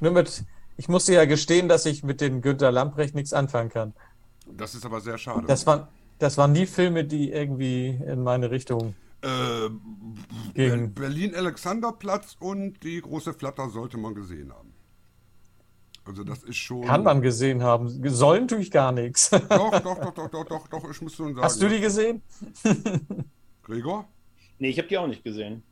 Nur mit, ich muss dir ja gestehen, dass ich mit den Günter Lamprecht nichts anfangen kann. Das ist aber sehr schade. Das waren, das waren nie Filme, die irgendwie in meine Richtung Äh, gingen. Berlin-Alexanderplatz und die große Flatter sollte man gesehen haben. Also das ist schon. Kann man gesehen haben. Sollen tue ich gar nichts. Doch, doch, doch, doch, doch, doch, doch, ich muss schon sagen. Hast du die gesehen? Gregor? Nee, ich habe die auch nicht gesehen.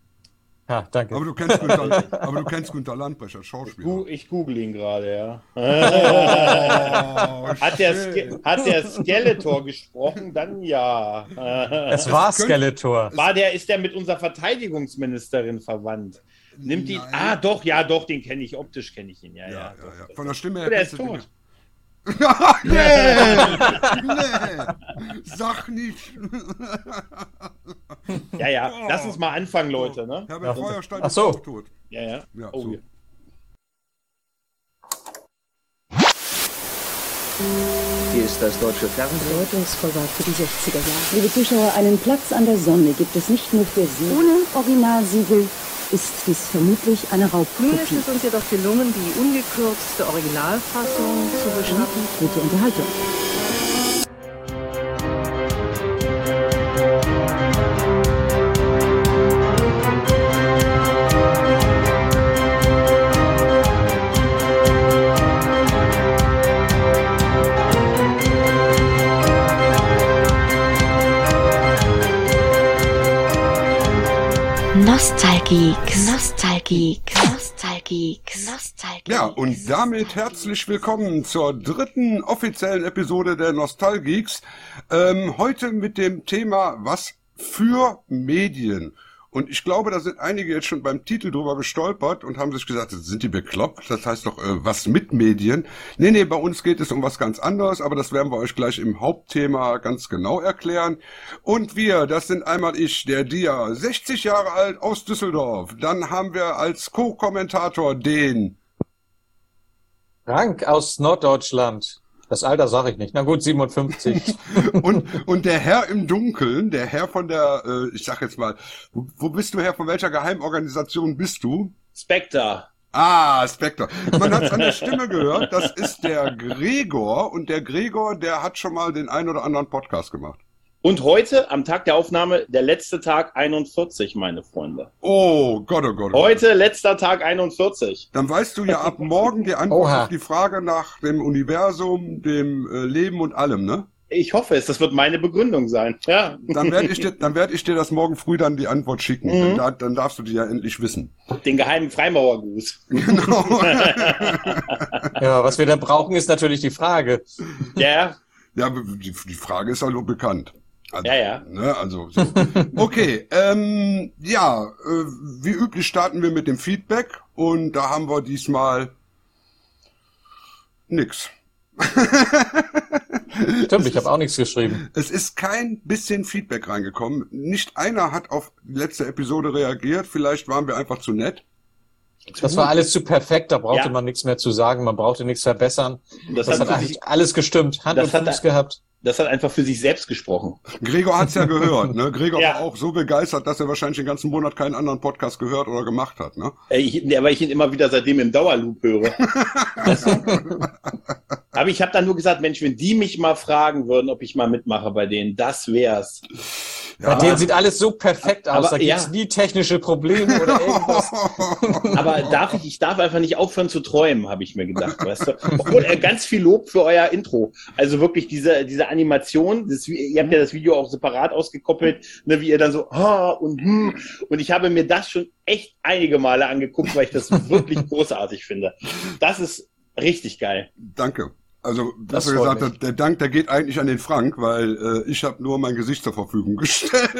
Ja, danke. Aber du kennst Günther, aber du kennst als Gu Schauspieler. ich google ihn gerade, ja. Oh, Hat der, hat der Skeletor gesprochen? Dann ja. es war Skeletor. War der, ist der mit unserer Verteidigungsministerin verwandt? Nimmt die. Nein. Ah, doch, ja, doch, den kenne ich. Optisch kenne ich ihn, ja, Ja, ja. ja, doch, ja. doch. Von der Stimme her. Der ist kennst du den- tot. nee, nee, sag nicht. Ja, ja. Lass uns mal anfangen, Leute, ne? Herbert Ja. Feuerstein Ach ist so. auch tot. Ja, ja. Ja, Oh, so. ja. Hier ist das deutsche Fernsehen. bedeutungsvoll war für die 60er Jahre. Liebe Zuschauer, einen Platz an der Sonne gibt es nicht nur für Sie. Ohne Originalsiegel ist dies vermutlich eine Nun ist Raubkopie. es uns jedoch gelungen, die ungekürzte Originalfassung zu beschaffen. Gute Unterhaltung. Nostalgie, Nostalgie, Nostalgie, Nostalgie. Ja, und damit herzlich willkommen zur dritten offiziellen Episode der Nostalgeeks. Ähm, heute mit dem Thema Was für Medien. Und ich glaube, da sind einige jetzt schon beim Titel drüber gestolpert und haben sich gesagt, sind die bekloppt? Das heißt doch, äh, was mit Medien? Nee, nee, bei uns geht es um was ganz anderes, aber das werden wir euch gleich im Hauptthema ganz genau erklären. Und wir, das sind einmal ich, der Dia, 60 Jahre alt aus Düsseldorf. Dann haben wir als Co-Kommentator den Frank aus Norddeutschland. Das Alter sage ich nicht. Na gut, 57. und, und der Herr im Dunkeln, der Herr von der, äh, ich sag jetzt mal, wo, wo bist du Herr, von welcher Geheimorganisation bist du? Spectre. Ah, Spectre. Man hat an der Stimme gehört, das ist der Gregor und der Gregor, der hat schon mal den ein oder anderen Podcast gemacht. Und heute, am Tag der Aufnahme, der letzte Tag 41, meine Freunde. Oh Gott, oh Gott. Oh Gott. Heute, letzter Tag 41. Dann weißt du ja ab morgen die Antwort Oha. auf die Frage nach dem Universum, dem äh, Leben und allem, ne? Ich hoffe es, das wird meine Begründung sein. Ja. Dann werde ich dir, dann werde ich dir das morgen früh dann die Antwort schicken. Mhm. Dann, da- dann darfst du die ja endlich wissen. Den geheimen Freimaurergruß. Genau. ja, was wir da brauchen, ist natürlich die Frage. Ja, Ja, die, die Frage ist halt bekannt. Also, Ja, ja. Ne, also so. Okay, ähm, ja, äh, wie üblich starten wir mit dem Feedback und da haben wir diesmal nix. Stimmt, ich habe auch nichts geschrieben. Es ist kein bisschen Feedback reingekommen. Nicht einer hat auf die letzte Episode reagiert. Vielleicht waren wir einfach zu nett. Das war alles zu perfekt, da brauchte Ja. man nichts mehr zu sagen, man brauchte nichts verbessern. das, Das hat hat sich, eigentlich alles gestimmt, Hand Das und hat Fuß gehabt. Das hat einfach für sich selbst gesprochen. Gregor hat's ja gehört. Ne? Gregor Ja. war auch so begeistert, dass er wahrscheinlich den ganzen Monat keinen anderen Podcast gehört oder gemacht hat. Ne? Äh, Ich, nee, weil ich ihn immer wieder seitdem im Dauerloop höre. Aber ich habe dann nur gesagt, Mensch, wenn die mich mal fragen würden, ob ich mal mitmache bei denen, das wär's. Bei denen sieht alles so perfekt aus, Aber- da gibt's ja. nie technische Probleme oder irgendwas. Aber darf ich, ich darf einfach nicht aufhören zu träumen, habe ich mir gedacht, weißt du? Obwohl, äh, ganz viel Lob für euer Intro. Also wirklich diese, diese Animation, das, ihr habt ja das Video auch separat ausgekoppelt, ne, wie ihr dann so, ah, und hm, und ich habe mir das schon echt einige Male angeguckt, weil ich das wirklich großartig finde. Das ist richtig geil. Danke. Also, Das besser gesagt, der, der Dank, der geht eigentlich an den Frank, weil äh, ich habe nur mein Gesicht zur Verfügung gestellt.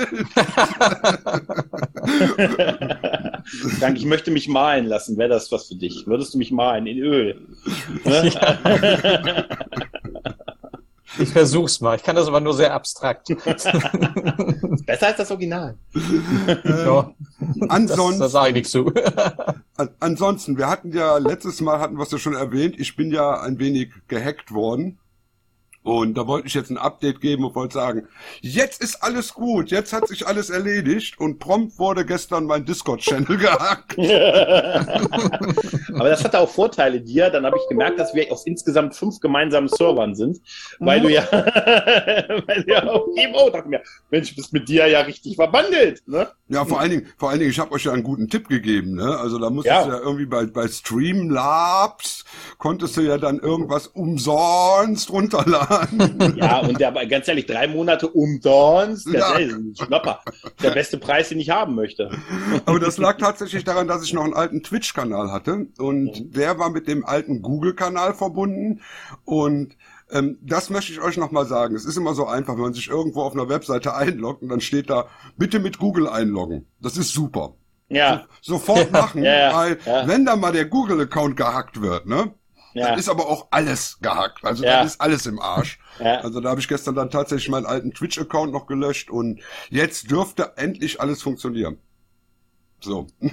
Danke, ich möchte mich malen lassen. Wäre das was für dich? Würdest du mich malen in Öl? Ne? Ich versuch's mal, ich kann das aber nur sehr abstrakt. Besser als das Original. ja, das, Ansonsten, da sage ich nichts zu. an, ansonsten, wir hatten ja letztes Mal hatten wir es ja schon erwähnt, ich bin ja ein wenig gehackt worden. Und da wollte ich jetzt ein Update geben und wollte sagen, jetzt ist alles gut, jetzt hat sich alles erledigt und prompt wurde gestern mein Discord-Channel gehackt. Aber das hatte auch Vorteile dir. Dann habe ich gemerkt, dass wir auf insgesamt fünf gemeinsamen Servern sind, weil du ja, weil du ja auf Emo dachte mir, Mensch, bist mit dir ja richtig verbandelt. Ne? Ja, vor allen Dingen, vor allen Dingen, ich habe euch ja einen guten Tipp gegeben, ne? Also da musstest Ja. du ja irgendwie bei, bei Streamlabs konntest du ja dann irgendwas umsonst runterladen. Ja, und der, ganz ehrlich, drei Monate umsonst, das Ja. ist ein Schnapper. Der beste Preis, den ich haben möchte. Aber das lag tatsächlich daran, dass ich noch einen alten Twitch-Kanal hatte und der war mit dem alten Google-Kanal verbunden und ähm, das möchte ich euch nochmal sagen. Es ist immer so einfach, wenn man sich irgendwo auf einer Webseite einloggt und dann steht da, bitte mit Google einloggen. Das ist super. Ja, Sofort machen, Ja, ja, weil ja. wenn da mal der Google-Account gehackt wird, ne? Ja, Dann ist aber auch alles gehackt. Also Ja. dann ist alles im Arsch. ja. Also da habe ich gestern dann tatsächlich meinen alten Twitch-Account noch gelöscht und jetzt dürfte endlich alles funktionieren. So.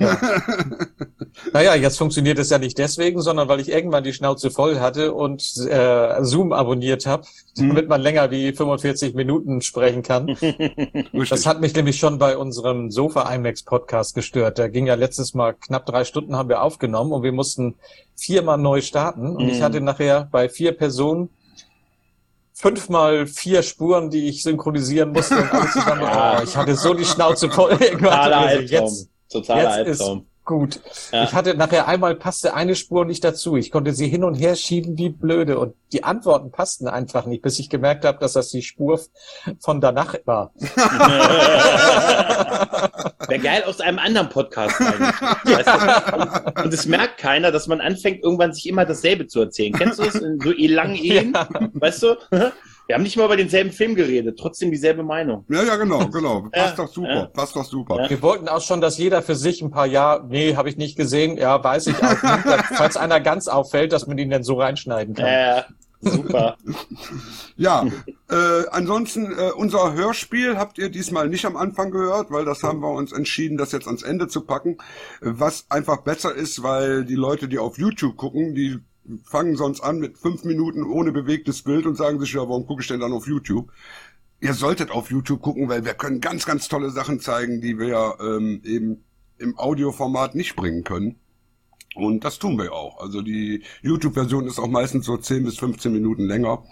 Naja, jetzt funktioniert es ja nicht deswegen, sondern weil ich irgendwann die Schnauze voll hatte und äh, Zoom abonniert habe, Hm. damit man länger wie 45 Minuten sprechen kann. Das hat mich nämlich schon bei unserem Sofa IMAX Podcast gestört. Da ging ja letztes Mal knapp drei Stunden haben wir aufgenommen und wir mussten viermal neu starten. Und ich Mhm. hatte nachher bei vier Personen fünfmal vier Spuren, die ich synchronisieren musste und alles zusammen. Ja. Oh, ich hatte so die Schnauze voll. Irgendwann also jetzt, Totaler jetzt ist Albtraum. gut. Ja. Ich hatte nachher einmal passte eine Spur nicht dazu. Ich konnte sie hin und her schieben wie blöde und die Antworten passten einfach nicht, bis ich gemerkt habe, dass das die Spur von danach war. Wäre geil aus einem anderen Podcast eigentlich. Weißt du? Und es merkt keiner, dass man anfängt, irgendwann sich immer dasselbe zu erzählen. Kennst du das in so langen Ehen? Weißt du? Wir haben nicht mal über denselben Film geredet, trotzdem dieselbe Meinung. Ja, ja, genau, genau. Passt Ja, doch super, ja. passt doch super. Ja. Wir wollten auch schon, dass jeder für sich ein paar Jahre, nee, habe ich nicht gesehen, ja, weiß ich auch nicht, dass, falls einer ganz auffällt, dass man ihn dann so reinschneiden kann. Äh, super. Ja, äh, ansonsten, äh, unser Hörspiel habt ihr diesmal nicht am Anfang gehört, weil das haben wir uns entschieden, das jetzt ans Ende zu packen. Was einfach besser ist, weil die Leute, die auf YouTube gucken, die fangen sonst an mit fünf Minuten ohne bewegtes Bild und sagen sich, ja, warum gucke ich denn dann auf YouTube? Ihr solltet auf YouTube gucken, weil wir können ganz, ganz tolle Sachen zeigen, die wir ähm, eben im Audioformat nicht bringen können. Und das tun wir auch. Also die YouTube-Version ist auch meistens so 10 bis 15 Minuten länger.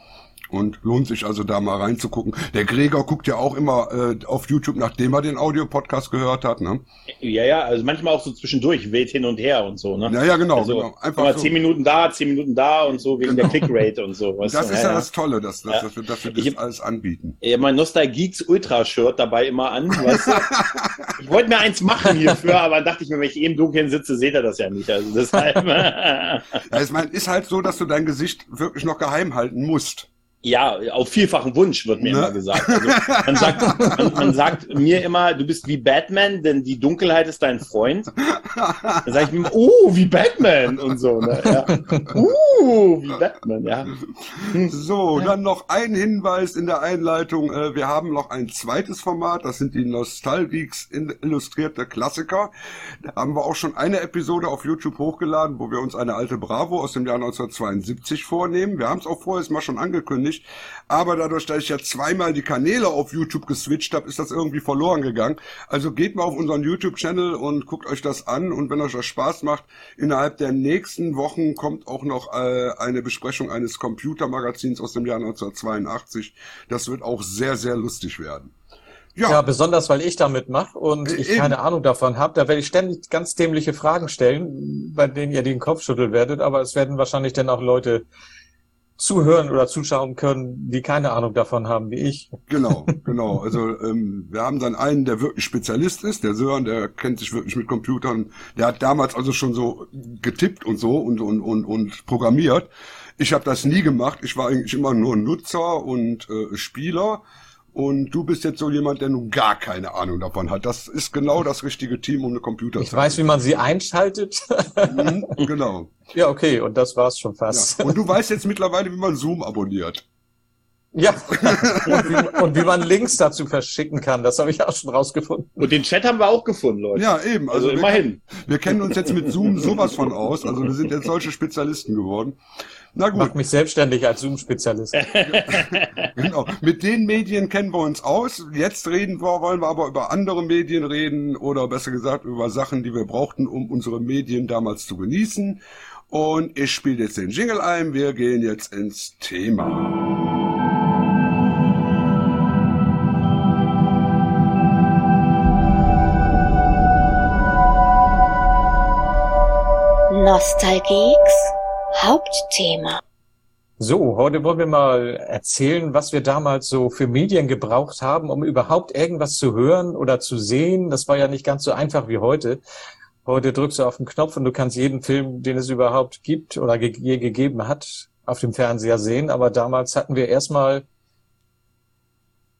Und lohnt sich also da mal reinzugucken. Der Gregor guckt ja auch immer äh, auf YouTube, nachdem er den Audio-Podcast gehört hat. Ne? Ja, ja, also manchmal auch so zwischendurch, weht hin und her und so, ne? Ja, ja, genau. also, genau. Einfach Einfach so. zehn Minuten da, zehn Minuten da und so, wegen der Clickrate und so. Das du? ist ja, das Tolle, dass, dass, Ja. dass wir, dass wir das Ich- alles anbieten. Ich hab mein Nostalgeeks Ultra-Shirt dabei immer an, weißt du? Ich wollte mir eins machen hierfür, aber dachte ich mir, wenn ich im Dunkeln sitze, seht ihr das ja nicht. Also deshalb. Ja, ich meine, ist halt so, dass du dein Gesicht wirklich noch geheim halten musst. Ja, auf vielfachen Wunsch wird mir Ne? immer gesagt. Also, man, sagt man, man sagt mir immer, du bist wie Batman, denn die Dunkelheit ist dein Freund. Dann sage ich mir, immer, oh, wie Batman und so. Ne? Ja. Uh, wie Batman, ja. So, dann noch ein Hinweis in der Einleitung. Äh, Wir haben noch ein zweites Format, das sind die Nostalgeeks in- illustrierte Klassiker. Da haben wir auch schon eine Episode auf YouTube hochgeladen, wo wir uns eine alte Bravo aus dem Jahr 1972 vornehmen. Wir haben es auch vorher mal schon angekündigt, aber dadurch, dass ich ja zweimal die Kanäle auf YouTube geswitcht habe, ist das irgendwie verloren gegangen. Also geht mal auf unseren YouTube-Channel und guckt euch das an und wenn euch das Spaß macht, innerhalb der nächsten Wochen kommt auch noch äh, eine Besprechung eines Computermagazins aus dem Jahr 1982. Das wird auch sehr, sehr lustig werden. Ja, Ja, besonders weil ich damit mache und Äh, ich eben. keine Ahnung davon habe. Da werde ich ständig ganz dämliche Fragen stellen, bei denen ihr den Kopf schütteln werdet, aber es werden wahrscheinlich dann auch Leute zuhören oder zuschauen können, die keine Ahnung davon haben, wie ich. Genau, genau. Also ähm, wir haben dann einen, der wirklich Spezialist ist, der Sören, der kennt sich wirklich mit Computern. Der hat damals also schon so getippt und so und und und, und programmiert. Ich habe das nie gemacht. Ich war eigentlich immer nur Nutzer und äh, Spieler. Und du bist jetzt so jemand, der nun gar keine Ahnung davon hat. Das ist genau das richtige Team, um eine Computer Ich weiß, wie man sie einschaltet. Mhm, genau. ja, okay, und das war's schon Ja. fast. Und du weißt jetzt mittlerweile, wie man Zoom abonniert. Ja, und wie, und wie man Links dazu verschicken kann, das habe ich auch schon rausgefunden. Und den Chat haben wir auch gefunden, Leute. Ja, eben. Also, wir, immerhin. Wir kennen uns jetzt mit Zoom sowas von aus. Also wir sind jetzt solche Spezialisten geworden. Na gut. Macht mich selbstständig als Zoom-Spezialist. genau. Mit den Medien kennen wir uns aus. Jetzt reden wir, wollen wir aber über andere Medien reden oder besser gesagt über Sachen, die wir brauchten, um unsere Medien damals zu genießen. Und ich spiele jetzt den Jingle ein. Wir gehen jetzt ins Thema. Nostalgieks Hauptthema. So, heute wollen wir mal erzählen, was wir damals so für Medien gebraucht haben, um überhaupt irgendwas zu hören oder zu sehen. Das war ja nicht ganz so einfach wie heute. Heute drückst du auf den Knopf und du kannst jeden Film, den es überhaupt gibt oder ge je gegeben hat, auf dem Fernseher sehen. Aber damals hatten wir erstmal,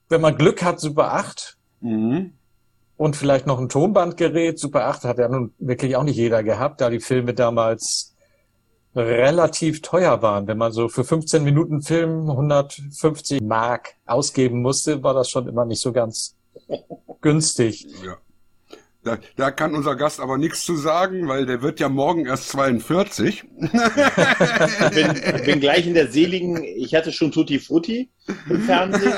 wenn man Glück hat, Super 8. Mhm. Und vielleicht noch ein Tonbandgerät. Super 8 hat ja nun wirklich auch nicht jeder gehabt, da die Filme damals relativ teuer waren. Wenn man so für 15 Minuten Film 150 Mark ausgeben musste, war das schon immer nicht so ganz günstig. Ja. Da, da kann unser Gast aber nichts zu sagen, weil der wird ja morgen erst 42. Ich bin, bin gleich in der seligen, ich hatte schon Tutti Frutti im Fernsehen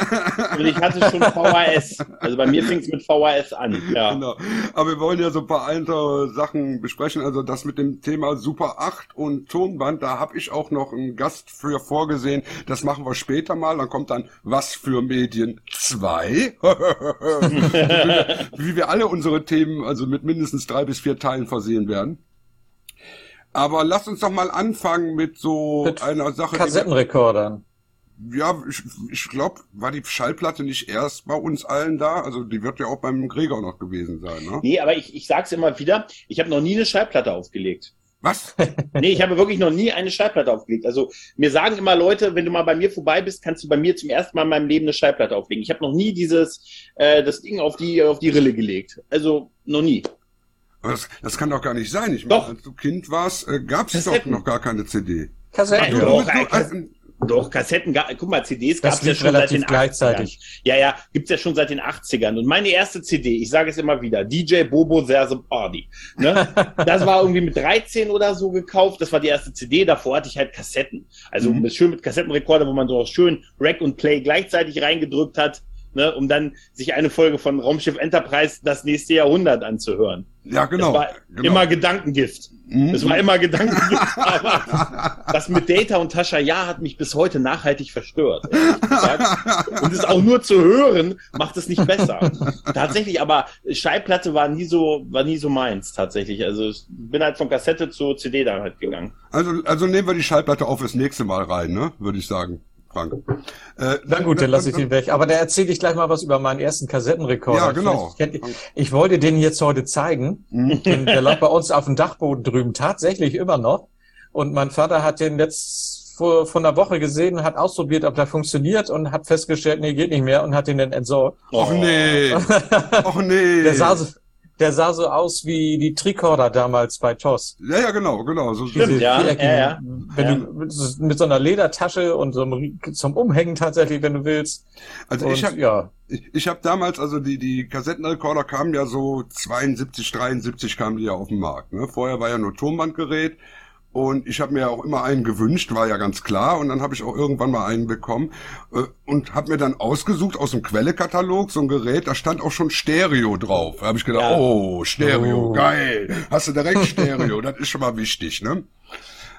und ich hatte schon VHS. Also bei mir fing es mit VHS an. Ja. Genau. Aber wir wollen ja so ein paar andere Sachen besprechen. Also das mit dem Thema Super 8 und Tonband, da habe ich auch noch einen Gast für vorgesehen. Das machen wir später mal. Dann kommt dann Was für Medien 2. Wie wir alle unsere Themen also mit mindestens drei bis vier Teilen versehen werden. Aber lass uns doch mal anfangen mit so Mit einer Sache. Kassettenrekordern. Ja, ich, ich glaube, war die Schallplatte nicht erst bei uns allen da? Also die wird ja auch beim Gregor noch gewesen sein, ne? Nee, aber ich, ich sag's immer wieder, ich habe noch nie eine Schallplatte aufgelegt. Was? Nee, ich habe wirklich noch nie eine Schallplatte aufgelegt. Also mir sagen immer Leute, wenn du mal bei mir vorbei bist, kannst du bei mir zum ersten Mal in meinem Leben eine Schallplatte auflegen. Ich habe noch nie dieses äh, das Ding auf die auf die Rille gelegt. Also noch nie. Aber Das, das kann doch gar nicht sein. Ich meine, als du Kind warst, äh, gab es doch noch gar keine CD. Kassetten. Ja, Du, du, äh, Doch, Kassetten, guck mal, CDs Das gab's ja schon seit den gleichzeitig. 80ern. Ja, ja, gibt's ja schon seit den 80ern. Und meine erste CD, ich sage es immer wieder, DJ Bobo a Party. Ne? Das war irgendwie mit 13 oder so gekauft. Das war die erste CD. Davor hatte ich halt Kassetten. Also Mhm. schön mit Kassettenrekorder, wo man so schön Rack und Play gleichzeitig reingedrückt hat, ne? um dann sich eine Folge von Raumschiff Enterprise das nächste Jahrhundert anzuhören. Ja, genau. Das war genau. immer Gedankengift. Mhm. Es war immer Gedankengift. aber das mit Data und Tascha Ja hat mich bis heute nachhaltig verstört. Und es auch nur zu hören, macht es nicht besser. Tatsächlich, aber Schallplatte war nie so, war nie so meins, tatsächlich. Also ich bin halt von Kassette zu CD dann halt gegangen. Also, also nehmen wir die Schallplatte auf das nächste Mal rein, ne? Würde ich sagen, Frank. Äh, Na gut, dann lasse ich den weg. Aber da erzähle ich gleich mal was über meinen ersten Kassettenrekorder. Ja, genau. Kennt ihr- Ich wollte den jetzt heute zeigen. Mhm. Den, der lag bei uns auf dem Dachboden drüben, tatsächlich immer noch. Und mein Vater hat den letzt vor, vor einer Woche gesehen, hat ausprobiert, ob der funktioniert und hat festgestellt, nee, geht nicht mehr und hat den dann entsorgt. Och nee. Och nee. Der sah so, der sah so aus wie die Tricorder damals bei TOS. ja, ja, genau, genau. So, Stimmt, so, ja, ja, ja. Wenn Ja. du mit so- mit so einer Ledertasche und so einem, zum Umhängen tatsächlich, wenn du willst. Also Und ich habe ja, ich, ich hab damals, also die, die Kassettenrekorder kamen ja so 72, 73 kamen die ja auf den Markt. Ne? Vorher war ja nur Tonbandgerät und ich habe mir ja auch immer einen gewünscht, war ja ganz klar. Und dann habe ich auch irgendwann mal einen bekommen äh, und habe mir dann ausgesucht aus dem Quellekatalog so ein Gerät, da stand auch schon Stereo drauf. Da habe ich gedacht, Ja. oh, Stereo, Oh. geil. Hast du direkt Stereo, das ist schon mal wichtig, ne?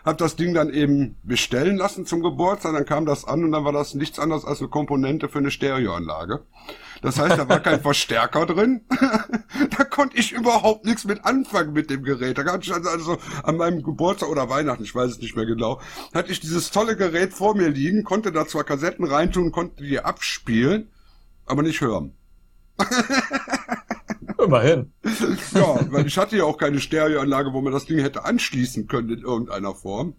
Hab das Ding dann eben bestellen lassen zum Geburtstag, dann kam das an und dann war das nichts anderes als eine Komponente für eine Stereoanlage. Das heißt, da war kein Verstärker drin. da konnte ich überhaupt nichts mit anfangen mit dem Gerät. Da hatte ich also, also an meinem Geburtstag oder Weihnachten, ich weiß es nicht mehr genau, hatte ich dieses tolle Gerät vor mir liegen, konnte da zwar Kassetten reintun, konnte die abspielen, aber nicht hören. immerhin. Ja, weil ich hatte ja auch keine Stereoanlage, wo man das Ding hätte anschließen können in irgendeiner Form.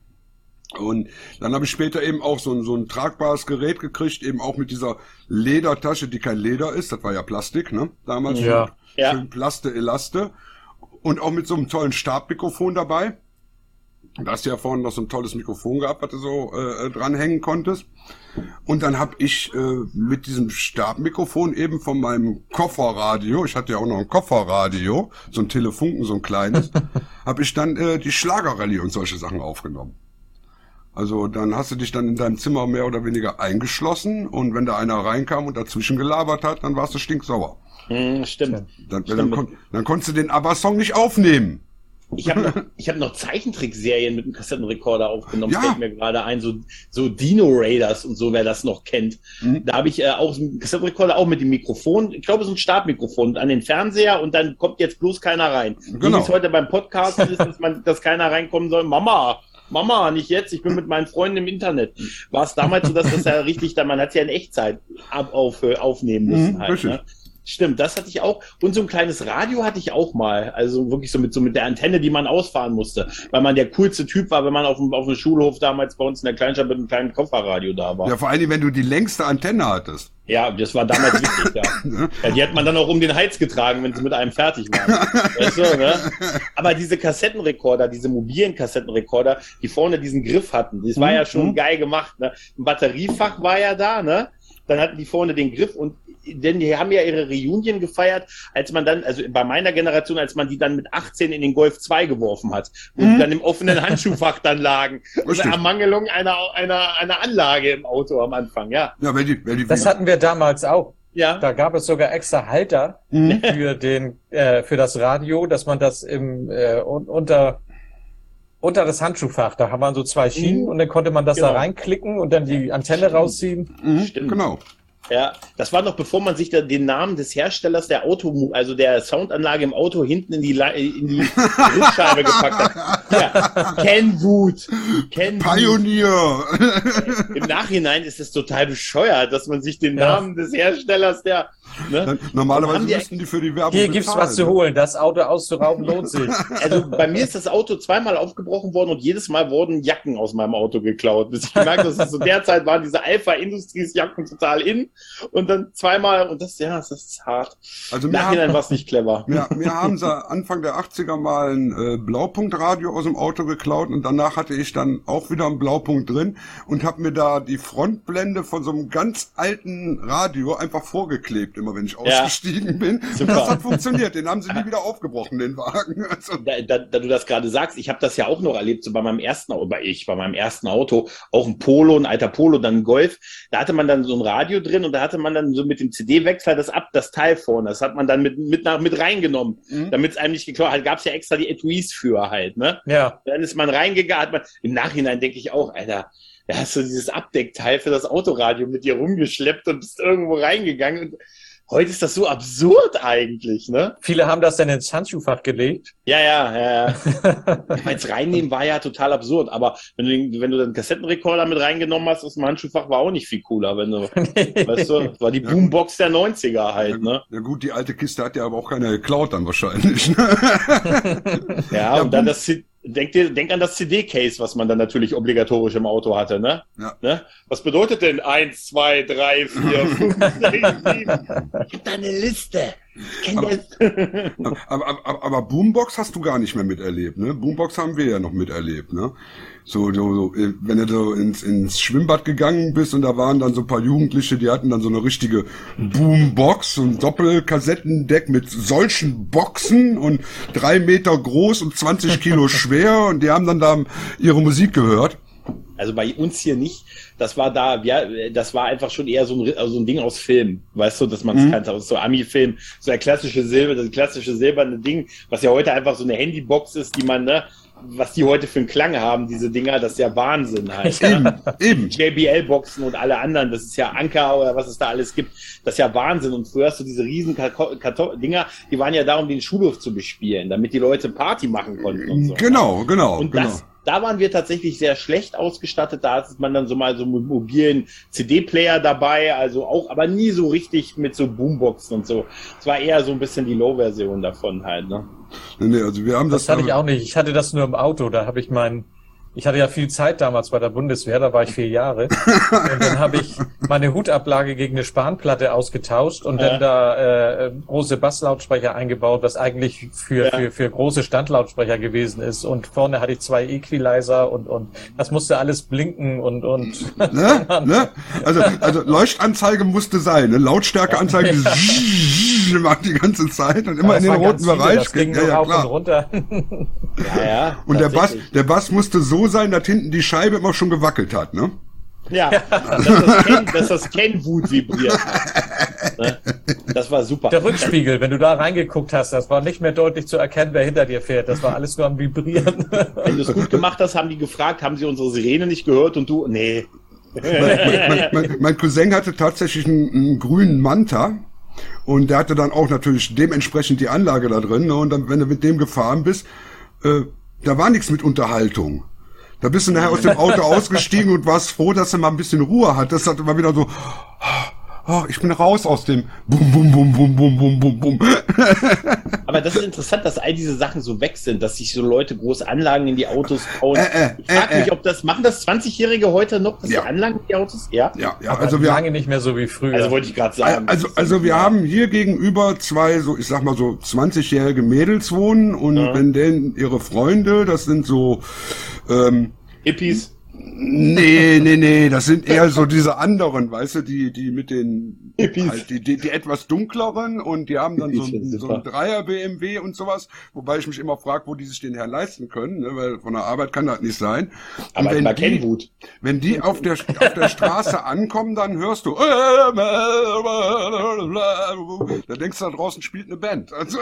Und dann habe ich später eben auch so ein, so ein tragbares Gerät gekriegt, eben auch mit dieser Ledertasche, die kein Leder ist. Das war ja Plastik, ne? Damals. Ja. Ja. Schön Plaste, Elaste. Und auch mit so einem tollen Stabmikrofon dabei. Da hast du ja vorhin noch so ein tolles Mikrofon gehabt, was du so äh, dranhängen konntest. Und dann habe ich äh, mit diesem Stabmikrofon eben von meinem Kofferradio, ich hatte ja auch noch ein Kofferradio, so ein Telefunken, so ein kleines, habe ich dann äh, die Schlagerrallye und solche Sachen aufgenommen. Also dann hast du dich dann in deinem Zimmer mehr oder weniger eingeschlossen und wenn da einer reinkam und dazwischen gelabert hat, dann warst du stinksauer. Hm, stimmt. Dann, Stimmt. dann, kon dann konntest du den ABBA-Song nicht aufnehmen. Ich habe noch, ich hab noch Zeichentrickserien mit einem Kassettenrekorder aufgenommen, Ja. fällt mir gerade ein, so, so Dino Raiders und so, wer das noch kennt. Mhm. Da habe ich äh, auch so einen Kassettenrekorder, auch mit dem Mikrofon, ich glaube so ein Stabmikrofon an den Fernseher und dann kommt jetzt bloß keiner rein. Genau. Wie es heute beim Podcast ist, dass, man, dass keiner reinkommen soll. Mama, Mama, nicht jetzt, ich bin mit meinen Freunden im Internet. War es damals so, dass das ja richtig, man hat ja in Echtzeit ab, auf, äh, aufnehmen müssen Mhm, halt. richtig. Ne? Stimmt, das hatte ich auch. Und so ein kleines Radio hatte ich auch mal. Also wirklich so mit, so mit der Antenne, die man ausfahren musste. Weil man der coolste Typ war, wenn man auf dem, auf dem Schulhof damals bei uns in der Kleinstadt mit einem kleinen Kofferradio da war. Ja, Ja, vor allem, wenn du die längste Antenne hattest. das war damals wichtig, ja. ja. Die hat man dann auch um den Hals getragen, wenn sie mit einem fertig waren. weißt du, ne? Aber diese Kassettenrekorder, diese mobilen Kassettenrekorder, die vorne diesen Griff hatten, das war ja schon geil gemacht. Ne? Ein Batteriefach war ja da, ne? Dann hatten die vorne den Griff und denn die haben ja ihre Reunion gefeiert, als man dann, also bei meiner Generation, als man die dann mit 18 in den Golf 2 geworfen hat und die dann im offenen Handschuhfach dann lagen. Also. Ermangelung einer, einer, einer Anlage im Auto am Anfang, ja. Ja, wenn die, wenn die Das hatten wir damals auch. Ja. Da gab es sogar extra Halter Mhm. für den äh, für das Radio, dass man das im äh, un unter unter das Handschuhfach, da haben wir so zwei Schienen Mhm. und dann konnte man das Genau. da reinklicken und dann die Antenne rausziehen. Mhm, Stimmt. Genau. Ja, das war noch bevor man sich da den Namen des Herstellers der Auto, also der Soundanlage im Auto hinten in die, in die Rückscheibe gepackt hat. Ja, Kenwood. Kenwood. Pioneer. Im Nachhinein ist es total bescheuert, dass man sich den Ja. Namen des Herstellers der, ne? Normalerweise die- müssten die für die Werbung Hier gibt's bezahlen, was zu ne? holen. Das Auto auszurauben lohnt sich. Also bei mir ist das Auto zweimal aufgebrochen worden und jedes Mal wurden Jacken aus meinem Auto geklaut. Bis ich gemerkt habe, dass es so derzeit waren diese Alpha Industries Jacken total in und dann zweimal und das, ja, das ist hart. Also Im wir Nachhinein haben, war es nicht clever. wir, wir haben sie Anfang der 80er mal ein äh, Blaupunktradio aus dem Auto geklaut und danach hatte ich dann auch wieder einen Blaupunkt drin und habe mir da die Frontblende von so einem ganz alten Radio einfach vorgeklebt, immer wenn ich Ja. ausgestiegen bin. Und Super. das hat funktioniert. Den haben sie nie wieder aufgebrochen, den Wagen. Also, da, da, da du das gerade sagst, ich habe das ja auch noch erlebt, so bei meinem ersten bei ich, bei meinem ersten Auto, auch ein Polo, ein alter Polo, dann ein Golf, da hatte man dann so ein Radio drin und da hatte man dann so mit dem CD-Wechsler das ab, das Teil vorne, das hat man dann mit, mit, nach, mit reingenommen, Mhm. damit es einem nicht geklaut hat, gab es ja extra die Etuis für halt, ne? Ja. Dann ist man reingegangen, hat man, im Nachhinein denke ich auch, Alter, da hast du dieses Abdeckteil für das Autoradio mit dir rumgeschleppt und bist irgendwo reingegangen und heute ist das so absurd eigentlich, ne? Viele haben das dann ins Handschuhfach gelegt. Ja, ja, ja, ja. Als reinnehmen war ja total absurd, aber wenn du, den- wenn du den Kassettenrekorder mit reingenommen hast aus dem Handschuhfach, war auch nicht viel cooler, wenn du, weißt du, das war die Ja. Boombox der 90er halt, ne? Ja gut, die alte Kiste hat ja aber auch keiner geklaut dann wahrscheinlich. Ne? Ja, Ja, und dann das, denk dir, denk an das CD-Case, was man dann natürlich obligatorisch im Auto hatte, ne? Ja. ne? Was bedeutet denn eins, zwei, drei, vier, fünf, sechs, sieben? Ich hab da eine Liste. Aber- aber, aber, aber Boombox hast du gar nicht mehr miterlebt, ne? Boombox haben wir ja noch miterlebt, ne? So, so, so äh, wenn du so ins, ins Schwimmbad gegangen bist und da waren dann so ein paar Jugendliche, die hatten dann so eine richtige Boombox, so ein Doppelkassettendeck mit solchen Boxen und drei Meter groß und 20 Kilo schwer und die haben dann da ihre Musik gehört. Also bei uns hier nicht. Das war da, ja, das war einfach schon eher so ein, also ein Ding aus Film, weißt du, dass man es Mhm. kannte, aus so Ami-Film, so der klassische Silber, das klassische silberne Ding, was ja heute einfach so eine Handybox ist, die man, ne, was die heute für einen Klang haben, diese Dinger, das ist ja Wahnsinn halt. ne? Eben. JBL-Boxen und alle anderen, das ist ja Anker oder was es da alles gibt, das ist ja Wahnsinn. Und früher hast du diese riesen Karto- Karto- Dinger, die waren ja da, um den Schulhof zu bespielen, damit die Leute Party machen konnten und so. Genau, genau, Und genau. das, da waren wir tatsächlich sehr schlecht ausgestattet. Da hat man dann so mal so einen mobilen CD-Player dabei, also auch, aber nie so richtig mit so Boomboxen und so. Es war eher so ein bisschen die Low-Version davon halt, ne? Nee, nee, also wir haben das, Das hatte ich auch nicht. Ich hatte das nur im Auto. Da habe ich mein, ich hatte ja viel Zeit damals bei der Bundeswehr, da war ich vier Jahre. und dann habe ich meine Hutablage gegen eine Spanplatte ausgetauscht und Ja. dann da äh, große Basslautsprecher eingebaut, was eigentlich für, Ja. für, für große Standlautsprecher gewesen ist. Und vorne hatte ich zwei Equalizer und, und das musste alles blinken und, und Ne? ne? Also, also Leuchtanzeige musste sein, ne? Lautstärkeanzeige macht die ganze Zeit und immer in den roten viele, Bereich. Das ging ja, ja, rauf und klar. runter. Ja, ja. Und der Bass, tatsächlich. der Bass musste so sein, dass hinten die Scheibe immer schon gewackelt hat, ne? Ja, dass das, Ken, dass das Kenwut vibriert. Ne? Das war super. Der Rückspiegel, wenn du da reingeguckt hast, das war nicht mehr deutlich zu erkennen, wer hinter dir fährt. Das war alles nur am Vibrieren. Wenn du es gut gemacht hast, haben die gefragt, haben sie unsere Sirene nicht gehört und du, nee. mein, mein, mein Cousin hatte tatsächlich einen, einen grünen Manta und der hatte dann auch natürlich dementsprechend die Anlage da drin. Ne? Und dann, wenn du mit dem gefahren bist, äh, da war nichts mit Unterhaltung. Da bist du nachher aus dem Auto ausgestiegen und warst froh, dass du mal ein bisschen Ruhe hattest. Das hat immer wieder so, oh, ich bin raus aus dem Bum, Bum, Bum, Bum, Bum, Bum, Bum, Bum. Aber das ist interessant, dass all diese Sachen so weg sind, dass sich so Leute große Anlagen in die Autos bauen. Äh, äh, ich frage äh, mich, ob das, machen das 20-Jährige heute noch, dass Ja. die Anlagen in die Autos? Ja. Ja, ja, also wir, lange nicht mehr so wie früher. Also wollte ich gerade sagen. Also, also wir haben hier gegenüber zwei, so ich sag mal so 20-jährige Mädels wohnen und Ja. wenn denen ihre Freunde, das sind so, ähm, Hippies. Nee, nee, nee, das sind eher so diese anderen, weißt du, die, die mit den, halt die, die, die etwas dunkleren und die haben dann so, ein- so ein super. Dreier BMW und sowas, wobei ich mich immer frage, wo die sich den her leisten können, ne, weil von der Arbeit kann das nicht sein. Und Aber wenn immer die- Kenwut. wenn die auf der, auf der Straße ankommen, dann hörst du, da denkst du, da draußen spielt eine Band. Also,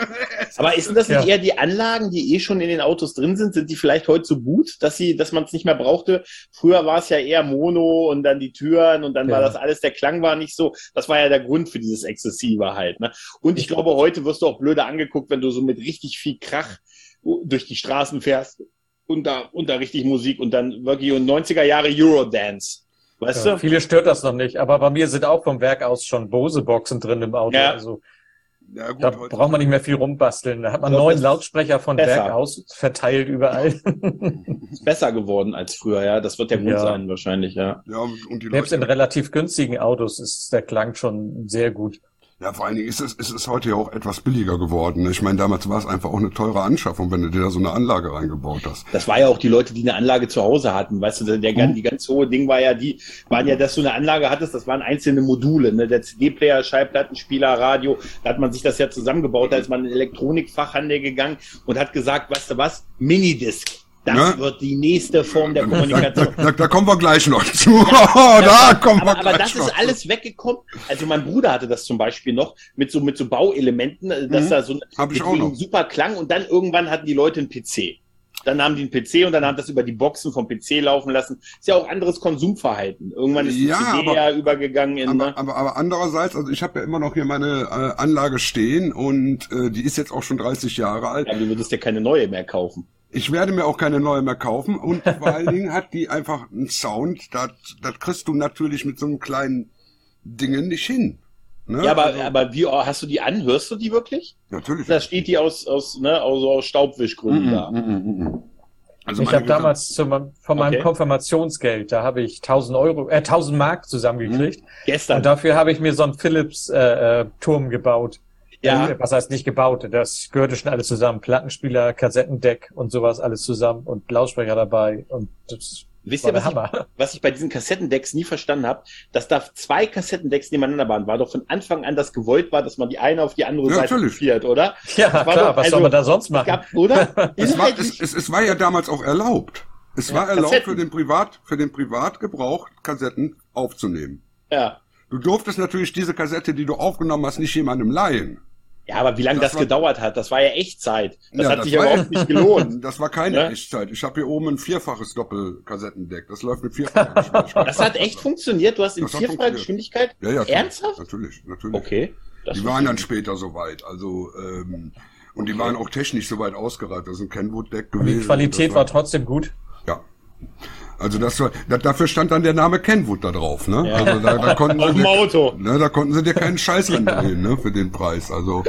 Aber ist denn das nicht Ja. eher die Anlagen, die eh schon in den Autos drin sind, sind die vielleicht heute so gut, dass sie, dass man es nicht mehr brauchte? Früher war es ja eher Mono und dann die Türen und dann war Ja. das alles, der Klang war nicht so. Das war ja der Grund für dieses Exzessive halt. Ne? Und ich glaube, heute wirst du auch blöde angeguckt, wenn du so mit richtig viel Krach durch die Straßen fährst und da, und da richtig Musik und dann wirklich und 90er Jahre Eurodance. Weißt Ja, du? viele stört das noch nicht, aber bei mir sind auch vom Werk aus schon Bose-Boxen drin im Auto. Ja. Also ja, gut, da heute- braucht man nicht mehr viel rumbasteln. Da hat man glaub, neun Lautsprecher von besser. Werk aus verteilt überall. Ist besser geworden als früher, ja. Das wird der Grund Ja. sein, wahrscheinlich, ja. Ja, und und die Selbst in Leute, relativ günstigen Autos ist der Klang schon sehr gut. Ja, vor allen Dingen ist es, ist es heute ja auch etwas billiger geworden. ne? Ich meine, damals war es einfach auch eine teure Anschaffung, wenn du dir da so eine Anlage reingebaut hast. Das war ja auch die Leute, die eine Anlage zu Hause hatten. Weißt du, der, der, Mhm. die ganz hohe Ding war ja die, waren ja, dass du eine Anlage hattest, das waren einzelne Module, ne? Der CD-Player, Schallplattenspieler, Radio, da hat man sich das ja zusammengebaut, da ist man in den Elektronikfachhandel gegangen und hat gesagt, weißt du was, Minidisc. Das Ja. wird die nächste Form der Da, da, Kommunikation. da, da kommen wir gleich noch zu. da kommen wir Aber, aber gleich das noch ist alles weggekommen. Also mein Bruder hatte das zum Beispiel noch mit so mit so Bauelementen, äh, dass Mhm. da so ein super klang und dann irgendwann hatten die Leute einen PC. Dann haben die einen PC und dann haben das über die Boxen vom PC laufen lassen. Ist ja auch anderes Konsumverhalten. Irgendwann ist die Ja, CD aber- ja übergegangen in. Aber, ne? aber, aber andererseits, also ich habe ja immer noch hier meine äh, Anlage stehen und äh, die ist jetzt auch schon 30 Jahre alt. Aber du würdest ja keine neue mehr kaufen. Ich werde mir auch keine neue mehr kaufen und vor allen Dingen hat die einfach einen Sound, das, das kriegst du natürlich mit so einem kleinen Dingen nicht hin. Ne? Ja, aber, Also, aber wie oh, hast du die an? Hörst du die wirklich? natürlich. Da steht die aus, aus, ne, aus, aus Staubwischgründen Mhm, da. mhm, mhm, mhm. Also ich habe damals zu, meinem- von meinem Okay. Konfirmationsgeld, da habe ich 1000 Euro, äh, 1000 Mark zusammengekriegt. Gestern. Und dafür habe ich mir so einen Philips äh, äh, Turm gebaut. Ja. Was heißt nicht gebaut? Das gehörte schon alles zusammen. Plattenspieler, Kassettendeck und sowas alles zusammen und Lautsprecher dabei. Und das Wisst ihr, was ich, was ich bei diesen Kassettendecks nie verstanden habe, dass da zwei Kassettendecks nebeneinander waren, war doch von Anfang an das gewollt war, dass man die eine auf die andere Ja, Seite natürlich. kopiert, oder? Ja, klar, doch- was also, soll man da sonst Es machen? gab, oder? Es war, es, es, es war ja damals auch erlaubt. Es Ja, war erlaubt Kassetten. für den Privat, für den Privatgebrauch Kassetten aufzunehmen. ja. Du durftest natürlich diese Kassette, die du aufgenommen hast, nicht jemandem leihen. Ja, aber wie lange Das das, war- gedauert hat, das war ja Echtzeit. Das Ja, hat das sich war überhaupt nicht gelohnt. Das war keine Ja. Echtzeit. Ich habe hier oben ein vierfaches Doppelkassettendeck. Das läuft mit vierfacher Geschwindigkeit. Das hat echt funktioniert. Du hast in vierfacher. Geschwindigkeit. Ja, ja. Ernsthaft? Natürlich, natürlich. Okay. Das Die waren dann später soweit. Also, ähm, und die Okay. waren auch technisch soweit ausgereift. Das ist ein Kenwood-Deck gewesen. die Qualität das war trotzdem gut. Ja. Also das war, da, dafür stand dann der Name Kenwood da drauf, ne? Ja. Also da, da konnten Auf sie Auto. ne, da konnten sie dir keinen Scheiß andrehen, ne, für den Preis. Also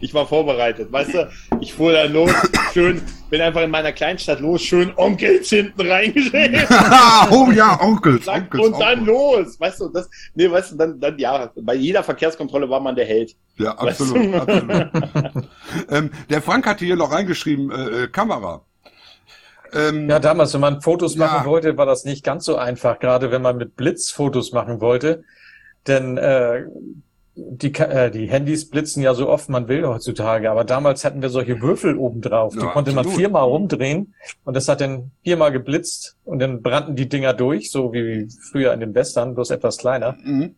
Ich war vorbereitet, weißt du? Ich fuhr dann los, schön, bin einfach in meiner Kleinstadt los, schön Onkels hinten reingeschrieben. oh ja, Onkels, Zack, Onkels. und dann Onkels. los, weißt du, das, nee, weißt du, dann, dann, ja, bei jeder Verkehrskontrolle war man der Held. Ja, Weißt absolut. du? absolut. ähm, der Frank hatte hier noch reingeschrieben, äh, äh, Kamera. Ähm, Ja, damals, wenn man Fotos Ja. machen wollte, war das nicht ganz so einfach, gerade wenn man mit Blitz Fotos machen wollte. Denn äh, die, äh, die Handys blitzen ja so oft man will heutzutage, aber damals hatten wir solche Würfel oben drauf. Die Ja, konnte man absolut. viermal rumdrehen und das hat dann viermal geblitzt und dann brannten die Dinger durch, so wie früher in den Western, bloß etwas kleiner. mhm.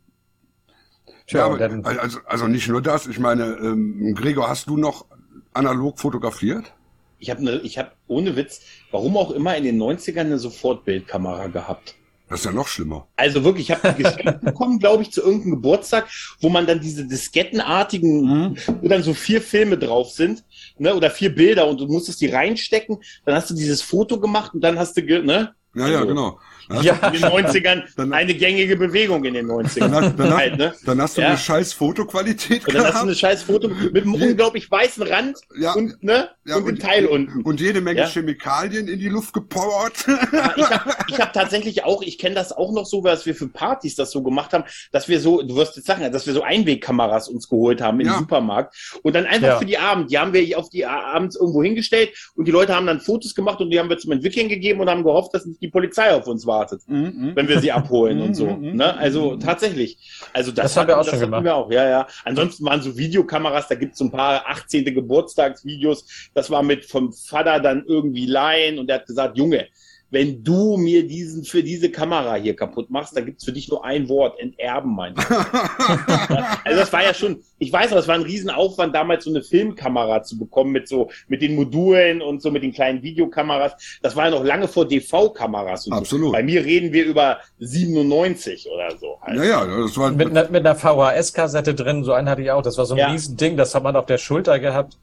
Tja, ja, dann, also, also nicht nur das. Ich meine, ähm, Gregor, hast du noch analog fotografiert? Ich habe ne, ich hab ohne Witz, warum auch immer in den 90ern eine Sofortbildkamera gehabt. Das ist ja noch schlimmer. Also wirklich, ich habe die geschenkt bekommen, glaube ich, zu irgendeinem Geburtstag, wo man dann diese diskettenartigen, wo dann so vier Filme drauf sind, ne, oder vier Bilder und du musstest die reinstecken, dann hast du dieses Foto gemacht und dann hast du, ne, Ja, ja, Also- genau. Ja. in den 90ern Dann- eine gängige Bewegung in den 90ern. Dann, hast- dann, halt, ne? dann hast du Ja. eine scheiß Fotoqualität Und dann hast du gehabt eine scheiß Foto mit einem unglaublich weißen Rand Ja. und, ne, Ja, und dem Teil unten. und jede Menge Ja. Chemikalien in die Luft gepowert. Ich habe hab tatsächlich auch, ich kenne das auch noch so, dass wir für Partys das so gemacht haben, dass wir so, du wirst jetzt sagen, dass wir so Einwegkameras uns geholt haben im. Supermarkt und dann einfach Ja. für die Abend, die haben wir auf die abends irgendwo hingestellt und die Leute haben dann Fotos gemacht und die haben wir zum Entwickeln gegeben und haben gehofft, dass nicht die Polizei auf uns wartet, Mhm. wenn wir sie abholen und so. Mhm. Ne? Also tatsächlich. Also das, Das haben wir auch das schon hatten gemacht. Wir auch, ja, ja. Ansonsten waren so Videokameras, da gibt's so ein paar 18. Geburtstagsvideos. Das war mit vom Vater dann irgendwie leihen und der hat gesagt, Junge, wenn du mir diesen für diese Kamera hier kaputt machst, dann gibt's für dich nur ein Wort, enterben, mein. Also das war ja schon, ich weiß noch, es war ein Riesenaufwand, damals so eine Filmkamera zu bekommen mit so, mit den Modulen und so mit den kleinen Videokameras. Das war ja noch lange vor DV-Kameras und Absolut. so. Bei mir reden wir über 97 oder so. Halt. Ja, ja, das war mit, einer- mit einer VHS-Kassette drin, so einen hatte ich auch. Das war so ein Ja. Riesending, das hat man auf der Schulter gehabt.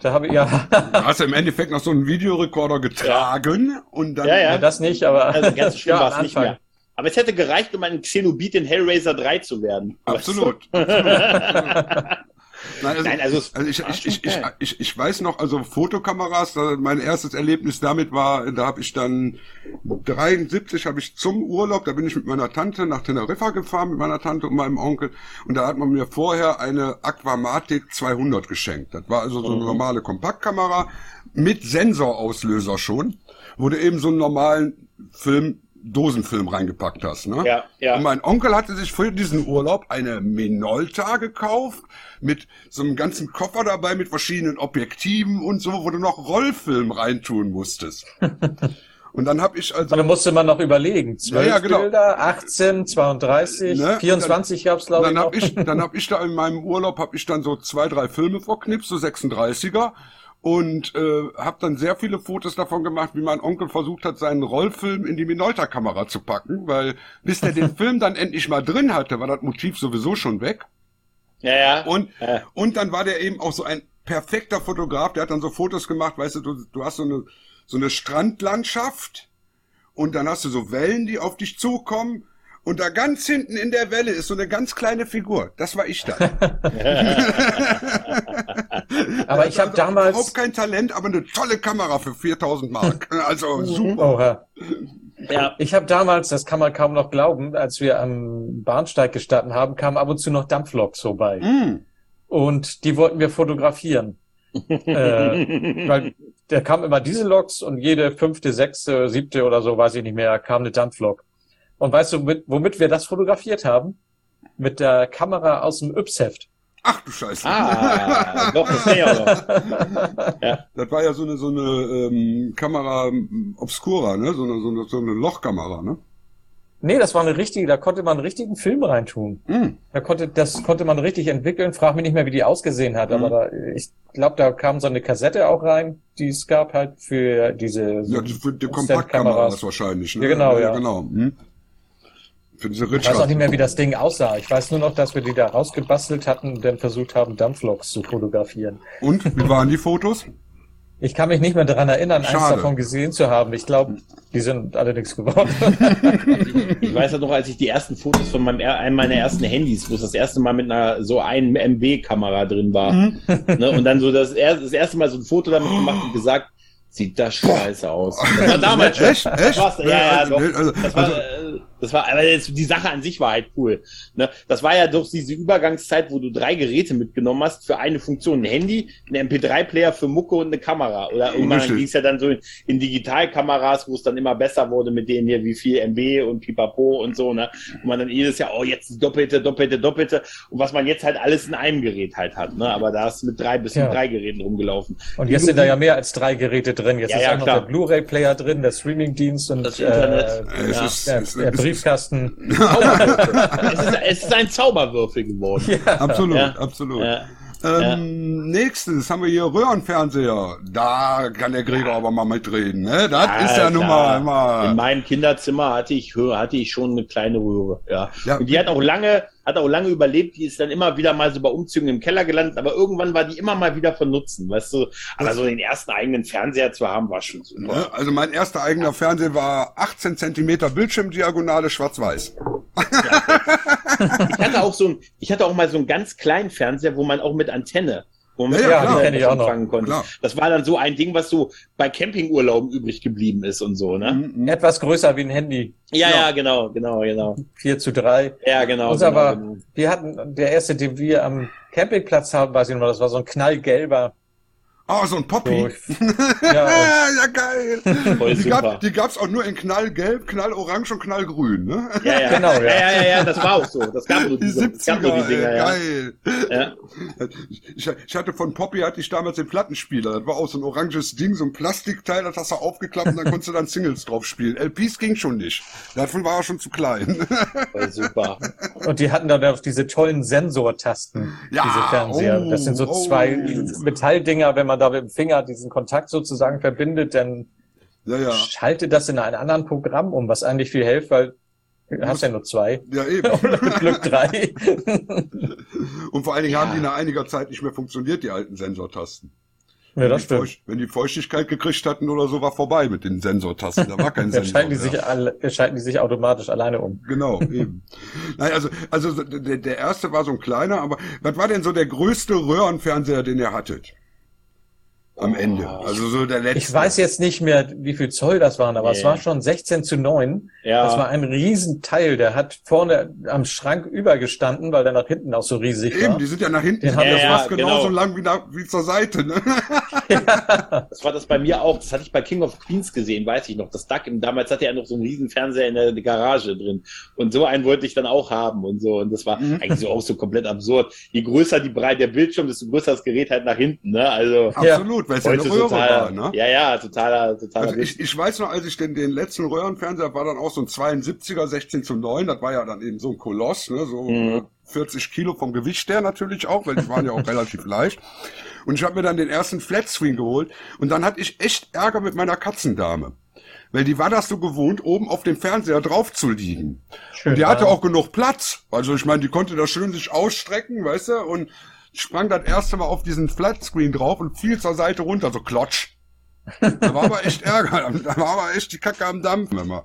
Da habe ich ja, Da hast du im Endeffekt noch so einen Videorekorder getragen und dann. Ja, ja. das nicht, aber Also ganz schlimm ja, war es nicht mehr. Aber es hätte gereicht, um ein Xenobit in Hellraiser 3 zu werden. Absolut. Nein, also, Nein, also also ich, ich, ich, ich, ich, ich weiß noch, also Fotokameras, mein erstes Erlebnis damit war, da habe ich dann 73 habe ich zum Urlaub, da bin ich mit meiner Tante nach Teneriffa gefahren, mit meiner Tante und meinem Onkel und da hat man mir vorher eine Aquamatic 200 geschenkt. Das war also so Mhm. eine normale Kompaktkamera mit Sensorauslöser schon, wo du eben so einen normalen Film, Dosenfilm reingepackt hast. Ne? Ja, ja. Und mein Onkel hatte sich für diesen Urlaub eine Minolta gekauft mit so einem ganzen Koffer dabei mit verschiedenen Objektiven und so, wo du noch Rollfilm reintun musstest. und dann habe ich also dann musste man noch überlegen. Zwölf Ja, ja, genau. Bilder, 18, 32, Ne? 24 gab's glaube ich dann noch. hab ich dann hab ich da in meinem Urlaub hab ich dann so zwei drei Filme verknipst so 36er und äh, habe dann sehr viele Fotos davon gemacht, wie mein Onkel versucht hat, seinen Rollfilm in die Minolta-Kamera zu packen, weil bis der den Film dann endlich mal drin hatte, war das Motiv sowieso schon weg. ja, ja. Und, Ja. und dann war der eben auch so ein perfekter Fotograf, der hat dann so Fotos gemacht, weißt du, du, du hast so eine, so eine Strandlandschaft und dann hast du so Wellen, die auf dich zukommen und da ganz hinten in der Welle ist so eine ganz kleine Figur. Das war ich da. aber ich habe Also damals, Überhaupt kein Talent, aber eine tolle Kamera für 4000 Mark. Also super. Oha. ja. Ich habe damals, das kann man kaum noch glauben, als wir am Bahnsteig gestanden haben, kamen ab und zu noch Dampfloks vorbei. Mm. Und die wollten wir fotografieren. äh, weil da kamen immer diese Loks und jede fünfte, sechste, siebte oder so, weiß ich nicht mehr, kam eine Dampflok. Und weißt du, mit, womit wir das fotografiert haben? Mit der Kamera aus dem Yps-Heft. Ach du Scheiße. Ah, doch, das ich auch noch. Das war ja so eine so eine ähm, Kamera ähm, obscura, ne? So eine, so eine, so eine Lochkamera, ne? Nee, das war eine richtige, da konnte man einen richtigen Film reintun. Mm. Da konnte, das konnte man richtig entwickeln. Frag mich nicht mehr, wie die ausgesehen hat, Mhm. aber da, ich glaube, da kam so eine Kassette auch rein, die es gab halt für diese Ja, die- für die. Kompaktkameras wahrscheinlich, ne? Ja, genau, ja. genau. Hm? Für diese Ich weiß auch nicht mehr, wie das Ding aussah. Ich weiß nur noch, dass wir die da rausgebastelt hatten und dann versucht haben, Dampfloks zu fotografieren. Und, wie waren die Fotos? Ich kann mich nicht mehr daran erinnern, eins Schade. davon gesehen zu haben. Ich glaube, die sind alle nichts geworden. Ich weiß ja noch, als ich die ersten Fotos von meinem, einem meiner ersten Handys, wo es das erste Mal mit einer so 1 MB-Kamera drin war, Mhm. ne, und dann so das, das erste Mal so ein Foto damit gemacht und gesagt, sieht das scheiße aus. Das war damals schon. Echt? Das Echt? war's, ja, ja, also, doch. also- Das war, also- äh, das war, aber jetzt, die Sache an sich war halt cool. Ne? Das war ja doch diese Übergangszeit, wo du drei Geräte mitgenommen hast für eine Funktion. Ein Handy, ein MP3-Player für Mucke und eine Kamera. Oder irgendwann ging es ja dann so in, in Digitalkameras, wo es dann immer besser wurde mit denen hier, wie viel MB und Pipapo und so, ne? Wo man dann jedes Jahr, oh, jetzt doppelte, doppelte, doppelte. Und was man jetzt halt alles in einem Gerät halt hat, ne? Aber da ist mit drei bis Ja. mit drei Geräten rumgelaufen. Und jetzt sind da ja mehr als drei Geräte drin. Jetzt Ja, ist ja, auch noch klar. der Blu-ray-Player drin, der Streaming-Dienst und Das Internet. Äh, Es Ja. ist, der, es der ist, Briefkasten. Zauberwürfel. es, ist, es ist ein Zauberwürfel geworden. absolut, Ja. absolut. Ja. Ähm, Nächstes haben wir hier Röhrenfernseher. Da kann der Gregor aber mal mitreden. Ne? Das ist ja nun mal In immer. meinem Kinderzimmer hatte ich, hatte ich schon eine kleine Röhre. Ja. Ja. Und die hat auch lange, hat auch lange überlebt. Die ist dann immer wieder mal so bei Umzügen im Keller gelandet, aber irgendwann war die immer mal wieder von Nutzen, weißt du. Aber so den ersten eigenen Fernseher zu haben, war schon super. Ne? Also mein erster eigener Fernseher war 18 Zentimeter Bildschirmdiagonale schwarz-weiß. Ich hatte auch so ein, ich hatte auch mal so einen ganz kleinen Fernseher, wo man auch mit Antenne, wo man Ja, mit ja, auch noch. empfangen konnte. Klar. Das war dann so ein Ding, was so bei Campingurlauben übrig geblieben ist und so, ne? Mhm. Etwas größer wie ein Handy. Ja, ja, genau, genau, genau. 4 zu 3. Ja, genau. Unser genau, war, genau. wir hatten, der erste, den wir am Campingplatz haben, weiß ich noch, das war so ein knallgelber. Ah, so ein Poppy. So, ja, ja, geil. Voll die, super. gab, die gab's auch nur in knallgelb, knallorange und knallgrün, ne? Ja, ja. Genau, ja. ja. Ja, ja, das war auch so. Das gab nur Die diese, es gab nur 70er, die Dinger, geil. ja. Ich, ich hatte von Poppy hatte ich damals den Plattenspieler. Das war auch so ein oranges Ding, so ein Plastikteil, das hast du aufgeklappt und dann konntest du dann Singles drauf spielen. LPs ging schon nicht. Davon war er schon zu klein. Voll super. Und die hatten dann auch diese tollen Sensortasten, Ja, diese Fernseher. oh, das sind so oh. zwei Metalldinger, wenn man da mit dem Finger diesen Kontakt sozusagen verbindet, dann Ja, ja. schaltet das in ein anderen Programm um, was eigentlich viel hilft, weil du hast ja nur zwei. Ja, eben. Mit Glück drei. Und vor allen Dingen haben die nach einiger Zeit nicht mehr funktioniert, die alten Sensortasten. ja, das Wenn die stimmt. Wenn die Feuchtigkeit gekriegt hatten oder so, war vorbei mit den Sensortasten. Da war kein Dann Sensor. schalten die, sich alle, schalten die sich automatisch alleine um. Genau, eben. Nein, also, also so der, der erste war so ein kleiner, aber was war denn so der größte Röhrenfernseher, den ihr hattet? Am Ende. Also so der letzte. Ich weiß jetzt nicht mehr, wie viel Zoll das waren, aber es Nee. war schon 16 zu 9. Ja. Das war ein Riesenteil. Der hat vorne am Schrank übergestanden, weil der nach hinten auch so riesig Eben, war. die sind ja nach hinten, Den ja fast Ja, genauso genau. lang wie, nach, wie zur Seite. Ne? Das war das bei mir auch. Das hatte ich bei King of Queens gesehen, weiß ich noch. Das Duck, damals hatte er noch so einen riesen Fernseher in der Garage drin. Und so einen wollte ich dann auch haben und so. Und das war Mhm. eigentlich so auch so komplett absurd. Je größer die Brei der Bildschirm, desto größer das Gerät halt nach hinten, ne? Also, Absolut, weil es ja eine Röhre total, war. Ne? ja, ja, totaler, totaler Also ich, ich weiß noch, als ich den, den letzten Röhrenfernseher war dann auch so ein 72er, 16 zu 9, das war ja dann eben so ein Koloss, ne? so Mhm. äh, 40 Kilo vom Gewicht her natürlich auch, weil die waren ja auch relativ leicht. Und ich habe mir dann den ersten Flatscreen geholt und dann hatte ich echt Ärger mit meiner Katzendame. Weil die war das so gewohnt, oben auf dem Fernseher drauf zu liegen. Schön, Und die hatte ja. auch genug Platz. Also ich meine, die konnte da schön sich ausstrecken, weißt du, und sprang das erste Mal auf diesen Flatscreen drauf und fiel zur Seite runter, so klotsch. Da war aber echt Ärger, da war aber echt die Kacke am Dampf immer.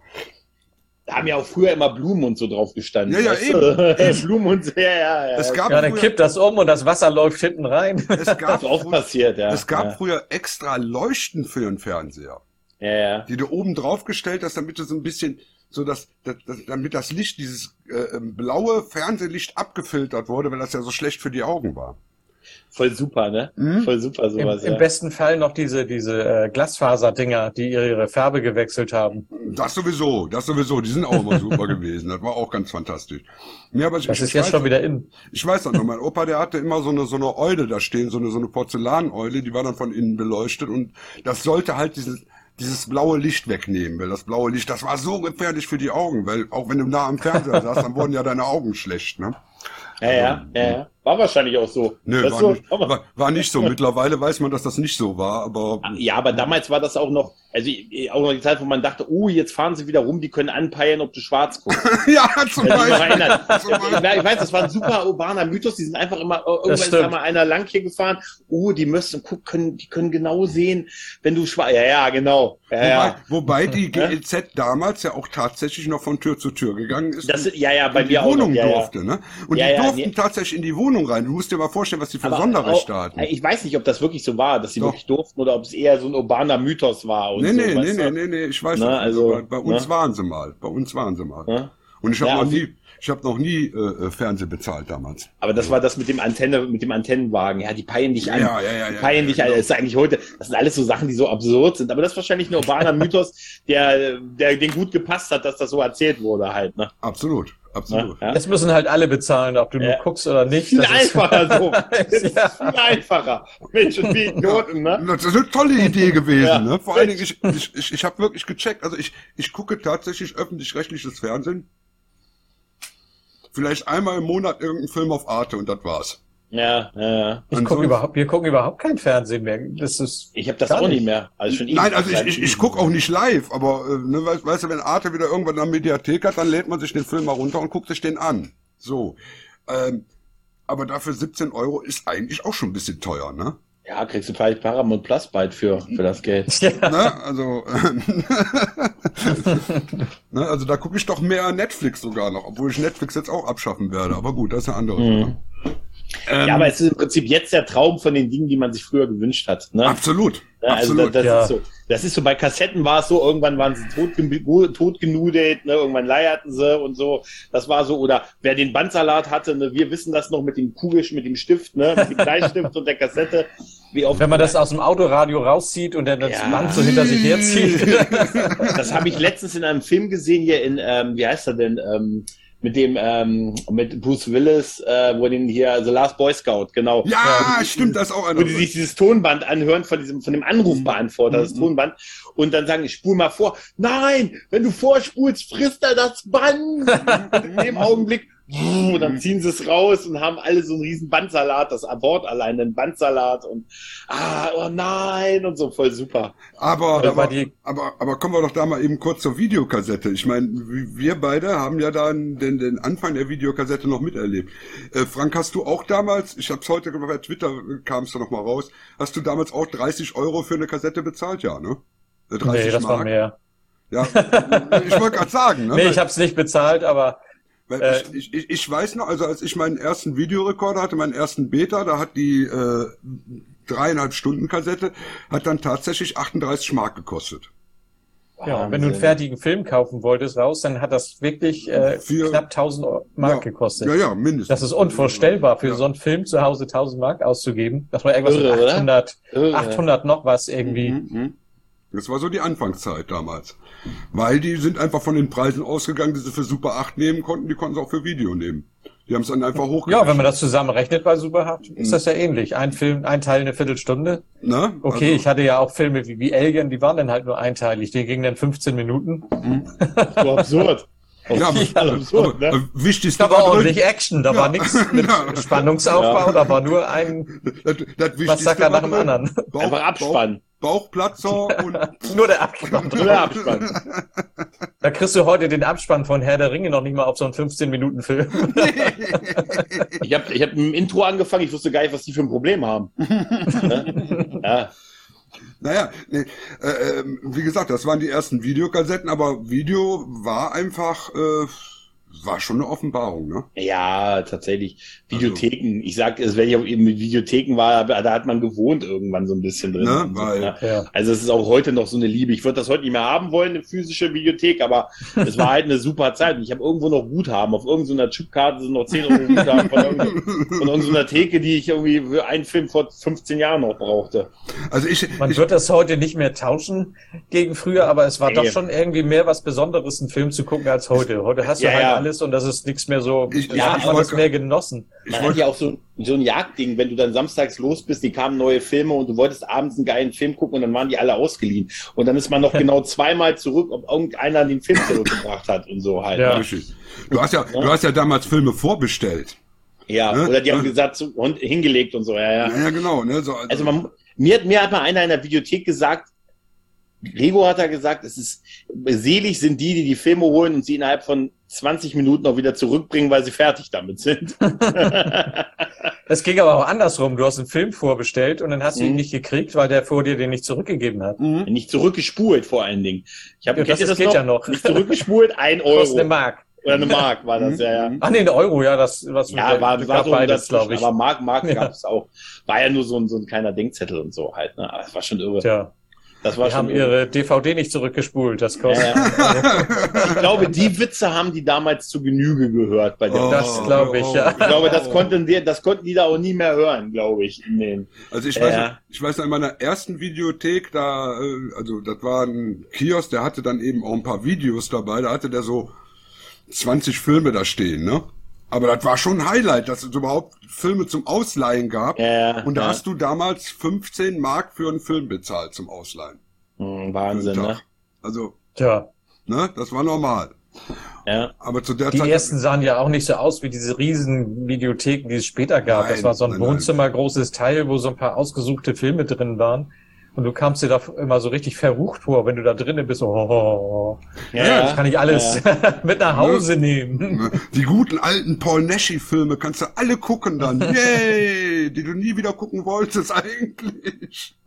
Da haben ja auch früher immer Blumen und so drauf gestanden. Ja, ja, weißt eben, du? eben. Blumen und so, ja, ja, ja. Es gab, Ja, dann früher, kippt das um und das Wasser läuft hinten rein. es das gab, ist oft früher, passiert, ja. es gab ja. früher extra Leuchten für den Fernseher, ja, ja. die du oben drauf gestellt hast, damit du so ein bisschen, so dass, dass, dass damit das Licht, dieses äh, ähm, blaue Fernsehlicht abgefiltert wurde, weil das ja so schlecht für die Augen war. Voll super, ne? Mhm. Voll super Im, sowas, Im ja. besten Fall noch diese, diese äh, Glasfaserdinger, die ihre, ihre Farbe gewechselt haben. Das sowieso, das sowieso, die sind auch immer super gewesen. Das war auch ganz fantastisch. Ja, aber ich, Das ich ist jetzt weiß, schon wieder in. Ich weiß das noch, mein Opa, der hatte immer so eine, so eine Eule da stehen, so eine, so eine Porzellaneule, die war dann von innen beleuchtet und das sollte halt dieses, dieses blaue Licht wegnehmen, weil das blaue Licht, das war so gefährlich für die Augen, weil auch wenn du nah am Fernseher saßt, dann wurden ja deine Augen schlecht, ne? Ja, ja, ja, ja. War wahrscheinlich auch so. Nö, war, so- nicht, war, war nicht so. Mittlerweile weiß man, dass das nicht so war, aber Ja, aber damals war das auch noch, also äh, auch noch die Zeit, wo man dachte, oh, jetzt fahren sie wieder rum, die können anpeilen, ob du schwarz guckst. ja, zum noch Beispiel. ich weiß, das war ein super urbaner Mythos. Die sind einfach immer, irgendwann ist da mal einer lang hier gefahren. Oh, die müssen guck, können, die können genau sehen, wenn du schwarz. Ja, ja, genau. Ja, Wobei, ja. wobei die GEZ damals ja auch tatsächlich noch von Tür zu Tür gegangen ist. Das, und ja, ja, bei in die mir auch. Wohnung noch. Ja, durfte, ne? Und Ja, die ja, durften tatsächlich in die Wohnung rein. Du musst dir mal vorstellen, was die für Aber Sonderrechte auch- hatten. Ich weiß nicht, ob das wirklich so war, dass sie Doch. wirklich durften oder ob es eher so ein urbaner Mythos war. Und Nee, so, nee, nee, nee, nee, nee, ich weiß Na, nicht. also, bei, uns ne? waren sie mal. Bei uns waren sie mal. Ne? Und ich habe Ja, noch nie, ich habe noch nie äh, äh, Fernsehen bezahlt damals. Aber das war das mit dem Antenne, mit dem Antennenwagen. Ja, die peilen dich an. Ja, ja, ja, die ja, peilen ja, dich an. genau. Das ist eigentlich heute, das sind alles so Sachen, die so absurd sind. Aber das ist wahrscheinlich ein urbaner Mythos, der, der den gut gepasst hat, dass das so erzählt wurde halt, ne? Absolut? Absolut. Ja? Das müssen halt alle bezahlen, ob du Ja. nur guckst oder nicht. Viel Das ist- einfacher so. Das ist Ja. viel einfacher. Mensch, und wie Idioten, ne? Das ist eine tolle Idee gewesen. Ja. Ne? Vor allen Dingen, ich, ich, ich, ich habe wirklich gecheckt. Also ich, ich gucke tatsächlich öffentlich-rechtliches Fernsehen. Vielleicht einmal im Monat irgendeinen Film auf Arte und das war's. Ja, ja, ja. Ich guck so- überhaupt, wir gucken überhaupt kein Fernsehen mehr. Das ist, Ich habe das auch nicht nicht. mehr. Also schon Nein, also ich, ich, ich gucke auch nicht live, aber äh, ne, weißt, weißt du, wenn Arte wieder irgendwann eine Mediathek hat, dann lädt man sich den Film mal runter und guckt sich den an. So. Ähm, aber dafür 17 Euro ist eigentlich auch schon ein bisschen teuer, ne? Ja, kriegst du vielleicht Paramount Plus bald für, für das Geld. ja. ne? Also, ne? also da gucke ich doch mehr Netflix sogar noch, obwohl ich Netflix jetzt auch abschaffen werde. Aber gut, das ist eine andere Mhm. Ähm, Ja, aber es ist im Prinzip jetzt der Traum von den Dingen, die man sich früher gewünscht hat. Ne? absolut, Ja, also absolut. das, das, ja. ist so, das ist so, bei Kassetten war es so, irgendwann waren sie totge- totgenudelt, ne, irgendwann leierten sie und so. Das war so, oder wer den Bandsalat hatte, ne, wir wissen das noch mit dem Kugelsch, mit dem Stift, ne, mit dem Bleistift und der Kassette. Wie oft, Wenn man das aus dem Autoradio rauszieht und dann das Ja. Band so hinter sich herzieht. das habe ich letztens in einem Film gesehen hier in, ähm, wie heißt er denn, ähm, mit dem, ähm, mit Bruce Willis, äh, wo den hier, The Last Boy Scout, genau. ja, stimmt, das ist auch einer. wo die sich dieses Tonband anhören von diesem, von dem Anrufbeantworter, das Tonband, und dann sagen, ich spul mal vor. Nein, wenn du vorspulst, frisst er das Band. in dem Augenblick, und dann ziehen sie es raus und haben alle so einen riesen Bandsalat, das Wort allein, ein Bandsalat und, ah, oh nein, und so, voll super. Aber, Oder aber, war die- aber, aber kommen wir doch da mal eben kurz zur Videokassette. Ich meine, wir beide haben ja dann den, den Anfang der Videokassette noch miterlebt. Äh, Frank, hast du auch damals, ich habe es heute bei Twitter kam es da noch mal raus, hast du damals auch 30 Euro für eine Kassette bezahlt, ja, ne? Äh, 30 nee, das war Mark? mehr. Ja, ich wollte gerade sagen, ne? Nee, ich habe es nicht bezahlt, aber Weil Äh, ich, ich, ich weiß noch, also als ich meinen ersten Videorekorder hatte, meinen ersten Beta, da hat die äh, dreieinhalb Stunden Kassette, hat dann tatsächlich 38 Mark gekostet. ja, wenn du einen Wahnsinn. fertigen Film kaufen wolltest raus, dann hat das wirklich äh, Für- knapp 1000 Euro- Mark ja, gekostet. Ja, ja, mindestens. Das ist unvorstellbar, für Ja. so einen Film zu Hause 1000 Mark auszugeben. Das war irgendwas Irre, mit oder? 800, Irre. 800 noch was irgendwie. Mhm, mhm. Das war so die Anfangszeit damals. Weil die sind einfach von den Preisen ausgegangen, die sie für Super 8 nehmen konnten, die konnten sie auch für Video nehmen. Die haben es dann einfach hochgerechnet. Ja, wenn man das zusammenrechnet bei Superhard, ist das ja ähnlich. Ein Film, ein Teil eine Viertelstunde. Ne? Okay, Also, ich hatte ja auch Filme wie, wie Alien, die waren dann halt nur einteilig. Die gingen dann 15 Minuten. So absurd. ja, aber, Ja, absurd, aber, ne? wichtig Da war ordentlich Action, da Ja. war nichts mit Ja. Spannungsaufbau, da war nur ein Das, das Massaker nach dem anderen. Bauch, Einfach Abspannen. Bauch, Bauchplatzer und Nur der Abspann. Nur der Abspann. Da kriegst du heute den Abspann von Herr der Ringe noch nicht mal auf so einen 15-Minuten-Film. Ich habe ich hab im Intro angefangen, ich wusste gar nicht, was die für ein Problem haben. ja. Naja, nee, äh, ähm, wie gesagt, das waren die ersten Videokassetten, aber Video war einfach, äh, war schon eine Offenbarung, ne? ja, tatsächlich. Videotheken. Ich sag, es, wenn ich auch eben mit Videotheken war, da hat man gewohnt irgendwann so ein bisschen drin. Ne, so, weil- ja. Also es ist auch heute noch so eine Liebe. Ich würde das heute nicht mehr haben wollen, eine physische Videothek, aber es war halt eine super Zeit. Und ich habe irgendwo noch Guthaben. Auf irgendeiner Chipkarte sind noch 10 Euro Guthaben von, irgendeiner- von irgendeiner Theke, die ich irgendwie für einen Film vor 15 Jahren noch brauchte. Also ich, Man ich wird das heute nicht mehr tauschen gegen früher, aber es war Nee. doch schon irgendwie mehr was Besonderes, einen Film zu gucken als heute. Heute hast du Ja, halt ja. Alles und das ist nichts mehr so, Ich- ja, ja, hat ich man das wollte- mehr genossen. ich Man hat wollte, ja auch so, so ein Jagdding, wenn du dann samstags los bist, die kamen neue Filme und du wolltest abends einen geilen Film gucken und dann waren die alle ausgeliehen. Und dann ist man noch genau zweimal zurück, ob irgendeiner den Film zurückgebracht hat und so halt. Ja. ne? Du hast ja, du hast ja damals Filme vorbestellt. Ja, Ne? oder die haben Ne? gesagt, so, und hingelegt und so, ja, ja. Ja, ja genau. Ne? So, also, Also man, mir, hat- mir hat mal einer in der Videothek gesagt, Gregor hat da gesagt, es ist selig sind die, die die Filme holen und sie innerhalb von 20 Minuten auch wieder zurückbringen, weil sie fertig damit sind. Es ging aber auch andersrum. Du hast einen Film vorbestellt und dann hast du ihn Mhm. nicht gekriegt, weil der vor dir den nicht zurückgegeben hat. mhm. Nicht zurückgespult vor allen Dingen. Ich habe Ja, das ist- geht ja noch. Nicht zurückgespult, ein Kostet Euro. eine Mark. Oder eine Mark war das, Mhm. ja, ja. Ach nee, ein Euro, ja, das was Ja, war, war so beides, glaube ich. aber Mark, Mark Ja. gab es auch. War ja nur so ein, so ein kleiner Denkzettel und so halt, ne? Aber es war schon irre. Tja, das war die schon haben ihre DVD nicht zurückgespult. Das kostet. ja. Ich glaube, die Witze haben die damals zu Genüge gehört bei der. Oh, Das glaube ich, ja. Ich glaube, das konnten die, das konnten die da auch nie mehr hören, glaube ich. in den- Also ich weiß, noch- ich weiß in meiner ersten Videothek, da, äh, also das war ein Kiosk, der hatte dann eben auch ein paar Videos dabei, da hatte der so 20 Filme da stehen, ne? Aber das war schon ein Highlight, dass es überhaupt Filme zum Ausleihen gab. Ja, ja, Und da ja. hast du damals 15 Mark für einen Film bezahlt zum Ausleihen. Hm, Wahnsinn, ne? Also, Tja, ne, das war normal. Ja. Aber zu der die Zeit. ersten sahen ja auch nicht so aus wie diese riesen Videotheken, die es später gab. Nein, das war so ein nein, nein. Wohnzimmergroßes Teil, wo so ein paar ausgesuchte Filme drin waren. Und du kamst dir da immer so richtig verrucht vor, wenn du da drinnen bist. Oh, oh. Ja, Das kann ich alles mit nach Hause nehmen. Ne, Die guten alten Paul Nashi-Filme kannst du alle gucken dann. Yay! Die du nie wieder gucken wolltest eigentlich.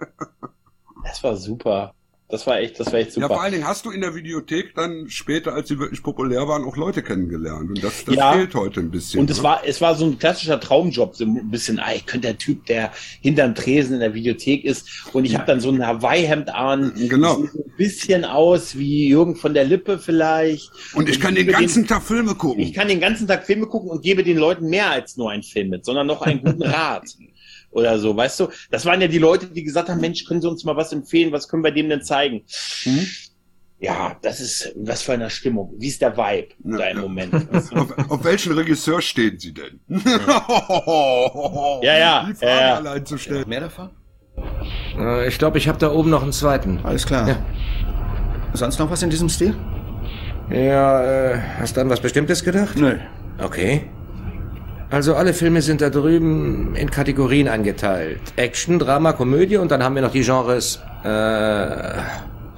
Das war super. Das war echt, das war echt Ja, super. vor allen Dingen hast du in der Videothek dann später, als sie wirklich populär waren, auch Leute kennengelernt. Und das, das Ja. fehlt heute ein bisschen. Und es ne? war, es war so ein klassischer Traumjob, so ein bisschen, ah, ich könnte der Typ, der hinterm Tresen in der Videothek ist. Und ich habe dann so ein Hawaii-Hemd an. Genau. Ich sehe so ein bisschen aus wie Jürgen von der Lippe vielleicht. Und ich kann den ganzen Tag Filme gucken. ich kann den ganzen Tag Filme gucken und gebe den Leuten mehr als nur einen Film mit, sondern noch einen guten Rat. Oder so, weißt du? Das waren ja die Leute, die gesagt haben, Mensch, können Sie uns mal was empfehlen? Was können wir dem denn zeigen? Hm? Ja, das ist, was für eine Stimmung. Wie ist der Vibe Ja, da im ja. Moment? weißt du? auf, auf welchen Regisseur stehen Sie denn? Ja, ja, Die Frage ja, allein zu stellen. Mehr davon? Äh, Ich glaube, ich habe da oben noch einen zweiten. Alles klar. Ja. Sonst noch was in diesem Stil? Ja, äh, hast du an was Bestimmtes gedacht? Nö. Okay. Also alle Filme sind da drüben in Kategorien eingeteilt. Action, Drama, Komödie und dann haben wir noch die Genres äh,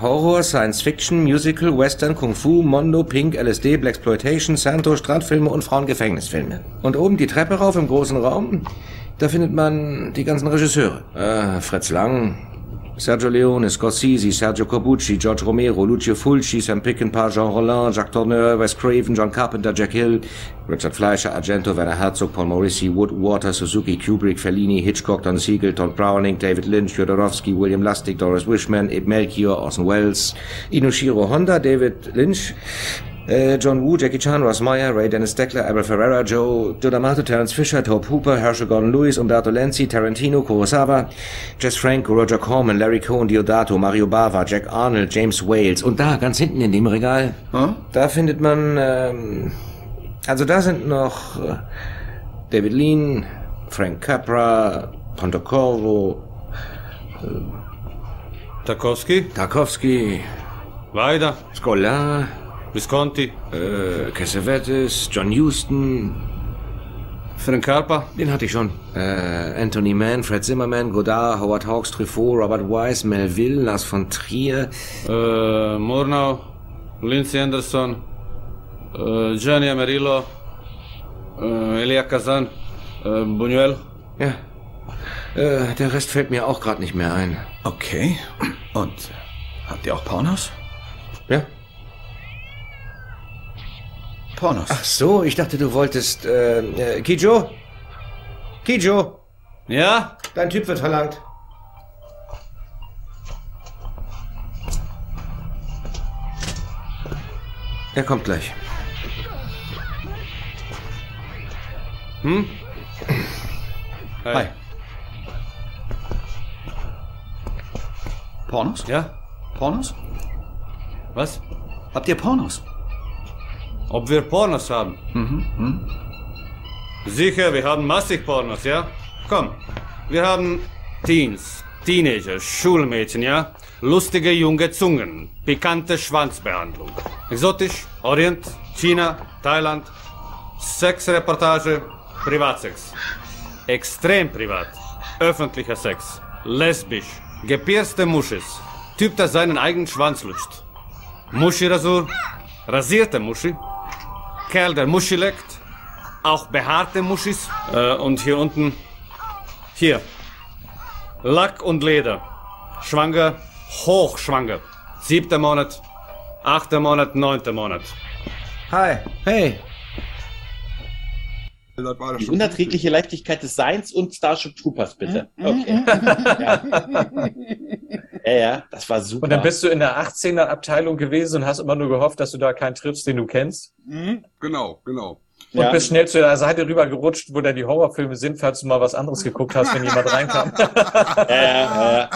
Horror, Science Fiction, Musical, Western, Kung Fu, Mondo, Pink, LSD, Blaxploitation, Santo, Strandfilme und Frauengefängnisfilme. Und oben die Treppe rauf im großen Raum, da findet man die ganzen Regisseure. Äh, Fritz Lang, Sergio Leone, Scorsese, Sergio Corbucci, George Romero, Lucio Fulci, Sam Peckinpah, Jean Rollin, Jacques Tourneur, Wes Craven, John Carpenter, Jack Hill, Richard Fleischer, Argento, Werner Herzog, Paul Morrissey, Wood, Water, Suzuki, Kubrick, Fellini, Hitchcock, Don Siegel, Todd Browning, David Lynch, Jodorowsky, William Lustig, Doris Wishman, Ib Melchior, Orson Welles, Inoshiro Honda, David Lynch, äh, John Woo, Jackie Chan, Ross Meyer, Ray Dennis Deckler, Abel Ferreira, Joe D'Amato, Terence Fisher, Tobe Hooper, Herschel Gordon Lewis, Umberto Lenzi, Tarantino, Kurosawa, Jess Franco, Roger Corman, Larry Cohen, Diodato, Mario Bava, Jack Arnold, James Wales. Und da, ganz hinten in dem Regal, Hm? da findet man, ähm, also da sind noch äh, David Lean, Frank Capra, Pontecorvo, Tarkovsky, Tarkovsky, Weida, Scolar, Visconti, äh, Cassavetes, John Huston, Frank Carpa, Den hatte ich schon. Äh, Anthony Mann, Fred Zimmerman, Godard, Howard Hawks, Truffaut, Robert Wise, Melville, Lars von Trier. äh, Murnau, Lindsay Anderson, äh, Gianni Amarillo, äh, Elia Kazan, äh, Buñuel. Ja. Äh, der Rest fällt mir auch gerade nicht mehr ein. Okay. Und habt ihr auch Pornos? Ja? Pornos. Ach so, ich dachte, du wolltest, äh, äh Kijo? Kijo, Ja? dein Typ wird verlangt. Er kommt gleich. Hm? Hi. Pornos? Ja? Pornos? Was? Habt ihr Pornos? Ob wir Pornos haben? Mhm. Hm? Sicher, wir haben massig Pornos, ja? Komm, wir haben Teens, Teenager, Schulmädchen, ja? Lustige junge Zungen, pikante Schwanzbehandlung. Exotisch, Orient, China, Thailand, Sexreportage, Privatsex. Extrem privat. Öffentlicher Sex. Lesbisch. Gepierste Muschis. Typ, der seinen eigenen Schwanz lutscht. Muschi-Rasur. Rasierte Muschi. Kerl, der Muschi leckt. Auch behaarte Muschis. Äh, und hier unten. Hier. Lack und Leder. Schwanger. Hochschwanger. Siebter Monat. Achter Monat. Neunter Monat. Hi. Hey. Das war das Die unerträgliche Leichtigkeit des Seins und Starship Troopers, bitte. Okay. ja. ja, ja, das war super. Und dann bist du in der 18er Abteilung gewesen und hast immer nur gehofft, dass du da keinen triffst, den du kennst. Mhm, Genau, genau. Und Ja. bist schnell zu der Seite rüber gerutscht, wo dann die Horrorfilme sind, falls du mal was anderes geguckt hast, wenn jemand reinkam. ja, ja.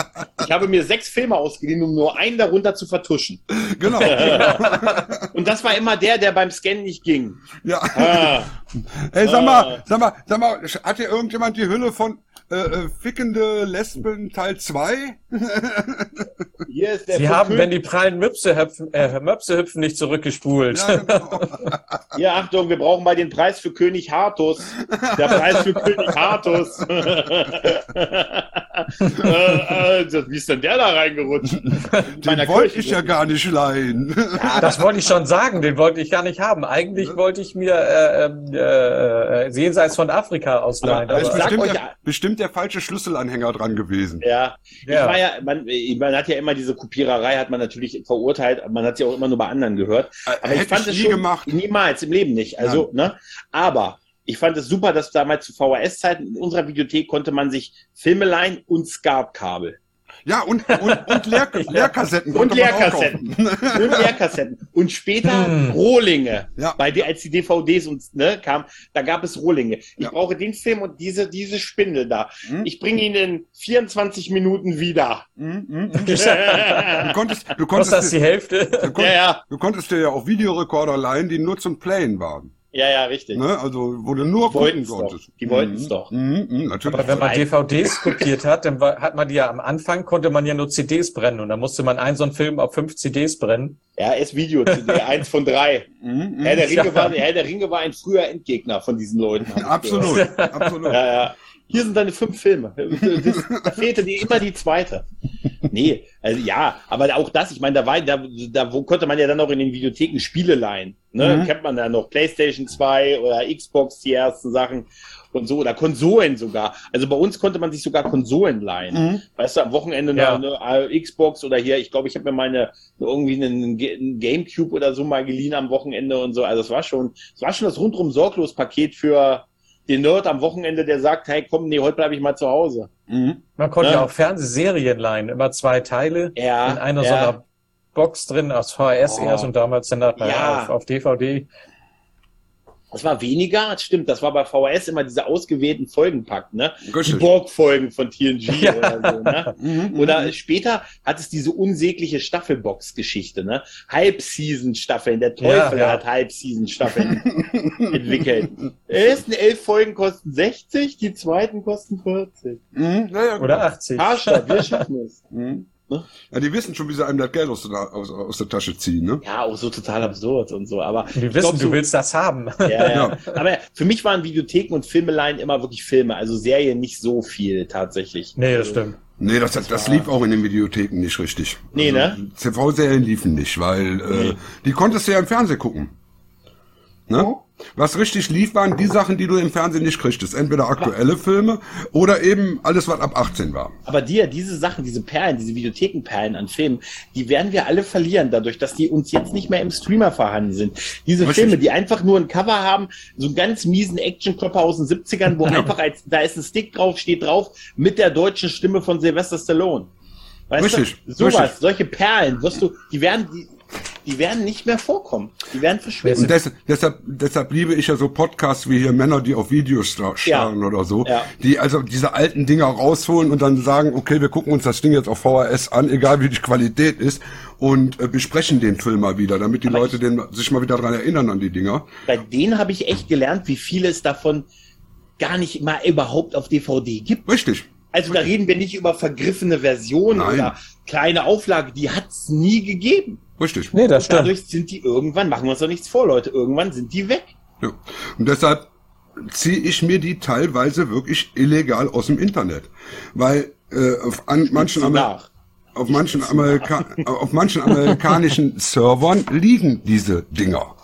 Ich habe mir sechs Filme ausgeliehen, um nur einen darunter zu vertuschen. Genau. Und das war immer der, der beim Scannen nicht ging. ja. Ah, Ey, sag mal, sag mal, sag mal, hat hier irgendjemand die Hülle von äh, äh, Fickende Lesben Teil 2? Hier ist der Sie haben, wenn die prallen Möpse hüpfen, äh, Möpse hüpfen, nicht zurückgespult. Ja, genau. Hier, Achtung, wir brauchen mal den Preis für König Hartus. Der Preis für König Hartus. äh, äh, wie ist denn der da reingerutscht? Den wollte ich ja gar nicht leihen. Das wollte ich schon sagen, den wollte ich gar nicht haben. Eigentlich wollte ich mir äh, äh, äh, jenseits von Afrika ausleihen. Da ist bestimmt euch- der, bestimmt der falsche Schlüsselanhänger dran gewesen. Ja, ich Ja. war ja, man, man hat ja immer diese Kopiererei, hat man natürlich verurteilt, man hat sie auch immer nur bei anderen gehört. Aber Hätte ich fand ich es nie schon, gemacht. niemals im Leben nicht. Also, ne? Aber ich fand es super, dass damals zu VHS-Zeiten in unserer Videothek konnte man sich Filme leihen und SCART-Kabel. Ja, und, und, und Leer, Leerkassetten. Und Leerkassetten. und Leerkassetten. Und später Hm. Rohlinge. Ja. Bei die, als die DVDs uns ne, kam, da gab es Rohlinge. Ich Ja. brauche den Film und diese, diese Spindel da. Hm? Ich bringe ihn in 24 Minuten wieder. Mhm, mhm. Du konntest, du kostet das konntest, die Hälfte? du, ja, konntest, ja. du konntest dir ja auch Videorekorder leihen, die nur zum Playen waren. Ja, ja, richtig. Ne? Also, wo du nur Die gucken doch. konntest. Die wollten's Mhm. doch. Mhm, mhm, natürlich. Aber wenn man. DVDs kopiert hat, dann hat man die ja am Anfang, konnte man ja nur CDs brennen und dann musste man einen so einen Film auf fünf CDs brennen. Ja, ist Video, eins von drei. Mhm, mhm. Herr der, Ringe Ja. war, Herr der Ringe war ein früher Endgegner von diesen Leuten. Absolut, absolut. Ja, ja. Hier sind deine fünf Filme. Da fehlte dir immer die zweite. Nee, also ja, aber auch das, ich meine, da war, da, da wo konnte man ja dann auch in den Videotheken Spiele leihen. Ne? Mhm. Kennt man da noch PlayStation 2 oder Xbox, die ersten Sachen und so, oder Konsolen sogar. Also bei uns konnte man sich sogar Konsolen leihen. Mhm. Weißt du, am Wochenende Ja. eine, eine Xbox oder hier, ich glaube, ich habe mir meine irgendwie einen, einen Gamecube oder so mal geliehen am Wochenende und so. Also es war schon, es war schon das rundrum sorglos Paket für den Nerd am Wochenende, der sagt, hey, komm, nee, heute bleibe ich mal zu Hause. Mhm. Man konnte Ja. ja auch Fernsehserien leihen, immer zwei Teile Ja, in einer ja. so einer Box drin, aus VHS Oh. erst und damals dann nachher Ja. auf, auf DVD. Das war weniger, das stimmt, das war bei VHS immer diese ausgewählten Folgenpack, ne? Die Richtig. Borg-Folgen von TNG Ja. oder so, ne? Mhm, Oder mhm. später hat es diese unsägliche Staffelbox-Geschichte, ne? Halbseason-Staffeln. Der Teufel Ja, ja. hat Halbseason-Staffeln entwickelt. Die ersten elf Folgen kosten 60, die zweiten kosten 40. Mhm. Ja, ja, Oder genau. 80. Arschstadt, wir schaffen es. Mhm. Ne? Ja, die wissen schon, wie sie einem das Geld aus, der- aus, aus der Tasche ziehen, ne? Ja, auch so total absurd und so, aber. Ich wissen, glaub, so- du willst das haben. Ja, ja. Ja. Aber für mich waren Videotheken und Filmeleien immer wirklich Filme, also Serien nicht so viel tatsächlich. Nee, das Also, stimmt. Nee, das, das lief auch in den Videotheken nicht richtig. Nee, ne? TV-Serien liefen nicht, weil äh, die konntest du ja im Fernsehen gucken. Ne? Was richtig lief, waren die Sachen, die du im Fernsehen nicht kriegtest. Entweder aktuelle Filme oder eben alles, was ab 18 war. Aber dir, diese Sachen, diese Perlen, diese Videothekenperlen an Filmen, die werden wir alle verlieren, dadurch, dass die uns jetzt nicht mehr im Streamer vorhanden sind. Diese Richtig. Filme, die einfach nur ein Cover haben, so einen ganz miesen Actionklopper aus den 70ern, wo Ja. einfach als, da ist ein Stick drauf, steht drauf, mit der deutschen Stimme von Sylvester Stallone. Weißt Richtig, du? Sowas, richtig. solche Perlen, wirst du, die werden, die, die werden nicht mehr vorkommen. Die werden verschwinden. Und des, deshalb, deshalb liebe ich ja so Podcasts wie hier Männer, die auf Videos sta- starren oder so, Ja. die also diese alten Dinger rausholen und dann sagen, okay, wir gucken uns das Ding jetzt auf VHS an, egal wie die Qualität ist, und äh, besprechen den Film mal wieder, damit die Aber Leute den, sich mal wieder dran erinnern an die Dinger. Bei denen habe ich echt gelernt, wie viele es davon gar nicht mal überhaupt auf DVD gibt. Richtig. Also da reden wir nicht über vergriffene Versionen Nein. oder kleine Auflage, die hat's nie gegeben. Richtig. Nee, das stimmt. Dadurch sind die irgendwann, machen wir uns doch nichts vor, Leute, irgendwann sind die weg. Ja. Und deshalb ziehe ich mir die teilweise wirklich illegal aus dem Internet. Weil äh, auf an, manchen Amer auf manchen, Amerika auf manchen amerikanischen Servern liegen diese Dinger.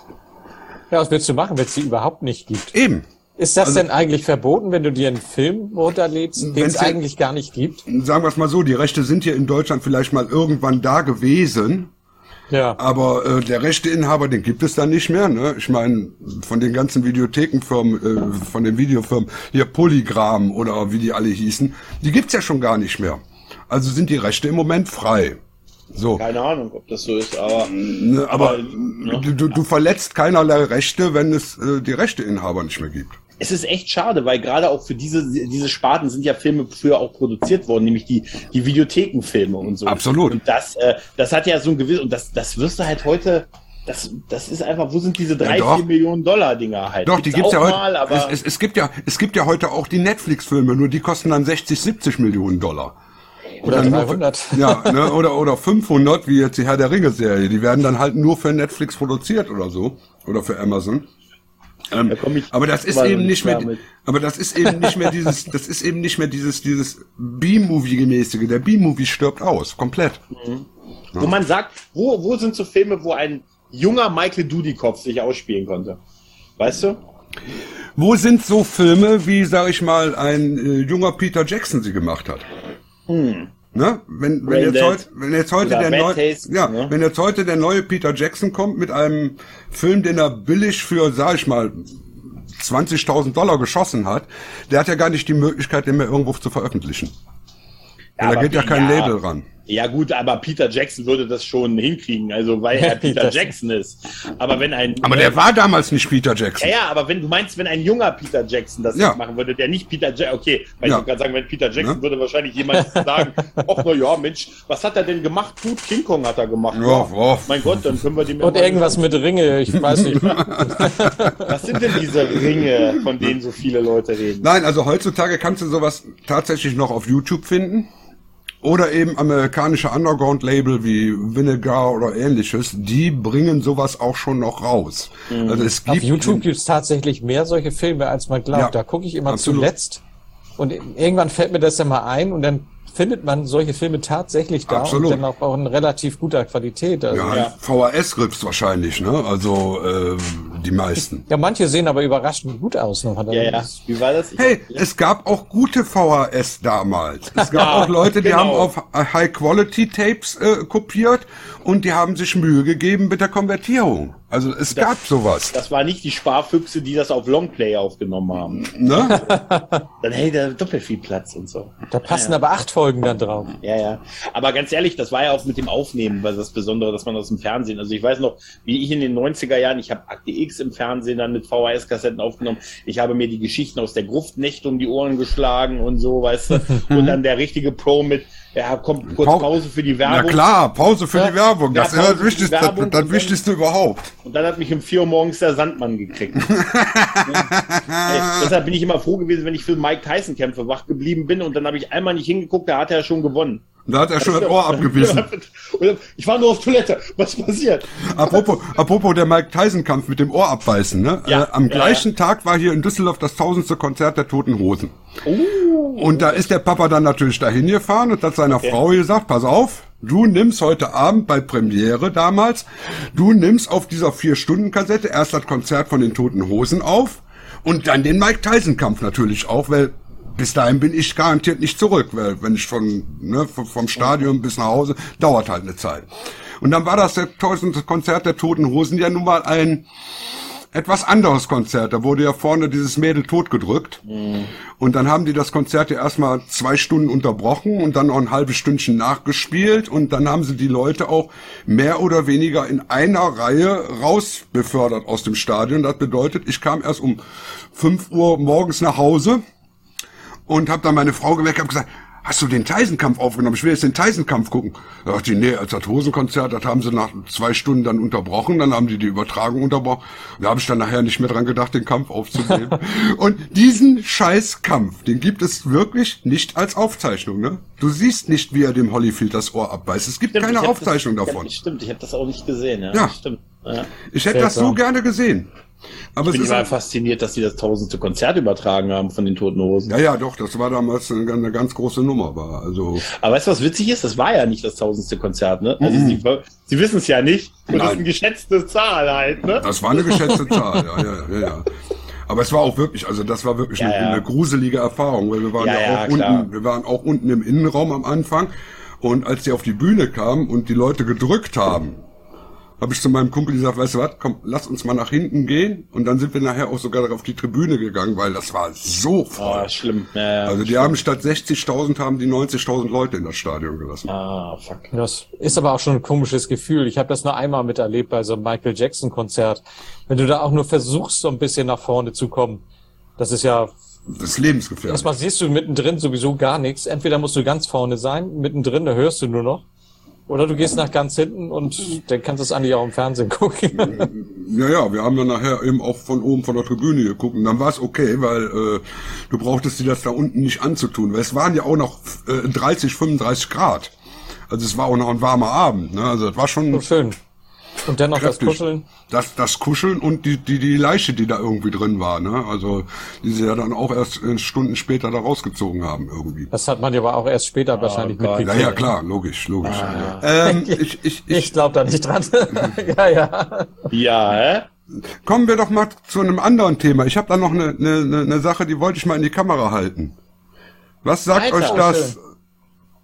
Ja, was willst du machen, wenn es die überhaupt nicht gibt? Eben. Ist das Also- denn eigentlich verboten, wenn du dir einen Film runterlädst, den es eigentlich gar nicht gibt? Sagen wir es mal so, die Rechte sind hier in Deutschland vielleicht mal irgendwann da gewesen. Ja. Aber äh, der Rechteinhaber, den gibt es dann nicht mehr. Ne? Ich meine, von den ganzen Videothekenfirmen, äh, von den Videofirmen, hier Polygram oder wie die alle hießen, die gibt's ja schon gar nicht mehr. Also sind die Rechte im Moment frei. So. Keine Ahnung, ob das so ist, aber. Ne, aber du, du, du verletzt keinerlei Rechte, wenn es äh, die Rechteinhaber nicht mehr gibt. Es ist echt schade, weil gerade auch für diese, diese Sparten sind ja Filme früher auch produziert worden, nämlich die, die Videothekenfilme und so. Absolut. Und das, äh, das hat ja so ein gewiss, und das, das wirst du halt heute, das, das ist einfach, wo sind diese drei, doch. vier Millionen Dollar Dinger halt? Doch, die gibt's ja heute. Mal, aber es, es, es gibt ja, es gibt ja heute auch die Netflix-Filme, nur die kosten dann 60, 70 Millionen Dollar. Oder dann nur 300. Für, ja, ne, oder, oder 500, wie jetzt die Herr der Ringe-Serie. Die werden dann halt nur für Netflix produziert oder so. Oder für Amazon. Ähm, Da aber das ist eben nicht mehr, mit. aber das ist eben nicht mehr dieses, das ist eben nicht mehr dieses, dieses B-Movie-gemäßige. Der B-Movie stirbt aus, komplett. wo man sagt, wo, wo sind so Filme, wo ein junger Michael Dudikoff sich ausspielen konnte? Weißt du? Wo sind so Filme, wie, sag ich mal, ein äh, junger Peter Jackson sie gemacht hat? Hm. Ne? Wenn, wenn, jetzt heute, wenn jetzt heute der neue, Taste, ja, ne? wenn jetzt heute der neue Peter Jackson kommt mit einem Film, den er billig für, sag ich mal, 20.000 Dollar geschossen hat, der hat ja gar nicht die Möglichkeit, den mehr irgendwo zu veröffentlichen. Ja, da geht ja kein ja. Label ran. Ja gut, aber Peter Jackson würde das schon hinkriegen, also weil er Peter Jackson ist. Aber wenn ein Aber der war damals nicht Peter Jackson. ja, ja, aber wenn du meinst, wenn ein junger Peter Jackson das Ja. jetzt machen würde, der nicht Peter Jackson, okay, weil Ja. ich wollte gerade sagen, wenn Peter Jackson Ne? würde wahrscheinlich jemand sagen, ach na ja, Mensch, was hat er denn gemacht? Gut, King Kong hat er gemacht. Ja, ja. Mein Gott, dann können wir dem Und ja irgendwas mit Ringe, ich weiß nicht. Was sind denn diese Ringe, von denen so viele Leute reden? Nein, also heutzutage kannst du sowas tatsächlich noch auf YouTube finden. Oder eben amerikanische Underground-Label wie Vinegar oder ähnliches, die bringen sowas auch schon noch raus. Also es Auf gibt YouTube gibt's tatsächlich mehr solche Filme, als man glaubt. Ja, da gucke ich immer absolut. zuletzt. Und irgendwann fällt mir das dann mal ein und dann findet man solche Filme tatsächlich da Absolut. und dann auch, auch in relativ guter Qualität. Also, ja, ja. VHS-Rips wahrscheinlich, ne? Also äh, die meisten. manche sehen aber überraschend gut aus. Noch. Ja, ja. Wie war das? Ich Hey, es gab auch gute VHS damals. Es gab auch Leute, die genau. haben auf High-Quality-Tapes äh, kopiert und die haben sich Mühe gegeben mit der Konvertierung. Also es gab sowas. Das war nicht die Sparfüchse, die das auf Longplay aufgenommen haben. Ne? Dann hey, da doppelt viel Platz und so. Da passen aber acht Folgen dann drauf. Ja, ja. Aber ganz ehrlich, das war ja auch mit dem Aufnehmen, weil das Besondere, dass man aus dem Fernsehen, also ich weiß noch, wie ich in den 90er Jahren, ich habe Akte X im Fernsehen dann mit VHS-Kassetten aufgenommen. Ich habe mir die Geschichten aus der Gruftnächte um die Ohren geschlagen und so, weißt du. und dann der richtige Pro mit, ja, kommt kurz Pau- Pause für die Na Werbung. klar, Pause für Ja. die Werbung. Ja, Das Pause ist das Wichtigste, das, das Wichtigste überhaupt. Und dann hat mich um 4 Uhr morgens der Sandmann gekriegt. Ey, deshalb bin ich immer froh gewesen, wenn ich für Mike Tyson Kämpfe wach geblieben bin und dann habe ich einmal nicht hingeguckt, da hat er schon gewonnen. Da hat er schon das Ohr abgebissen. Und Ich war nur auf Toilette. Was passiert? Apropos, apropos der Mike Tyson-Kampf mit dem Ohr abbeißen, ne? Ja, äh, am ja, gleichen Tag war hier in Düsseldorf das tausendste Konzert der Toten Hosen. Oh. Und da ist der Papa dann natürlich dahin gefahren und hat seiner Frau gesagt, pass auf, du nimmst heute Abend bei Premiere damals, du nimmst auf dieser Vier-Stunden-Kassette erst das Konzert von den Toten Hosen auf und dann den Mike Tyson-Kampf natürlich auch, weil bis dahin bin ich garantiert nicht zurück, weil wenn ich von, ne, vom- Stadion bis nach Hause, dauert halt eine Zeit. Und dann war das der tausendste Konzert der Toten Hosen ja nun mal ein etwas anderes Konzert. Da wurde ja vorne dieses Mädel totgedrückt. Und dann haben die das Konzert ja erstmal zwei Stunden unterbrochen und dann noch ein halbes Stündchen nachgespielt. Und dann haben sie die Leute auch mehr oder weniger in einer Reihe rausbefördert aus dem Stadion. Das bedeutet, ich kam erst um 5 Uhr morgens nach Hause und habe dann meine Frau geweckt und gesagt, hast du den Tyson-Kampf aufgenommen? Ich will jetzt den Tyson-Kampf gucken. Da dachte ich, nee, als das Hosenkonzert, das haben sie nach zwei Stunden dann unterbrochen, dann haben die die Übertragung unterbrochen. Da habe ich dann nachher nicht mehr dran gedacht, den Kampf aufzunehmen. und diesen scheiß Kampf, den gibt es wirklich nicht als Aufzeichnung, ne? Du siehst nicht, wie er dem Holyfield das Ohr abbeißt. Es gibt Stimmt, keine Aufzeichnung das, davon. Stimmt, ich habe das auch nicht gesehen. Ja, Ja. Stimmt. Ja. Ich hätte das so gerne gesehen. Aber Ich bin immer fasziniert, dass die das tausendste Konzert übertragen haben von den Toten Hosen. ja, ja, doch, das war damals eine, eine ganz große Nummer, war. Also, Aber weißt du, was witzig ist? Das war ja nicht das tausendste Konzert, ne? Also Mhm. sie, sie wissen es ja nicht. Und das ist Nein. eine geschätzte Zahl halt, ne? das war eine geschätzte Zahl, ja, ja, ja, ja. Aber es war auch wirklich, also das war wirklich Ja, eine, ja. eine gruselige Erfahrung, weil wir waren Ja, ja, auch klar. unten, wir waren auch unten im Innenraum am Anfang und als die auf die Bühne kamen und die Leute gedrückt haben, habe ich zu meinem Kumpel gesagt, weißt du was, komm, lass uns mal nach hinten gehen und dann sind wir nachher auch sogar auf die Tribüne gegangen, weil das war so voll. Oh, schlimm. Ja, ja, also die schlimm. haben statt 60.000 haben die 90.000 Leute in das Stadion gelassen. Ah, fuck. Das ist aber auch schon ein komisches Gefühl. Ich habe das nur einmal miterlebt bei so einem Michael Jackson Konzert. Wenn du da auch nur versuchst, so ein bisschen nach vorne zu kommen, das ist ja, Das ist lebensgefährlich. erstmal siehst du mittendrin sowieso gar nichts. Entweder musst du ganz vorne sein, mittendrin, da hörst du nur noch. Oder du gehst nach ganz hinten und dann kannst du es eigentlich auch im Fernsehen gucken. Ja, ja, wir haben dann nachher eben auch von oben von der Tribüne geguckt und dann war es okay, weil äh, du brauchtest dir das da unten nicht anzutun, weil es waren ja auch noch äh, 30, 35 Grad. Also es war auch noch ein warmer Abend, ne? Also das war schon So schön. Und dennoch das. Kuscheln. Das, das Kuscheln und die, die, die Leiche, die da irgendwie drin war, ne? Also die sie ja dann auch erst äh, Stunden später da rausgezogen haben irgendwie. Das hat man ja aber auch erst später wahrscheinlich Gott. Ja, mitgekriegt. ja, klar, logisch, logisch. Ähm, ich, ich, ich, Ich glaube da nicht dran. ja, ja. Ja, hä? Kommen wir doch mal zu einem anderen Thema. Ich habe da noch eine, eine, eine Sache, die wollte ich mal in die Kamera halten. Was sagt Alter, euch oh, das? schön.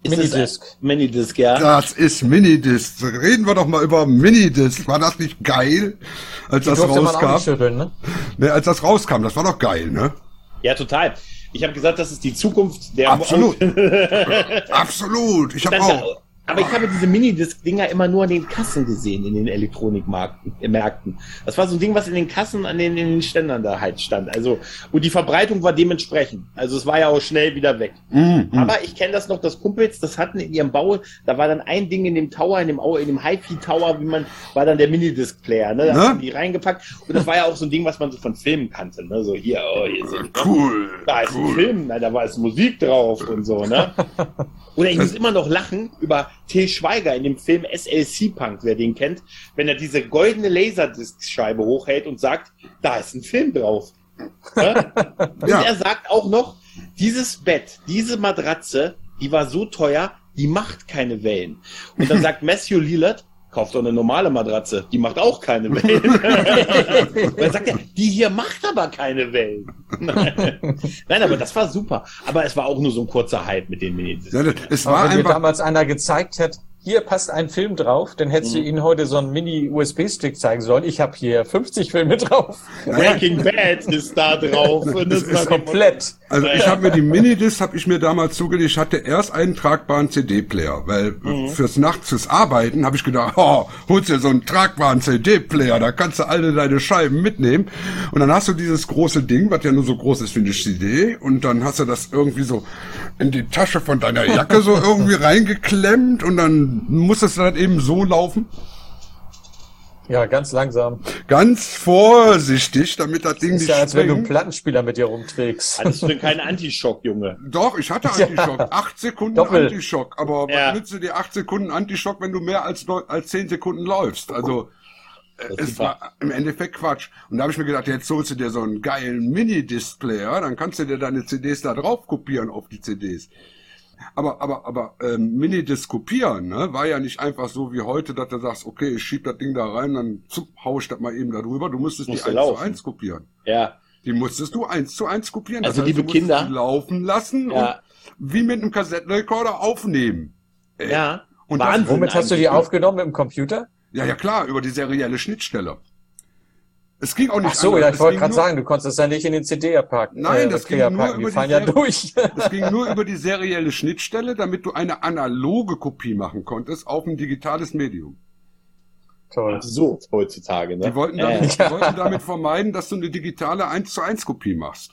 Minidisc. Minidisc, ja. Das ist Minidisc. Reden wir doch mal über Minidisc. War das nicht geil, als das auch nicht rauskam? schütteln, ne? Ne, als das rauskam, das war doch geil, ne? Ja, total. Ich habe gesagt, das ist die Zukunft der Absolut. Absolut. Ich habe auch. Aber ich habe diese Minidisc-Dinger immer nur an den Kassen gesehen, in den Elektronikmärkten. äh. Das war so ein Ding, was in den Kassen an den, in den Ständern da halt stand. Also, und die Verbreitung war dementsprechend. Also es war ja auch schnell wieder weg. Mhm, mhm. Aber ich kenne das noch, dass Kumpels, das hatten in ihrem Bau, da war dann ein Ding in dem Tower, in dem, in dem HiFi-Tower, wie man, war dann der Minidisc-Player, ne? Da Ne? haben die reingepackt. Und das war ja auch so ein Ding, was man so von Filmen kannte, ne? So hier, oh, hier sind, Cool. da ist ein cool. Film, na, da war es Musik drauf und so, ne? Oder ich muss immer noch lachen über Till Schweiger in dem Film SLC Punk, wer den kennt, wenn er diese goldene Laserdisc-Scheibe hochhält und sagt, da ist ein Film drauf. Ne? Und Ja. er sagt auch noch, dieses Bett, diese Matratze, die war so teuer, die macht keine Wellen. Und dann sagt Matthew Lillard, kauft doch eine normale Matratze, die macht auch keine Wellen. Und dann sagt er, die hier macht aber keine Wellen. Nein, aber das war super. Aber es war auch nur so ein kurzer Hype mit den Minidiscs. Ja, es Aber war wenn dir einfach. damals einer gezeigt hätte, hier passt ein Film drauf, dann hättest Mhm. du ihnen heute so einen Mini-USB-Stick zeigen sollen. Ich habe hier 50 Filme drauf. Breaking Bad ist da drauf. Und das ist war Komplett. Also ich habe mir die Minidisc habe ich mir damals zugelegt. Ich hatte erst einen tragbaren CD-Player, weil Mhm. fürs Nachts fürs Arbeiten habe ich gedacht, oh, holst dir so einen tragbaren CD-Player, da kannst du alle deine Scheiben mitnehmen. Und dann hast du dieses große Ding, was ja nur so groß ist wie eine CD, und dann hast du das irgendwie so in die Tasche von deiner Jacke so irgendwie reingeklemmt und dann musstest du dann eben so laufen. Ja, ganz langsam. Ganz vorsichtig, damit das Ding Ist nicht ja, als wenn du einen springt. Plattenspieler mit dir rumträgst. Hattest du denn keinen Antischock, Junge? Doch, ich hatte Antischock. Acht Sekunden Doppelt. Antischock. Aber Ja. was nützt dir die acht Sekunden Antischock, wenn du mehr als, neun, als zehn Sekunden läufst? Also, äh, ist es war im Endeffekt Quatsch. Und da habe ich mir gedacht, jetzt holst du dir so einen geilen Mini-Displayer, dann kannst du dir deine CDs da drauf kopieren auf die CDs. Aber, aber, aber ähm, Minidisc kopieren, ne, war ja nicht einfach so wie heute, dass du sagst, okay, ich schieb das Ding da rein, dann zup, hau ich das mal eben da drüber. Du musstest Musste die eins zu eins kopieren. Ja. Die musstest du eins zu eins kopieren. Also, heißt, liebe Kinder- die laufen lassen Ja. und wie mit einem Kassettenrekorder aufnehmen. Ey. Ja. Und das- Wahnsinn. Womit hast du die aufgenommen? Mit dem Computer? Ja, ja klar, über die serielle Schnittstelle. Es ging auch nicht Ach so, anders. ja, ich wollte ging gerade sagen, du konntest es ja nicht in den CD packen. Nein, das ging Player nur über die die fallen ja durch. Es ging nur über die serielle Schnittstelle, damit du eine analoge Kopie machen konntest auf ein digitales Medium. Toll. So, heutzutage, ne? Die wollten, ja, damit, die wollten damit vermeiden, dass du eine digitale 1 zu 1 Kopie machst.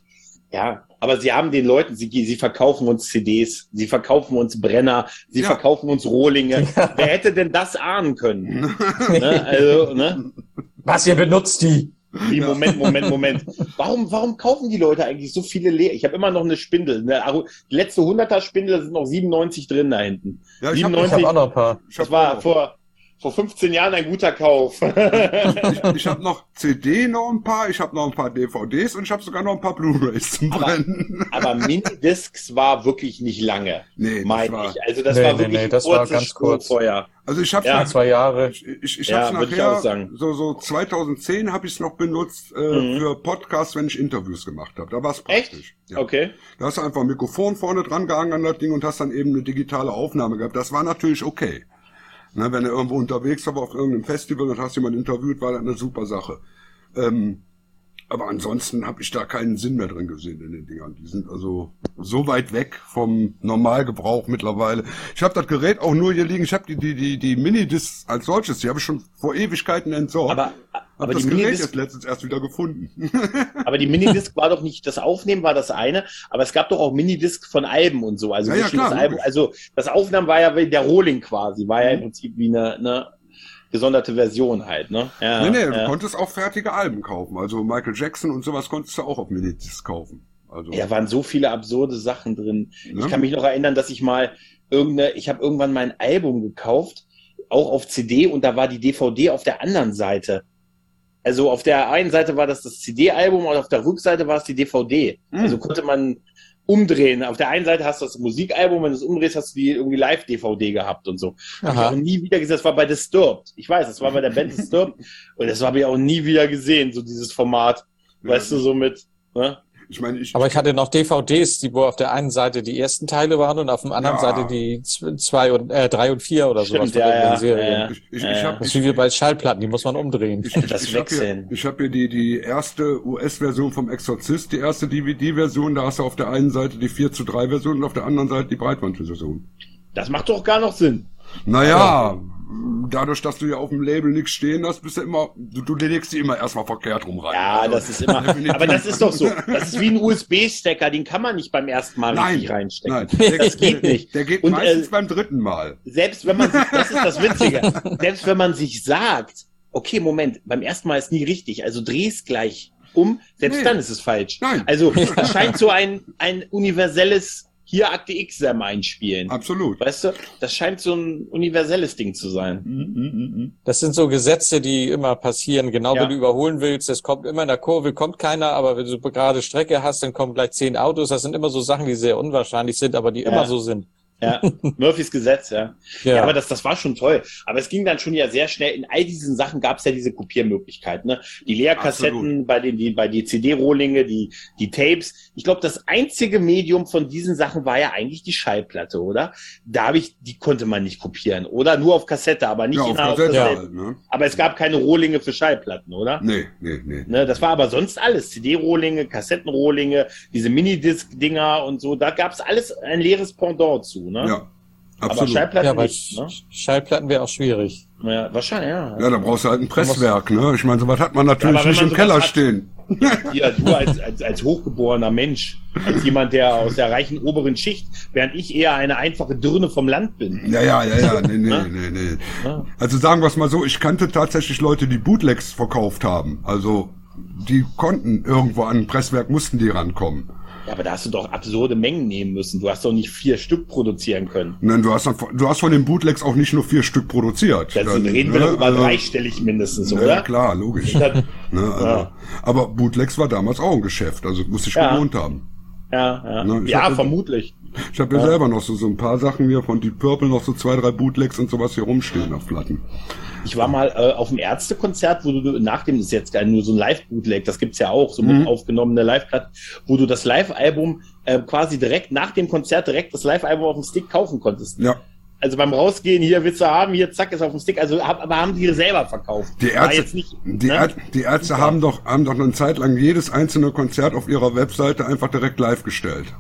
ja, aber sie haben den Leuten, sie, sie verkaufen uns CDs, sie verkaufen uns Brenner, sie Ja. verkaufen uns Rohlinge. Wer hätte denn das ahnen können? ne? Also, ne? Was, ihr benutzt die? Wie, Moment, Moment, Moment. Warum, warum kaufen die Leute eigentlich so viele leer? Ich habe immer noch eine Spindel. Eine die letzte 100er Spindel sind noch 97 drin da hinten. Ja, ich hab- Ich 97, habe auch noch ein paar. Ich hab das war vor, vor 15 Jahren ein guter Kauf. ich ich habe noch CD noch ein paar, ich habe noch ein paar DVDs und ich habe sogar noch ein paar Blu-rays zum Brennen. Aber Minidiscs war wirklich nicht lange, Nee, das meine war- ich. Also das Nee, war nee, wirklich nee, ein das war ganz kurz. Strohfeuer. Also ich habe Ja. Zwei Jahre. Ich, ich, ich Ja, hab's ich nachher, so, so 2010 habe ich es noch benutzt äh, Mhm. für Podcasts, wenn ich Interviews gemacht habe. Da war es praktisch. Ja. Okay. Da hast du einfach ein Mikrofon vorne dran gehangen an das Ding und hast dann eben eine digitale Aufnahme gehabt. Das war natürlich okay. Na, wenn du irgendwo unterwegs war auf irgendeinem Festival und hast jemanden interviewt, war das eine super Sache. Ähm, aber ansonsten habe ich da keinen Sinn mehr drin gesehen in den Dingern. Die sind also so weit weg vom Normalgebrauch mittlerweile. Ich habe das Gerät auch nur hier liegen. Ich habe die die die die Minidiscs als solches, die habe ich schon vor Ewigkeiten entsorgt. Aber, hab aber, das die Gerät Minidisc, jetzt letztens erst wieder gefunden. aber die Minidisc war doch nicht das Aufnehmen, war das eine, aber es gab doch auch Minidisc von Alben und so. Also, Ja, ja, klar, das Album, also das Aufnahmen war ja wie der Rohling quasi, war ja Mhm. im Prinzip wie eine, eine gesonderte Version halt, ne? Ja, nee, nee, du ja. konntest auch fertige Alben kaufen. Also Michael Jackson und sowas konntest du auch auf Minidiscs kaufen. Also, Ja, waren so viele absurde Sachen drin. ne? Ich kann mich noch erinnern, dass ich mal irgendeine, ich habe irgendwann mein Album gekauft, auch auf CD und da war die DVD auf der anderen Seite. Also auf der einen Seite war das das CD-Album und auf der Rückseite war es die DVD. Mhm. Also konnte man umdrehen. Auf der einen Seite hast du das Musikalbum, wenn du es umdrehst, hast du die irgendwie Live-DVD gehabt und so. Hab ich Aha. auch nie wieder gesehen. Das war bei Disturbed. Ich weiß, das war bei der Band Disturbed und das habe ich auch nie wieder gesehen, so dieses Format. Weißt du, so mit, ne? Ich meine, ich, Aber ich hatte noch DVDs, die wo auf der einen Seite die ersten Teile waren und auf der anderen Ja. Seite die zwei und äh, drei und vier oder sowas Stimmt, von ja, ja, Serien. ja, ja. ich, ich, Ja, ich ja. habe Das ist wie bei Schallplatten, die muss man umdrehen. Ich, ich, Das ich habe hier, Wechseln. ich hab hier die, die erste US-Version vom Exorzist, die erste DVD-Version, da hast du auf der einen Seite die 4 zu 3 Version und auf der anderen Seite die Breitband-Version. Das macht doch gar noch Sinn. Naja, dadurch, dass du ja auf dem Label nichts stehen hast, bist du immer, du, du legst die immer erstmal verkehrt rum rein. Ja, Also, das ist immer. Aber das ist doch so. Das ist wie ein USB-Stecker, den kann man nicht beim ersten Mal Nein, richtig reinstecken. Nein, der, Das geht nicht. Der geht Und, meistens äh, beim dritten Mal. Selbst wenn man sich, das ist das Witzige, selbst wenn man sich sagt, okay, Moment, beim ersten Mal ist nie richtig, also dreh's gleich um, selbst Nee. dann ist es falsch. Nein. Also das scheint so ein, ein universelles hier Akte X-Sam einspielen. Absolut. Weißt du, das scheint so ein universelles Ding zu sein. Das sind so Gesetze, die immer passieren. Genau Ja. wenn du überholen willst, es kommt immer in der Kurve, kommt keiner, aber wenn du gerade Strecke hast, dann kommen gleich zehn Autos. Das sind immer so Sachen, die sehr unwahrscheinlich sind, aber die Ja. immer so sind. Ja, Murphys Gesetz, ja. Ja. Ja, aber das, das war schon toll. Aber es ging dann schon ja sehr schnell. In all diesen Sachen gab es ja diese Kopiermöglichkeit. Ne? Die Leerkassetten, bei den, die, bei die CD-Rohlinge, die, die Tapes. Ich glaube, das einzige Medium von diesen Sachen war ja eigentlich die Schallplatte, oder? Da habe ich, die konnte man nicht kopieren, oder? Nur auf Kassette, aber nicht Ja, in auf einer Kassette Kassette. halt, ne? Aber es gab keine Rohlinge für Schallplatten, oder? Nee, nee, nee. Ne, das war aber sonst alles. CD-Rohlinge, Kassettenrohlinge, diese Minidisc-Dinger und so. Da gab es alles ein leeres Pendant zu. Ne? Ja, aber absolut. Schallplatten Ja, aber nicht. Ne? Sch- Schallplatten wäre auch schwierig. Ja, wahrscheinlich, ja. Ja, da brauchst du halt ein Presswerk, ne? Ich meine, sowas hat man Ja, natürlich aber wenn nicht man im Keller hat- stehen. Ja, du als, als, als hochgeborener Mensch, als jemand, der aus der reichen oberen Schicht, während ich eher eine einfache Dirne vom Land bin. Ja, ja, ja, ja, nee, nee, Ne? nee, nee. Ja. Also sagen wir es mal so, ich kannte tatsächlich Leute, die Bootlegs verkauft haben. Also die konnten irgendwo an ein Presswerk, mussten die rankommen. Ja, aber da hast du doch absurde Mengen nehmen müssen. Du hast doch nicht vier Stück produzieren können. Nein, du hast, du hast von den Bootlegs auch nicht nur vier Stück produziert. Das Dann, reden wir ne, doch über also- dreistellig mindestens, Ja, oder? klar, logisch. Ne, also, Ja. Aber Bootlegs war damals auch ein Geschäft, also muss ich Ja. gewohnt haben. Ja, ja. Ne, ja vermutlich. Ich habe ja, selber noch so, so ein paar Sachen hier von Deep Purple, noch so zwei, drei Bootlegs und sowas hier rumstehen auf Platten. Ich war mal äh, auf dem Ärztekonzert, wo du nach dem, das ist jetzt nur so ein Live-Bootleg, das gibt's ja auch, so Mhm. mit aufgenommene Live-Platten, wo du das Live-Album äh, quasi direkt nach dem Konzert direkt das Live-Album auf dem Stick kaufen konntest. Ja, Also beim Rausgehen, hier willst du haben, hier zack, ist auf dem Stick. Also hab, aber haben die selber verkauft. Die Ärzte, nicht, die, ne? Är die Ärzte haben doch, haben doch eine Zeit lang jedes einzelne Konzert auf ihrer Webseite einfach direkt live gestellt.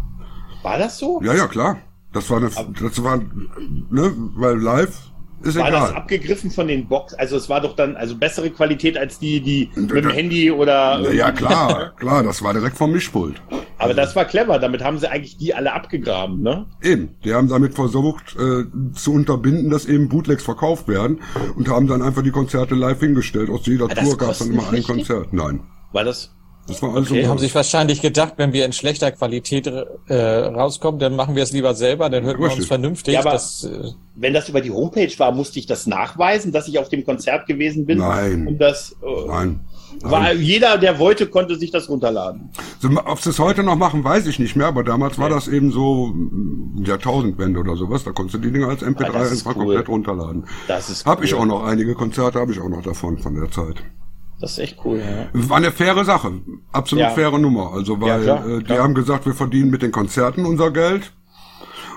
War das so? Ja, ja, klar. Das war eine, das war, ne, weil live ist War das egal. abgegriffen von den Box? Also es war doch dann also bessere Qualität als die, die mit dem Handy oder. Ja, klar, klar, das war direkt vom Mischpult. Aber das war clever. Damit haben sie eigentlich die alle abgegraben, ne? Eben, die haben damit versucht äh, zu unterbinden, dass eben Bootlegs verkauft werden und haben dann einfach die Konzerte live hingestellt. Aus jeder das Tour gab es dann immer ein? Konzert. Nein. War das? Das war also Die haben sich wahrscheinlich gedacht, wenn wir in schlechter Qualität äh, rauskommen, dann machen wir es lieber selber, dann hört man uns vernünftig. Ja, aber- das, äh, Wenn das über die Homepage war, musste ich das nachweisen, dass ich auf dem Konzert gewesen bin. Nein. Und das äh, Nein. war jeder, der wollte, konnte sich das runterladen. So, ob sie es heute noch machen, weiß ich nicht mehr, aber damals war das eben so mm, Jahrtausendwende oder sowas. Da konntest du die Dinger als Ah, MP3 das ist einfach cool. komplett runterladen. Das ist Hab ich cool. auch noch einige Konzerte, habe ich auch noch davon von der Zeit. Das ist echt cool, ja. War eine faire Sache, absolut Ja. faire Nummer. Also weil Ja, klar, äh, die klar. haben gesagt, wir verdienen mit den Konzerten unser Geld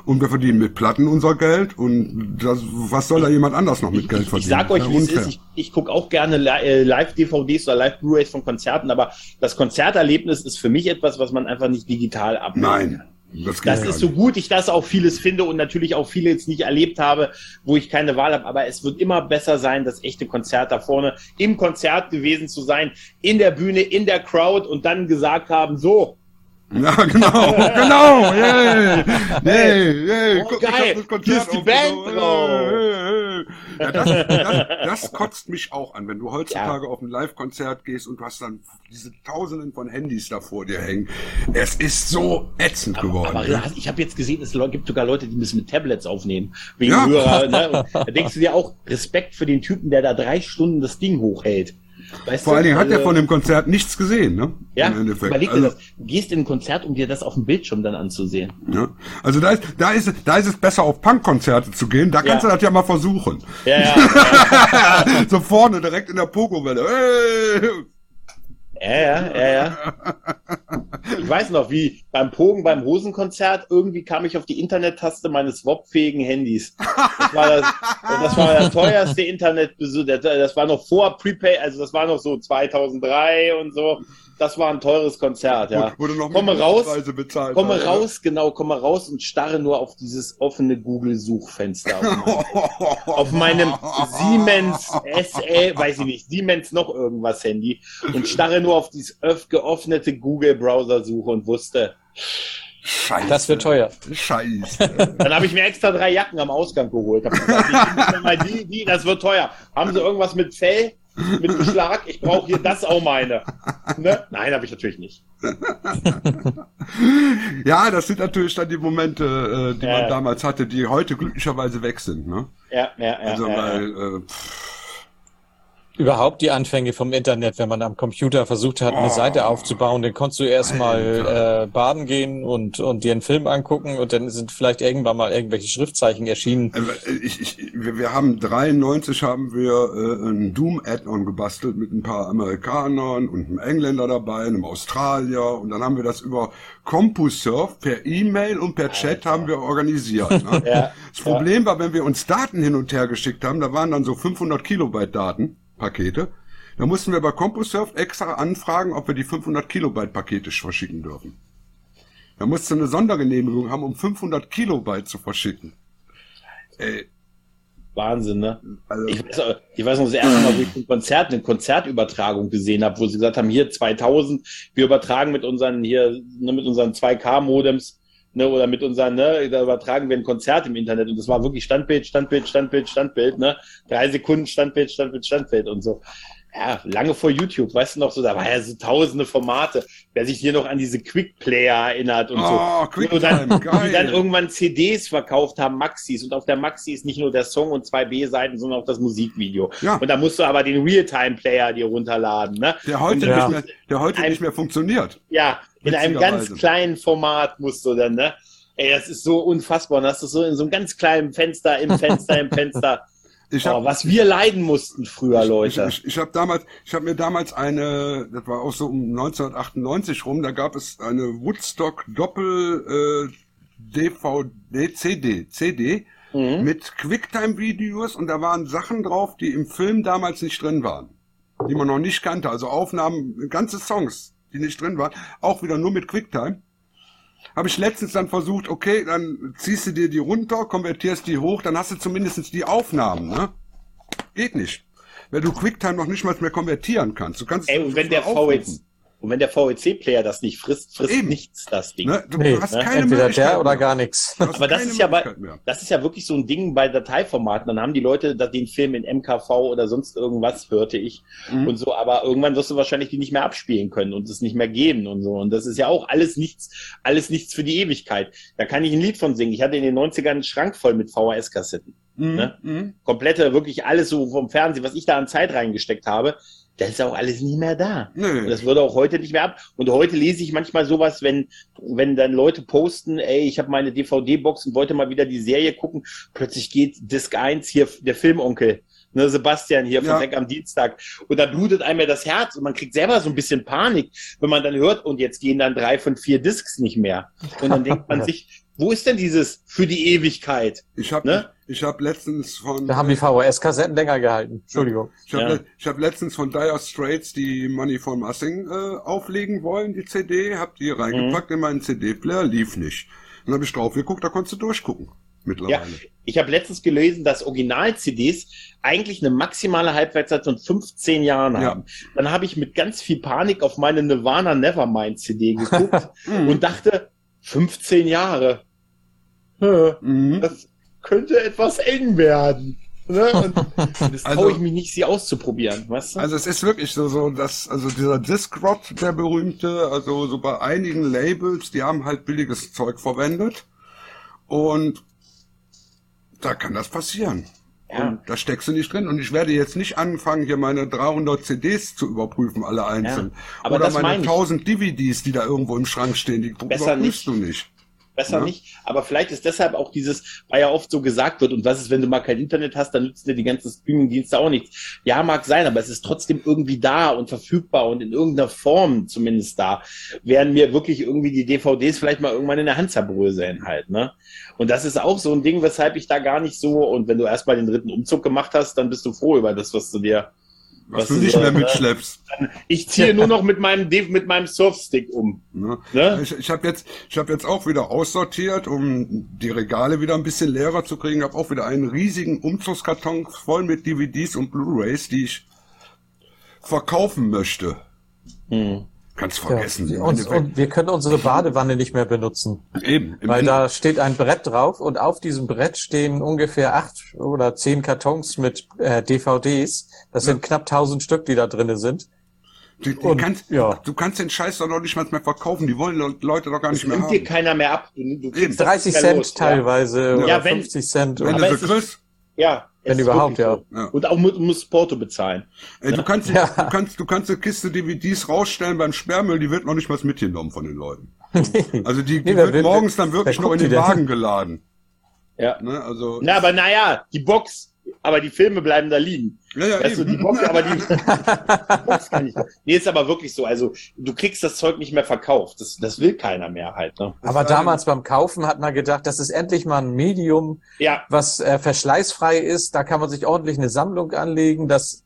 und wir verdienen mit Platten unser Geld und das, was soll da jemand anders noch mit Geld Ich, verdienen? ich sag euch, Ja, wie es ist. Ich, ich gucke auch gerne äh, Live-DVDs oder Live-Blu-rays von Konzerten, aber das Konzerterlebnis ist für mich etwas, was man einfach nicht digital abbilden Nein, kann. Das, Das ist so gut ich das auch vieles finde und natürlich auch viele jetzt nicht erlebt habe, wo ich keine Wahl habe, aber es wird immer besser sein, das echte Konzert da vorne im Konzert gewesen zu sein, in der Bühne, in der Crowd und dann gesagt haben, so, Ja, genau, genau, yay, yay, yay. Oh, Guck, ich geil, hab das Konzert hier ist die Band aufgenommen. drauf. Ja, das, das, das kotzt mich auch an, wenn du heutzutage auf ein Live-Konzert gehst und du hast dann diese Tausenden von Handys da vor dir hängen. Es ist so ätzend geworden. Aber ne? ich habe jetzt gesehen, es gibt sogar Leute, die müssen mit Tablets aufnehmen. Wegen Ja. höherer, ne? Da denkst du dir auch Respekt für den Typen, der da drei Stunden das Ding hochhält. Weißt Vor allen Dingen hat er Also, von dem Konzert nichts gesehen, ne? Ja, Im Endeffekt. überleg dir Also, das. Du gehst in ein Konzert, um dir das auf dem Bildschirm dann anzusehen. ja. also da ist, da ist, da ist es besser, auf Punkkonzerte zu gehen. Da kannst Ja. du das ja mal versuchen. Ja, ja. so vorne direkt in der Pokowelle. Hey! Ja, ja, ja, ja. Ich weiß noch, wie beim Pogen beim Hosenkonzert irgendwie kam ich auf die Internet-Taste meines swapfähigen Handys. Das war das, das war der teuerste Internetbesuch. Das war noch vor Prepay, also das war noch so 2003 und so. Das war ein teures Konzert, ja. Wurde noch Komme raus, bezahlt. komme Alter. raus, genau, komme raus und starre nur auf dieses offene Google-Suchfenster. auf meinem Siemens SE, weiß ich nicht, Siemens noch irgendwas Handy und starre nur auf dieses öff geöffnete Google-Browser-Suche und wusste, Scheiße. das wird teuer. Scheiße. dann habe ich mir extra drei Jacken am Ausgang geholt. Hab gesagt, die, die, das wird teuer. Haben sie irgendwas mit Fell, mit Beschlag? Ich brauche hier das auch meine. Ne? Nein, habe ich natürlich nicht. ja, das sind natürlich dann die Momente, äh, die Ja. man damals hatte, die heute glücklicherweise weg sind. Ne? Ja, ja, ja. Also, ja, ja. weil, äh, pff, Überhaupt die Anfänge vom Internet, wenn man am Computer versucht hat, eine Oh. Seite aufzubauen, dann konntest du erstmal äh, baden gehen und, und dir einen Film angucken und dann sind vielleicht irgendwann mal irgendwelche Schriftzeichen erschienen. äh, ich, ich, wir, haben 93 haben wir äh, ein Doom-Add-on gebastelt mit ein paar Amerikanern und einem Engländer dabei, einem Australier und dann haben wir das über CompuServe per E-Mail und per Chat haben wir organisiert. Ne? Ja, Das Problem war, wenn wir uns Daten hin und her geschickt haben, da waren dann so 500 Kilobyte Daten, Pakete. Da mussten wir bei CompuServe extra anfragen, ob wir die 500 Kilobyte Pakete verschicken dürfen. Da musste eine Sondergenehmigung haben, um 500 Kilobyte zu verschicken. Ey, Wahnsinn, ne? also, Ich weiß, ich weiß noch das erste Mal, wo ich ein Konzert, eine Konzertübertragung gesehen habe, wo sie gesagt haben, hier 2000, wir übertragen mit unseren hier, ne, mit unseren 2K-Modems, ne, oder mit unseren, ne, da übertragen wir ein Konzert im Internet und das war wirklich Standbild, Standbild, Standbild, Standbild, ne, drei Sekunden Standbild, Standbild, Standbild und so. Ja, lange vor YouTube, weißt du noch so, da war ja so tausende Formate. Wer sich hier noch an diese Quick Player erinnert und so. oh, Und dann, die dann irgendwann CDs verkauft haben, Maxis. Und auf der Maxi ist nicht nur der Song und zwei B-Seiten, sondern auch das Musikvideo. Ja. Und da musst du aber den Realtime-Player dir runterladen. Ne? Der heute, nicht, mehr, der heute nicht mehr funktioniert. Ja, in einem ganz kleinen Format musst du dann, ne? Ey, das ist so unfassbar. Und das ist so in so einem ganz kleinen Fenster, im Fenster, im Fenster. Ich Oh, hab, was wir leiden mussten früher, Leute. Ich, ich, ich habe damals, ich habe mir damals eine, das war auch so um 1998 rum, da gab es eine Woodstock Doppel äh, DVD, CD, CD Mhm. mit Quicktime-Videos und da waren Sachen drauf, die im Film damals nicht drin waren, die man noch nicht kannte, also Aufnahmen, ganze Songs, die nicht drin waren, auch wieder nur mit Quicktime. Habe ich letztens dann versucht, okay, dann ziehst du dir die runter, konvertierst die hoch, dann hast du zumindest die Aufnahmen, ne? Geht nicht. Weil du QuickTime noch nicht mal mehr konvertieren kannst. Du kannst Ey, und wenn der aufrufen. Und wenn der VEC-Player das nicht frisst, frisst Eben. nichts das Ding. Ne? Du, Nee, hast ne? keine Entweder der oder gar nichts. Aber das ist ja bei, das ist ja wirklich so ein Ding bei Dateiformaten. Dann haben die Leute den Film in MKV oder sonst irgendwas, hörte ich. Mhm. Und so, aber irgendwann wirst du wahrscheinlich die nicht mehr abspielen können und es nicht mehr geben und so. Und das ist ja auch alles nichts, alles nichts für die Ewigkeit. Da kann ich ein Lied von singen. Ich hatte in den 90ern einen Schrank voll mit VHS-Kassetten. Mhm. ne? Mhm. Komplette, wirklich alles so vom Fernsehen, was ich da an Zeit reingesteckt habe. Das ist auch alles nie mehr da. Und Nö. das würde auch heute nicht mehr ab. Und heute lese ich manchmal sowas, wenn, wenn dann Leute posten, ey, ich habe meine DVD-Box und wollte mal wieder die Serie gucken. Plötzlich geht Disc 1 hier, der Filmonkel, ne, Sebastian hier von Ja. Weg am Dienstag. Und da blutet einem ja das Herz und man kriegt selber so ein bisschen Panik, wenn man dann hört, und jetzt gehen dann drei von vier Discs nicht mehr. Und dann denkt man sich, wo ist denn dieses für die Ewigkeit? Ich habe Ne? Ich hab letztens von Da haben die VHS-Kassetten länger gehalten. Entschuldigung. ich habe Ja. ich hab letztens von Dire Straits die Money for Nothing äh, auflegen wollen, die CD, hab die reingepackt in meinen CD-Player, lief nicht. Dann habe ich drauf geguckt, da konntest du durchgucken mittlerweile. Ich habe letztens gelesen, dass Original-CDs eigentlich eine maximale Halbwertszeit von 15 Jahren Ja. haben. Dann habe ich mit ganz viel Panik auf meine Nirvana Nevermind CD geguckt Mhm. und dachte, 15 Jahre. Hä, Mhm. Das könnte etwas eng werden. Ne? Und das Also- traue ich mich nicht, sie auszuprobieren. Weißt du? Also es ist wirklich so, so dass, also dieser Discrot, der berühmte, also so bei einigen Labels, die haben halt billiges Zeug verwendet. Und da kann das passieren. Ja. Und da steckst du nicht drin. Und ich werde jetzt nicht anfangen, hier meine 300 CDs zu überprüfen, alle einzeln. aber Oder meine meine ich. 1000 DVDs, die da irgendwo im Schrank stehen, die Besser überprüfst nicht. du nicht. Besser Ja. nicht. Aber vielleicht ist deshalb auch dieses, weil ja oft so gesagt wird, und was ist, wenn du mal kein Internet hast, dann nützen dir die ganzen Streaming-Dienste auch nichts. Ja, mag sein, aber es ist trotzdem irgendwie da und verfügbar und in irgendeiner Form zumindest da. Während mir wirklich irgendwie die DVDs vielleicht mal irgendwann in der Hand zerbröseln halt, ne? Und das ist auch so ein Ding, weshalb ich da gar nicht so, und wenn du erstmal den dritten Umzug gemacht hast, dann bist du froh über das, was du dir, Was, Was du nicht mehr mitschleppst. ich ziehe nur noch mit meinem, mit meinem Surfstick um, Ne? ne? Ich, ich habe jetzt, ich habe jetzt auch wieder aussortiert, um die Regale wieder ein bisschen leerer zu kriegen. Habe auch wieder einen riesigen Umzugskarton voll mit DVDs und Blu-rays, die ich verkaufen möchte. Hm. Kannst Ja. vergessen. Und, Endeffekt. und wir können unsere Badewanne nicht mehr benutzen. Eben. Weil Ende- da steht ein Brett drauf und auf diesem Brett stehen ungefähr acht oder zehn Kartons mit äh, DVDs. Das sind knapp 1000 Stück, die da drinne sind. die, die und- kannst, ja. Du kannst den Scheiß doch noch nicht mal mehr verkaufen. Die wollen Le- Leute doch gar Das nicht mehr nimmt dir haben. keiner mehr ab. Du, du kriegst Eben. das 30 nicht mehr Cent los, ja. teilweise Ja, oder wenn- 50 Cent. Wenn Oder, du kriegst, Ja. Wenn überhaupt, ja. So. Und auch mu musst Porto bezahlen. ey, du kannst, Ja. du kannst, du kannst eine Kiste DVDs rausstellen beim Sperrmüll, die wird noch nicht mal mitgenommen von den Leuten. Also die, die Nee, wird wer- morgens dann wirklich noch in den? Wagen geladen. Ja. Ne? Also, Na, aber naja, die Box, aber die Filme bleiben da liegen. ja, ja, Weißt du, die Box, aber die, die Box kann ich. Nee, ist aber wirklich so. Also, du kriegst das Zeug nicht mehr verkauft. Das, das will keiner mehr halt, ne? aber damals beim Kaufen hat man gedacht, das ist endlich mal ein Medium, Ja. was äh, verschleißfrei ist. Da kann man sich ordentlich eine Sammlung anlegen. Das,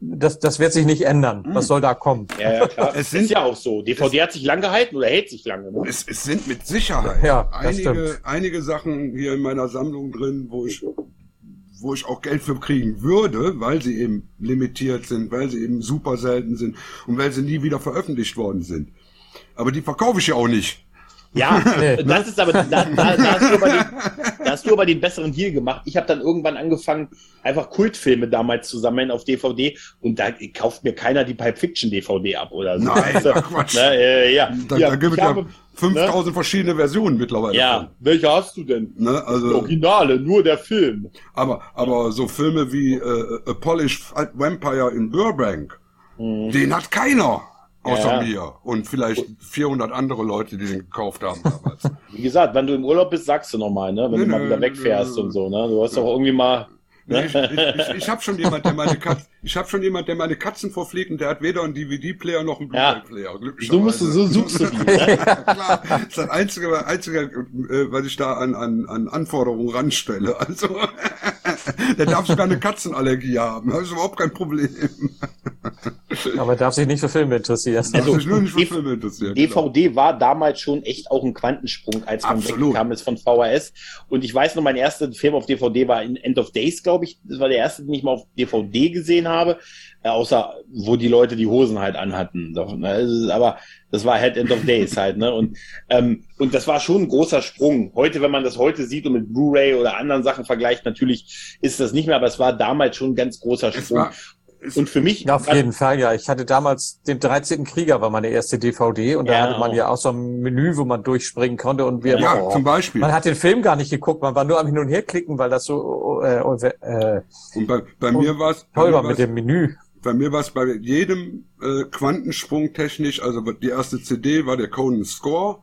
das, das wird sich nicht ändern. Was soll da kommen? Ja, ja, klar. Es sind- ist ja auch so. DVD hat sich lang gehalten oder hält sich lange. Ne? Es, es sind mit Sicherheit Ja, einige, einige Sachen hier in meiner Sammlung drin, wo ich, wo ich auch Geld für kriegen würde, weil sie eben limitiert sind, weil sie eben super selten sind und weil sie nie wieder veröffentlicht worden sind. Aber die verkaufe ich ja auch nicht. Ja, Nee. das ist aber, da, da, da, hast du aber den, da hast du aber den besseren Deal gemacht. Ich habe dann irgendwann angefangen, einfach Kultfilme damals zu sammeln auf DVD und da kauft mir keiner die Pipe Fiction DVD ab oder so. Nein, ach Quatsch. Na, äh, ja, Da, ja, da gibt es ich ja habe- 5000 verschiedene Versionen mittlerweile. Ja, welche hast du denn? von, Ne? Also, Originale, nur der Film. aber, aber so Filme wie äh, A Polished Vampire in Burbank, den hat keiner außer Ja. mir und vielleicht 400 andere Leute, die den gekauft haben damals. Wie gesagt, wenn du im Urlaub bist, sagst du nochmal, ne? Wenn Nö, du mal wieder nö, wegfährst nö. und so, ne? Du hast doch irgendwie mal. Ne? ich ich, ich, ich habe schon jemand, der meine Katzen, ich habe schon jemand, der meine Katzen verpflegt und der hat weder einen DVD-Player noch einen Ja. Blu-ray-Player. Glücklicherweise. So musst du, so suchst du die. Ne? Klar, das ist das einzige, einzige, äh, was ich da an, an, an Anforderungen ranstelle. Also, der darf sogar eine Katzenallergie haben. Das ist überhaupt kein Problem. Aber darf sich nicht für Filme interessieren. Also, sich nur nicht für D- Filme interessieren. genau. DVD war damals schon echt auch ein Quantensprung, als man Absolut. wegkam ist von VHS. Und ich weiß noch, mein erster Film auf DVD war in End of Days, glaube ich. Das war der erste, den ich mal auf DVD gesehen habe. Äh, außer, wo die Leute die Hosen halt anhatten. Doch, ne? Aber das war halt End of Days halt, ne? Und, ähm, und das war schon ein großer Sprung. Heute, wenn man das heute sieht und mit Blu-ray oder anderen Sachen vergleicht, natürlich ist das nicht mehr, aber es war damals schon ein ganz großer Sprung. Und für mich Ja, auf jeden Fall, ja. Ich hatte damals den 13. Krieger war meine erste DVD und da Ja, hatte man ja auch so ein Menü, wo man durchspringen konnte und wir ja, oh, zum Beispiel. man hat den Film gar nicht geguckt, man war nur am Hin und Her klicken, weil das so äh, äh, Und bei, bei mir war es toll war mit dem Menü. bei mir war es bei jedem äh, Quantensprung technisch, also die erste CD war der Conan Score,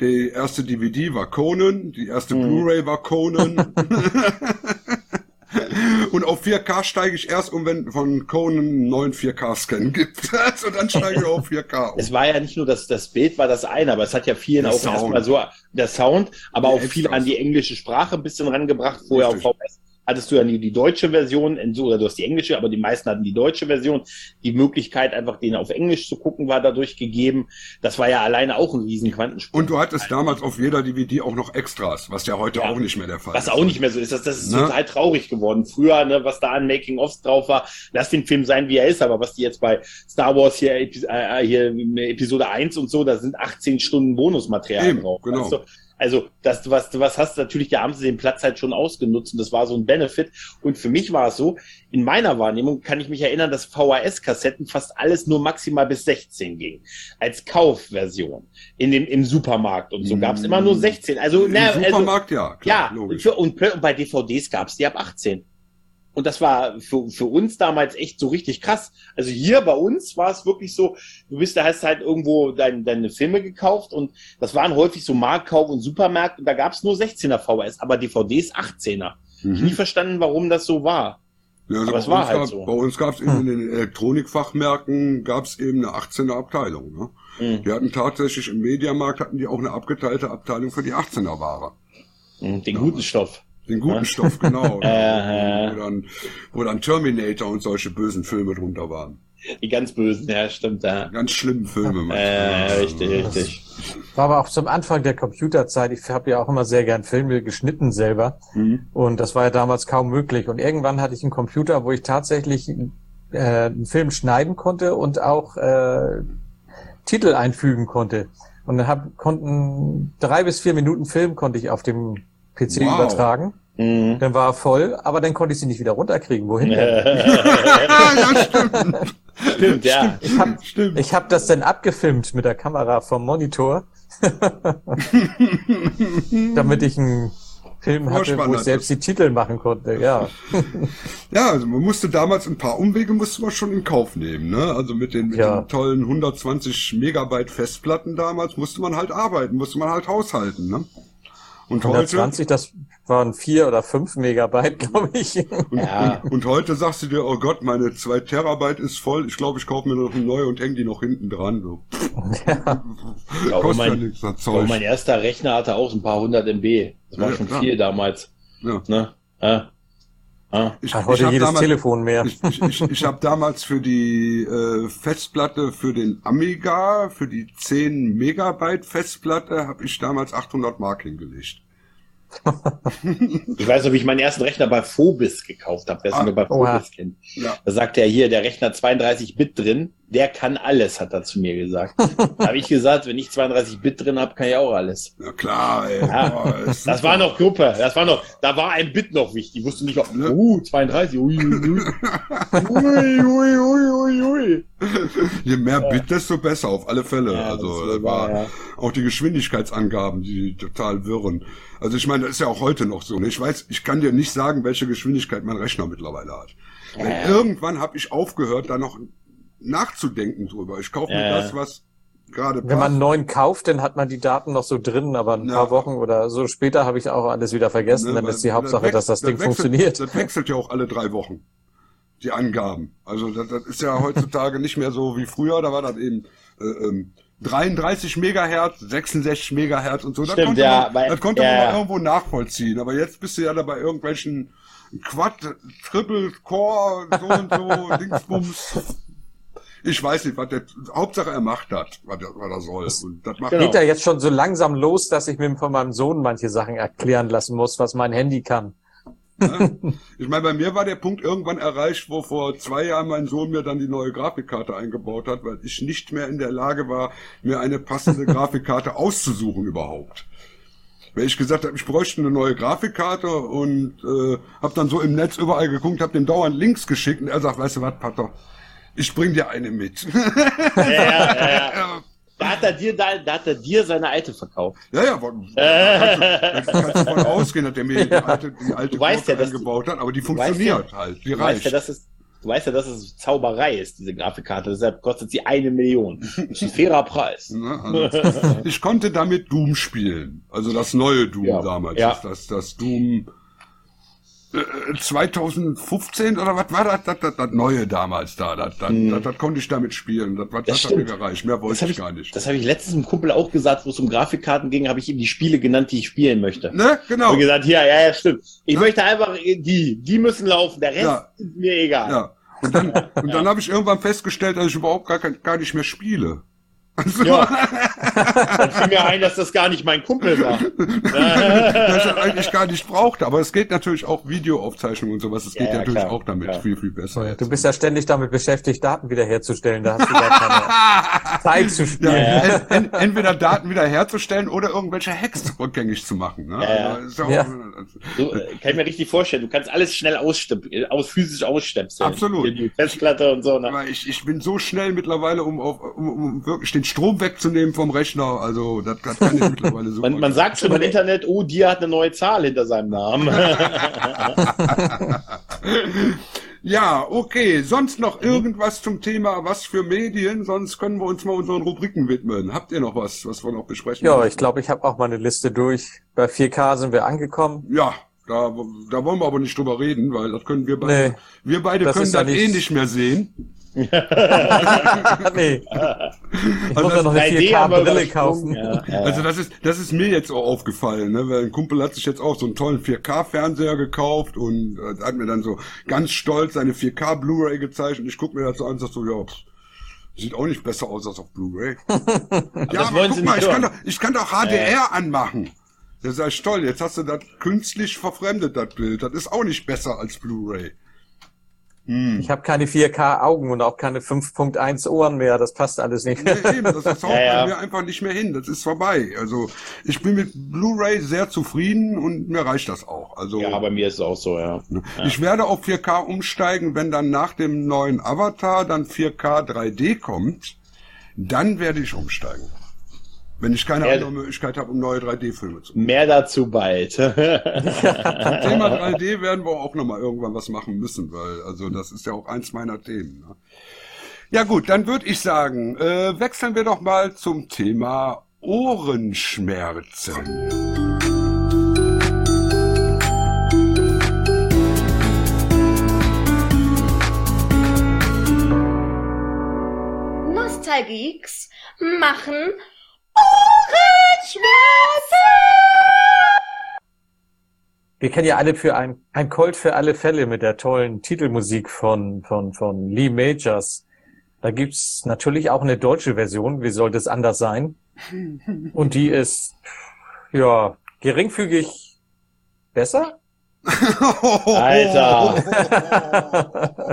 die erste DVD war Conan, die erste Mhm. Blu-ray war Conan. Und auf 4K steige ich erst um, wenn von Conan einen neuen 4K-Scan gibt. also dann steige ich auf 4K um. es war ja nicht nur das, das Bild war das eine, aber es hat ja vielen Der auch Sound. erstmal so der Sound, aber Die auch viel an die englische Sprache ein bisschen rangebracht. Vorher Richtig. auf VHS hattest du ja nie die deutsche Version, in oder du hast die englische, aber die meisten hatten die deutsche Version. Die Möglichkeit, einfach den auf Englisch zu gucken, war dadurch gegeben. Das war ja alleine auch ein riesen Quantensprung. Und du hattest damals auf jeder DVD auch noch Extras, was ja heute Ja. auch nicht mehr der Fall Was ist. auch nicht mehr so ist, das, das ist Ne? total traurig geworden. Früher, ne, was da an Making-ofs drauf war, lass den Film sein, wie er ist, aber was die jetzt bei Star Wars hier, äh, hier Episode 1 und so, da sind 18 Stunden Bonusmaterial Eben, drauf. genau. du? Also, das, was, was hast du natürlich, da haben sie den Platz halt schon ausgenutzt und das war so ein Benefit. Und für mich war es so, in meiner Wahrnehmung kann ich mich erinnern, dass VHS-Kassetten fast alles nur maximal bis 16 ging. Als Kaufversion. In dem, im Supermarkt und so Mm. gab's immer nur 16. Also, Im na, also, Supermarkt, ja, klar, ja, logisch. für, und, und bei DVDs gab's die ab 18. Und das war für, für uns damals echt so richtig krass. Also hier bei uns war es wirklich so, du bist, da hast halt irgendwo dein, deine Filme gekauft und das waren häufig so Marktkauf und Supermärkte und da gab's nur 16er VHS, aber DVDs 18er. Ich Mhm. nie verstanden, warum das so war. Ja, also Aber es war halt gab, so. bei uns gab es eben in den Elektronikfachmärkten gab's eben eine 18er Abteilung. Ne? Mhm. Die hatten tatsächlich im Mediamarkt hatten die auch eine abgeteilte Abteilung für die 18er Ware. Mhm, Den guten Stoff. Den guten Ja. Stoff, genau. Äh. wo, dann, wo dann Terminator und solche bösen Filme drunter waren. Die ganz bösen, ja, stimmt, ja. Ganz schlimmen Filme. Äh, manchmal. richtig, richtig. War aber auch zum Anfang der Computerzeit. Ich habe ja auch immer sehr gern Filme geschnitten selber. Mhm. Und das war ja damals kaum möglich. Und irgendwann hatte ich einen Computer, wo ich tatsächlich äh, einen Film schneiden konnte und auch äh, Titel einfügen konnte. Und dann hab, konnten drei bis vier Minuten Film konnte ich auf dem PC Wow. übertragen. Mhm. Dann war er voll, aber dann konnte ich sie nicht wieder runterkriegen. Wohin denn? ja, stimmt. Stimmt, ja. Ich habe Stimmt. ich hab das dann abgefilmt mit der Kamera vom Monitor, damit ich einen Film hatte, wo ich selbst die Titel machen konnte. Ja, Ja, also man musste damals ein paar Umwege musste man schon in Kauf nehmen, ne? Also mit den, mit Ja. den tollen 120 Megabyte Festplatten damals musste man halt arbeiten, musste man halt haushalten, ne? Und heute, 120, das waren vier oder fünf Megabyte, glaube ich. und, Ja. und, und heute sagst du dir, oh Gott, meine zwei Terabyte ist voll, ich glaube, ich kaufe mir noch eine neue und hänge die noch hinten dran. So. ja. Ja, aber Kostet ja mein, nichts, das Zeug. mein erster Rechner hatte auch ein paar hundert MB. Das war Ja, schon klar. viel damals. Ja. Ne? Ja. Ah. Ich, Hat heute jedes damals- Telefon mehr. Ich, ich, ich, ich habe damals für die äh, Festplatte für den Amiga, für die 10 Megabyte Festplatte, habe ich damals 800 Mark hingelegt. Ich weiß noch, wie ich meinen ersten Rechner bei Phobis gekauft habe. Wer es Ah, nur bei. Phobis kennt. Ja. Da sagte er hier, der Rechner 32 Bit drin, der kann alles, hat er zu mir gesagt. da habe ich gesagt, wenn ich 32 Bit drin habe, kann ich auch alles. Ja klar, ey. Ja. Ist Das super. war noch Gruppe, das war noch, da war ein Bit noch wichtig. Ich wusste nicht, ob, uh, 32, ui, ui, ui. ui, ui, ui. Je mehr Bit, desto besser, auf alle Fälle. Ja, also war- war ja. auch die Geschwindigkeitsangaben, die total wirren. Also ich meine, das ist ja auch heute noch so. Ne? Ich weiß, ich kann dir nicht sagen, welche Geschwindigkeit mein Rechner mittlerweile hat. Denn Ja. irgendwann habe ich aufgehört, da noch nachzudenken drüber. Ich kaufe mir Ja. das, was gerade Wenn man einen passt. neuen kauft, dann hat man die Daten noch so drin, aber ein Ja. paar Wochen oder so später habe ich auch alles wieder vergessen. Ne, Dann weil- ist die Hauptsache, dass das Ding wechselt, funktioniert. Das wechselt ja auch alle drei Wochen. Die Angaben. Also das, das ist ja heutzutage nicht mehr so wie früher. Da war das eben äh, ähm, 33 Megahertz, 66 Megahertz und so. Das Stimmt, konnte, ja, man, weil- das konnte ja, man ja. irgendwo nachvollziehen. Aber jetzt bist du ja da bei irgendwelchen Quad, Triple Core, so und so, Dingsbums. Ich weiß nicht, was der, Hauptsache er macht das, was, er- was er soll. Und das macht Geht ja jetzt schon so langsam los, dass ich mir von meinem Sohn manche Sachen erklären lassen muss, was mein Handy kann. Ich meine, bei mir war der Punkt irgendwann erreicht, wo vor zwei Jahren mein Sohn mir dann die neue Grafikkarte eingebaut hat, weil ich nicht mehr in der Lage war, mir eine passende Grafikkarte auszusuchen überhaupt. Weil ich gesagt habe, ich bräuchte eine neue Grafikkarte und äh, habe dann so im Netz überall geguckt, habe dem dauernd Links geschickt und er sagt, weißt du was, Pater, ich bring dir eine mit. Ja, ja, ja, ja. Da hat er dir, da, da hat er dir seine alte verkauft. Ja, ja, da kannst du, da kannst du davon ausgehen, dass der mir die alte, die alte Du weißt ja, eingebaut hat, aber die weißt funktioniert ja, halt, die Du weißt, reicht. ja, dass es, du weißt ja, dass es Zauberei ist, diese Grafikkarte. Deshalb kostet sie eine Million. Das ist ein fairer Preis. Ne, also, ich konnte damit Doom spielen. Also das neue Doom Ja. damals. Ja. Das, das, Doom 2015 oder was war das? Das, das, das neue damals da. Das, das, das, das konnte ich damit spielen. Das, das, das, hat mir gereicht. Mehr wollte habe ich ich, gar nicht. das hab ich letztens einem Kumpel auch gesagt, wo es um Grafikkarten ging, habe ich ihm die Spiele genannt, die ich spielen möchte. Ne, genau. Und gesagt, ja, ja, ja, stimmt. Ich möchte einfach die, die müssen laufen, der Rest Ja. ist mir egal. Ja. Und dann, und dann habe ich irgendwann festgestellt, dass ich überhaupt gar, gar nicht mehr spiele. Also, Ja. Dann fiel mir ein, dass das gar nicht mein Kumpel war. dass ich das eigentlich gar nicht brauchte. Aber es geht natürlich auch Videoaufzeichnung und sowas. Es Ja, geht ja, natürlich klar, auch damit klar. viel, viel besser. Du bist ja ständig damit beschäftigt, Daten wiederherzustellen. Da hast du gar keine Zeit zu Ja, spielen. en, en, entweder Daten wiederherzustellen oder irgendwelche Hacks rückgängig zu machen. Ne? Ja, ja. Also, auch, Ja. So, äh, kann ich mir richtig vorstellen. Du kannst alles schnell äh, aus, physisch ausstöpseln. Absolut. Die, Festplatte und so. Ne? Ich, ich bin so schnell mittlerweile, um, auf, um, um wirklich den Strom wegzunehmen vom Rechner. Also das, das kann ich mittlerweile so. Man, man sagt schon im Internet, oh, Dia hat eine neue Zahl hinter seinem Namen. Ja, okay. Sonst noch irgendwas zum Thema, was für Medien? Sonst können wir uns mal unseren Rubriken widmen. Habt ihr noch was, was wir noch besprechen? Ja, ich glaube, ich habe auch meine Liste durch. Bei 4K sind wir angekommen. Ja, da, da wollen wir aber nicht drüber reden, weil das können wir beide. Nee. wir beide Das können das eh nicht mehr sehen. nee. Ich Also muss ja noch eine 3D haben wir 4K-Brille übersprungen. kaufen. Ja, ja. Also das ist, das ist mir jetzt auch aufgefallen, ne? Weil ein Kumpel hat sich jetzt auch so einen tollen 4K-Fernseher gekauft und äh, hat mir dann so ganz stolz seine 4K Blu-ray gezeigt und ich guck mir das so an und sag so, ja, pff, sieht auch nicht besser aus als auf Blu-ray. ja, aber guck mal, ich kann, doch, ich kann doch HDR anmachen. Das ist ja toll, jetzt hast du das künstlich verfremdet, das Bild. Das ist auch nicht besser als Blu-ray. Ich habe keine 4K-Augen und auch keine 5.1 Ohren mehr. Das passt alles nicht. Nee, eben, das, haut Ja, ja. bei mir einfach nicht mehr hin. Das ist vorbei. Also ich bin mit Blu-ray sehr zufrieden und mir reicht das auch. Also ja, bei mir ist es auch so, ja. ich werde auf 4K umsteigen, wenn dann nach dem neuen Avatar dann 4K 3D kommt. Dann werde ich umsteigen. Wenn ich keine Ja. andere Möglichkeit habe, um neue 3D-Filme zu machen. Mehr dazu bald. Zum Thema 3D werden wir auch nochmal irgendwann was machen müssen, weil also das ist ja auch eins meiner Themen. Ne? Ja gut, dann würde ich sagen, äh, wechseln wir doch mal zum Thema Ohrenschmerzen. Nostalgeeks machen Ohrenschmerzen. Wir kennen ja alle für ein, ein Colt für alle Fälle mit der tollen Titelmusik von, von, von Lee Majors. Da gibt's natürlich auch eine deutsche Version. Wie sollte es anders sein? Und die ist, ja, geringfügig besser? Alter.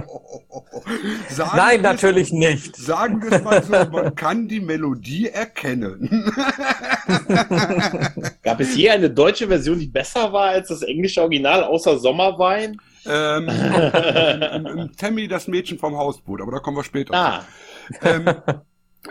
Sagen Nein, natürlich nicht. Sagen wir es mal so, man kann die Melodie erkennen. Gab es je eine deutsche Version, die besser war als das englische Original, außer Sommerwein? ähm, im, im, im Tammy, das Mädchen vom Hausboot, aber da kommen wir später. Ah, Ähm,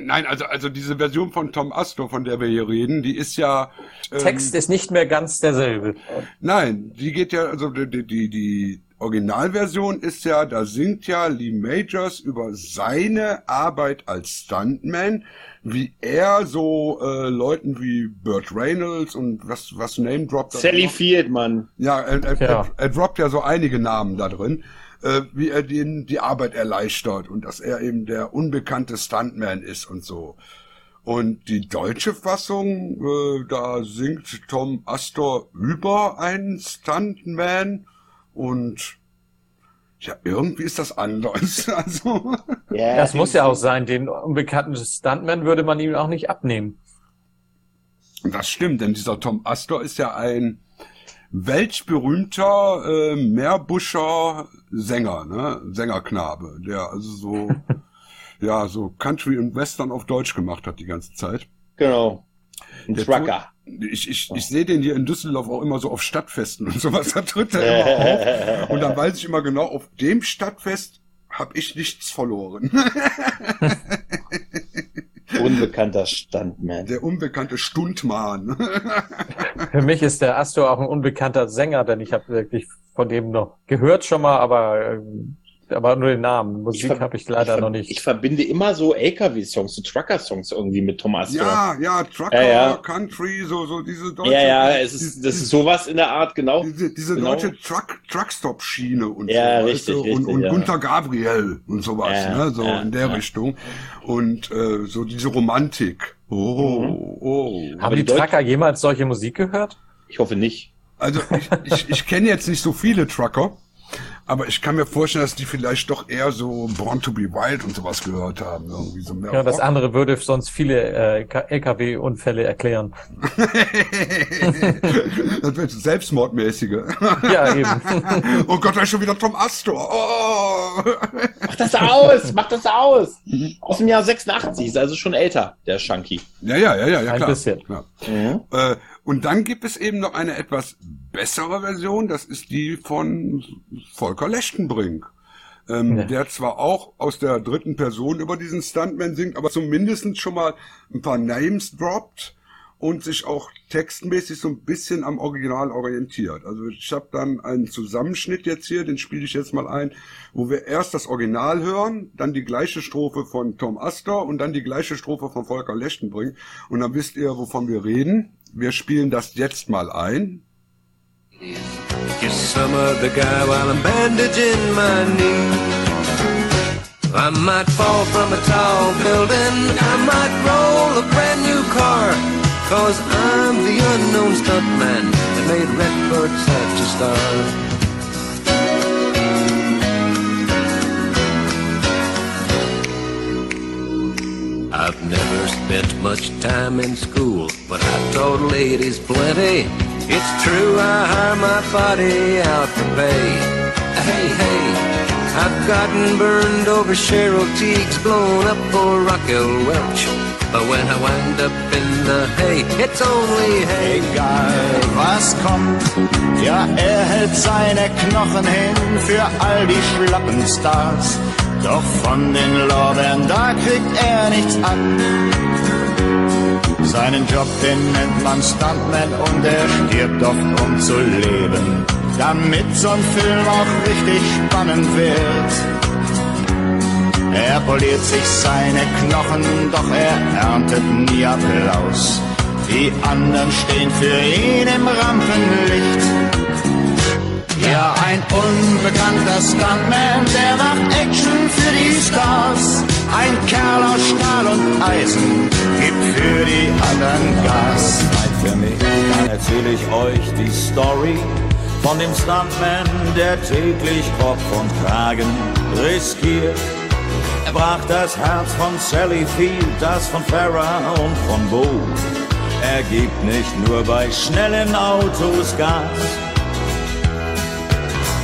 nein, also, also diese Version von Tom Astor, von der wir hier reden, die ist ja. Ähm, Text ist nicht mehr ganz derselbe. Nein, die geht ja, also die, die, die Originalversion ist ja, da singt ja Lee Majors über seine Arbeit als Stuntman, wie er so äh, Leuten wie Burt Reynolds und was, was Name droppt er Sally? Fieldman. Ja, er, er, Ja. Er, er droppt ja so einige Namen da drin, äh, wie er denen die Arbeit erleichtert und dass er eben der unbekannte Stuntman ist und so. Und die deutsche Fassung, äh, da singt Tom Astor über einen Stuntman und ja, irgendwie ist das anders. Also, ja, das muss ja auch sein. Den unbekannten Stuntman würde man ihm auch nicht abnehmen. Das stimmt, denn dieser Tom Astor ist ja ein weltberühmter äh, Meerbuscher Sänger, ne? Sängerknabe, der also so, ja, so Country und Western auf Deutsch gemacht hat die ganze Zeit. Genau. Ein der Trucker. Ich, ich, ich sehe den hier in Düsseldorf auch immer so auf Stadtfesten und sowas, da tritt er immer auf. Und dann weiß ich immer genau, auf dem Stadtfest habe ich nichts verloren. Unbekannter Standman. Der unbekannte Stundmann. Für mich ist der Astor auch ein unbekannter Sänger, denn ich habe wirklich von dem noch gehört schon mal, aber ähm, aber nur den Namen. Musik habe ich leider ich noch nicht. Ich verbinde immer so LKW-Songs, so Trucker-Songs irgendwie mit Thomas. Ja, ja, Trucker, ja, ja. Country, so, so diese deutsche. Ja, ja, es ist, das ist sowas in der Art, genau. Diese, diese genau. deutsche Truck, Truckstop-Schiene und ja, so. Richtig, weißt du? richtig, und, und ja. Gunter Gabriel und sowas, ne, so in der Richtung. Und äh, so diese Romantik. Oh, mhm. oh. Haben die, die Trucker jemals solche Musik gehört? Ich hoffe nicht. Also ich, ich, ich kenne jetzt nicht so viele Trucker. Aber ich kann mir vorstellen, dass die vielleicht doch eher so Born to be Wild und sowas gehört haben. Irgendwie so mehr ja, das andere würde sonst viele äh, LKW-Unfälle erklären. das wird selbstmordmäßige. ja, eben. oh Gott, da ist schon wieder Tom Astor. Oh. Mach das aus, mach das aus. Aus dem Jahr 86, ist also schon älter, der Shanky. Ja, ja, ja, ja, ja Ein klar. bisschen. Ja. Mhm. Äh, und dann gibt es eben noch eine etwas bessere Version, das ist die von Volker Lechtenbrink. Ähm, ja. Der zwar auch aus der dritten Person über diesen Stuntman singt, aber zumindest schon mal ein paar Names droppt und sich auch textmäßig so ein bisschen am Original orientiert. Also ich habe dann einen Zusammenschnitt jetzt hier, den spiele ich jetzt mal ein, wo wir erst das Original hören, dann die gleiche Strophe von Tom Astor und dann die gleiche Strophe von Volker Lechtenbrink. Und dann wisst ihr, wovon wir reden. Wir spielen das jetzt mal ein. You summer the guy while I'm bandaging my knee. I might fall from a tall building, I might roll a brand new car, cause I'm the unknown stuntman that made Redbird such a star. I've never spent much time in school, but I've taught ladies plenty. It's true, I hire my body out to pay. Hey, hey, I've gotten burned over Cheryl Teagues, blown up for Raquel Welch. But when I wind up in the hay, it's only hay. Egal was kommt, ja, er hält seine Knochen hin für all die schlappen Stars. Doch von den Lorbeeren, da kriegt er nichts ab. Seinen Job, den nennt man Stuntman und er stirbt oft, um zu leben, damit so ein Film auch richtig spannend wird. Er poliert sich seine Knochen, doch er erntet nie Applaus. Die anderen stehen für ihn im Rampenlicht. Ja, ein unbekannter Stuntman, der macht Action für die Stars. Ein Kerl aus Stahl und Eisen gibt für die anderen Gas. Zeit für mich, dann erzähle ich euch die Story von dem Stuntman, der täglich Kopf und Kragen riskiert. Er brach das Herz von Sally Field, das von Farah und von Bo. Er gibt nicht nur bei schnellen Autos Gas.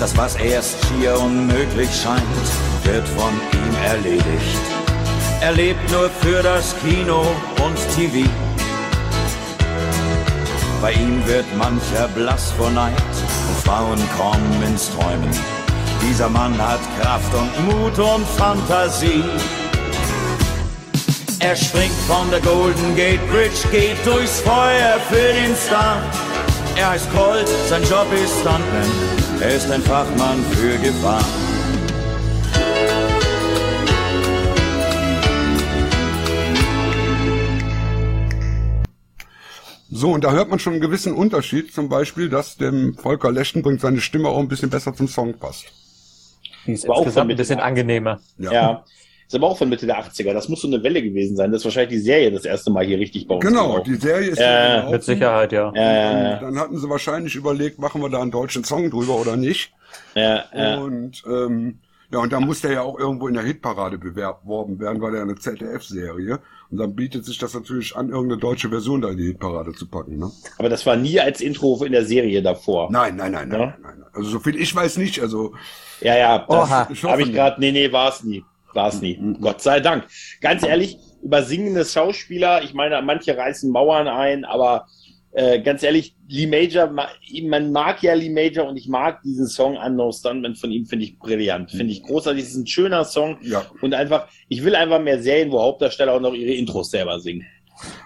Das, was erst schier unmöglich scheint, wird von ihm erledigt. Er lebt nur für das Kino und TV. Bei ihm wird mancher blass vor Neid und Frauen kommen ins Träumen. Dieser Mann hat Kraft und Mut und Fantasie. Er springt von der Golden Gate Bridge, geht durchs Feuer für den Star. Er heißt Colt, sein Job ist Stuntman, er ist ein Fachmann für Gefahr. So, und da hört man schon einen gewissen Unterschied, zum Beispiel, dass dem Volker Lechtenbrink seine Stimme auch ein bisschen besser zum Song passt. Die ist insgesamt ein bisschen angenehmer. Ja. ja. Ist aber auch von Mitte der 80er. Das muss so eine Welle gewesen sein. Das ist wahrscheinlich die Serie das erste Mal hier richtig bei uns. Genau, die Serie ist gelaufen. Mit Sicherheit, ja. Und dann hatten sie wahrscheinlich überlegt, machen wir da einen deutschen Song drüber oder nicht. Ja, ja. Und ähm, ja, und dann muss der ja auch irgendwo in der Hitparade beworben werden, weil er eine ZDF-Serie. Und dann bietet sich das natürlich an, irgendeine deutsche Version da in die Hitparade zu packen. Ne? Aber das war nie als Intro in der Serie davor. Nein, nein, nein, nein, Ja? nein, nein. Also so viel ich weiß nicht. Also Ja, ja, das habe ich gerade. Nee, nee, war es nie. War es nie. Mhm. Gott sei Dank. Ganz ehrlich, über singende Schauspieler, ich meine, manche reißen Mauern ein, aber äh, ganz ehrlich, Lee Major, ma- man mag ja Lee Major und ich mag diesen Song Unknown Stuntman von ihm, finde ich brillant. Finde ich großartig. Es ist ein schöner Song ja. und einfach, ich will einfach mehr Serien, wo Hauptdarsteller auch noch ihre Intros selber singen.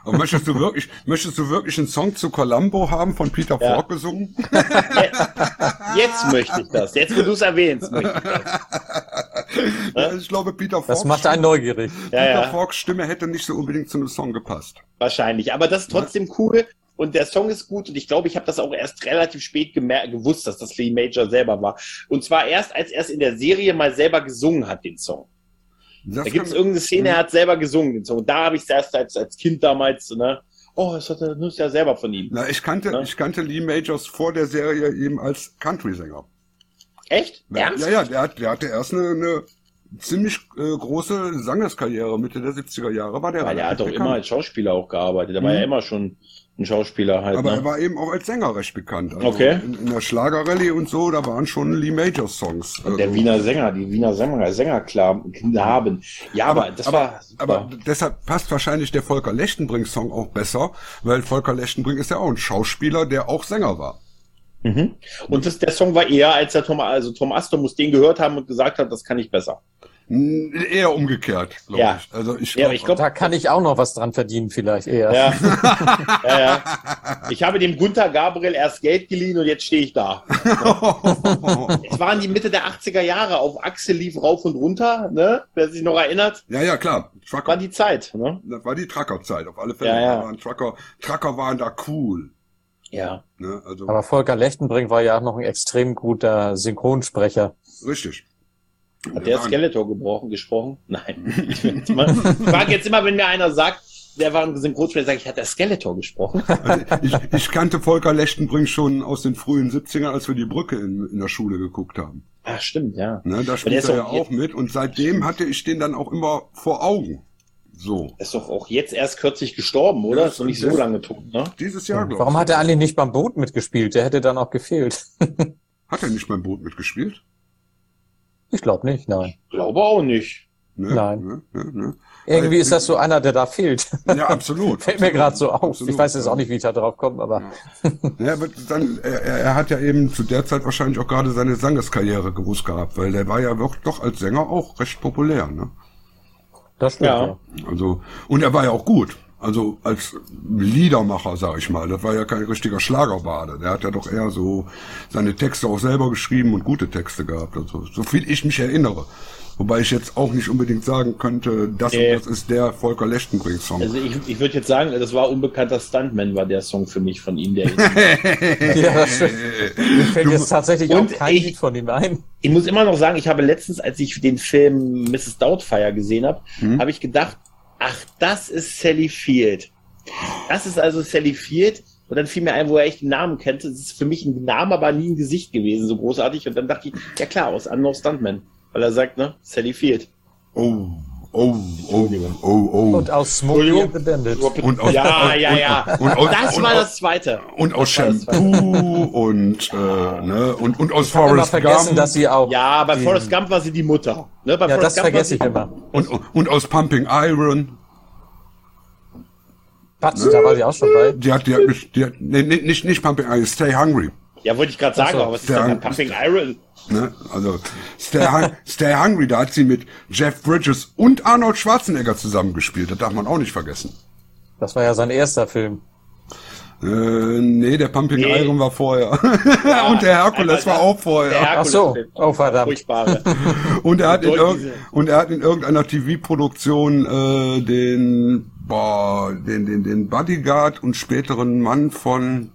Aber möchtest du wirklich, möchtest du wirklich einen Song zu Columbo haben von Peter Ja. Falk gesungen? Jetzt möchte ich das. Jetzt, wo du es erwähnst, möchte ich das. Ja, ich glaube, Peter Falk. Das macht einen neugierig. Ja, Peter ja. Falks Stimme hätte nicht so unbedingt zu einem Song gepasst. Wahrscheinlich. Aber das ist trotzdem cool. Und der Song ist gut. Und ich glaube, ich habe das auch erst relativ spät gewusst, dass das Lee Major selber war. Und zwar erst, als er es in der Serie mal selber gesungen hat, den Song. Das da gibt es irgendeine Szene, er hat selber gesungen, den Song. Da habe ich es erst als, als Kind damals, ne? Oh, das hat er, ja selber von ihm. Na, ich kannte, Ja. ich kannte Lee Majors vor der Serie eben als Country-Sänger. Echt? Ja, Ernst? ja, ja, der, hat, der hatte erst eine, eine ziemlich äh, große Sangerskarriere. Mitte der 70er Jahre war der Weil er hat doch immer als Schauspieler auch gearbeitet. Er war Mhm. ja immer schon ein Schauspieler halt. Aber ne? er war eben auch als Sänger recht bekannt. Also Okay. In, in der Schlagerrallye und so, da waren schon Lee Major Songs. Und der Also- Wiener Sänger, die Wiener Sänger, Sänger klar haben. Ja, aber, das aber, war. aber deshalb passt wahrscheinlich der Volker Lechtenbrink-Song auch besser, weil Volker Lechtenbrink ist ja auch ein Schauspieler, der auch Sänger war. Mhm. Und das, der Song war eher, als der Tom, also Tom Astor muss den gehört haben und gesagt hat, das kann ich besser. Eher umgekehrt, glaube Ja. ich. Also ich Ja, aber glaube, ich glaube, Da kann ich auch noch was dran verdienen, vielleicht eher. ja. ja, ja. Ich habe dem Gunther Gabriel erst Geld geliehen und jetzt stehe ich da. Es waren die Mitte der 80er Jahre, auf Achse lief rauf und runter, ne? Wer sich noch erinnert, ja, ja, klar. Trucker, war die Zeit, ne? das war die Trucker-Zeit, auf alle Fälle. Ja, ja. Waren Trucker, Trucker waren da cool. Ja. Ne? Also, Aber Volker Lechtenbrink war ja auch noch ein extrem guter Synchronsprecher. richtig. Hat der waren- Skeletor gebrochen, gesprochen? Nein. Ich frage jetzt immer, wenn mir einer sagt, der war ein Synchronsprecher, sage ich, hat der Skeletor gesprochen? Also ich, ich kannte Volker Lechtenbrink schon aus den frühen 70ern, als wir die Brücke in, in der Schule geguckt haben. Ach, stimmt, ja. Ne? Da der spielt er ja auch mit und seitdem hatte ich den dann auch immer vor Augen. So. Ist doch auch jetzt erst kürzlich gestorben, oder? Ja, ist noch nicht so lange tot, ne? Dieses Jahr, glaube Warum ich. hat er eigentlich nicht beim Boot mitgespielt? Der hätte dann auch gefehlt. Hat er nicht beim Boot mitgespielt? Ich glaube nicht, nein. Glaube auch nicht. Ne? Nein. Ne? Ne? Ne? Irgendwie ist das so einer, der da fehlt. Ja, absolut. Fällt mir absolut, gerade so auf. absolut. Ich weiß jetzt auch nicht, wie ich da drauf komme, aber Ja, aber dann, er, er er hat ja eben zu der Zeit wahrscheinlich auch gerade seine Sangeskarriere gewusst gehabt, weil der war ja doch, doch als Sänger auch recht populär, ne? Das stimmt. Ja. Ja. Also, und er war ja auch gut. Also als Liedermacher, sag ich mal. Das war ja kein richtiger Schlagerbade. Der hat ja doch eher so seine Texte auch selber geschrieben und gute Texte gehabt. Also, so viel ich mich erinnere. Wobei ich jetzt auch nicht unbedingt sagen könnte, das und das ist der Volker Lechtenbrink-Song. Also ich, ich würde jetzt sagen, das war unbekannter Stuntman, war der Song für mich von ihm. Der ja, das stimmt. Mir fällt jetzt tatsächlich Und auch kein ich- Lied von ihm ein. ich muss immer noch sagen, ich habe letztens, als ich den Film Mrs. Doubtfire gesehen habe, Hm? habe ich gedacht, ach, das ist Sally Field. Das ist also Sally Field. Und dann fiel mir ein, wo er echt den Namen kannte. Es ist für mich ein Name, aber nie ein Gesicht gewesen, so großartig. Und dann dachte ich, ja klar, aus Unknown Stuntman. Weil er sagt, ne, Sally Field. Oh, oh, oh, oh, oh. Und aus Smokey and the Bandit. Und aus, ja, ja, und, ja. Und, aus, das und, war das zweite. und aus Shampoo und, äh, ne, und, und aus Ich Forrest vergessen, Gump dass sie auch. Ja, bei Forrest Gump war sie die Mutter. Ne, bei Ja, Forrest das Gump vergesse ich immer. und, und aus Pumping Iron. Patsch, da war sie auch schon bei. Die hat, die hat, mich- die hat nee, nee, nicht, nicht Pumping Iron, Stay Hungry. Ja, wollte ich gerade sagen, Ach so. aber was ist denn Pumping Iron? Ne? Also Stay, Hun Stay Hungry, da hat sie mit Jeff Bridges und Arnold Schwarzenegger zusammengespielt. Das darf man auch nicht vergessen. Das war ja sein erster Film. Äh, nee, der Pumping Nee. Iron war vorher. und der Herkules war auch vorher. Ach so. Oh, verdammt. Furchtbare. Und er hat in, und er hat in irgendeiner TV-Produktion äh, den, boah, den, den, den Bodyguard und späteren Mann von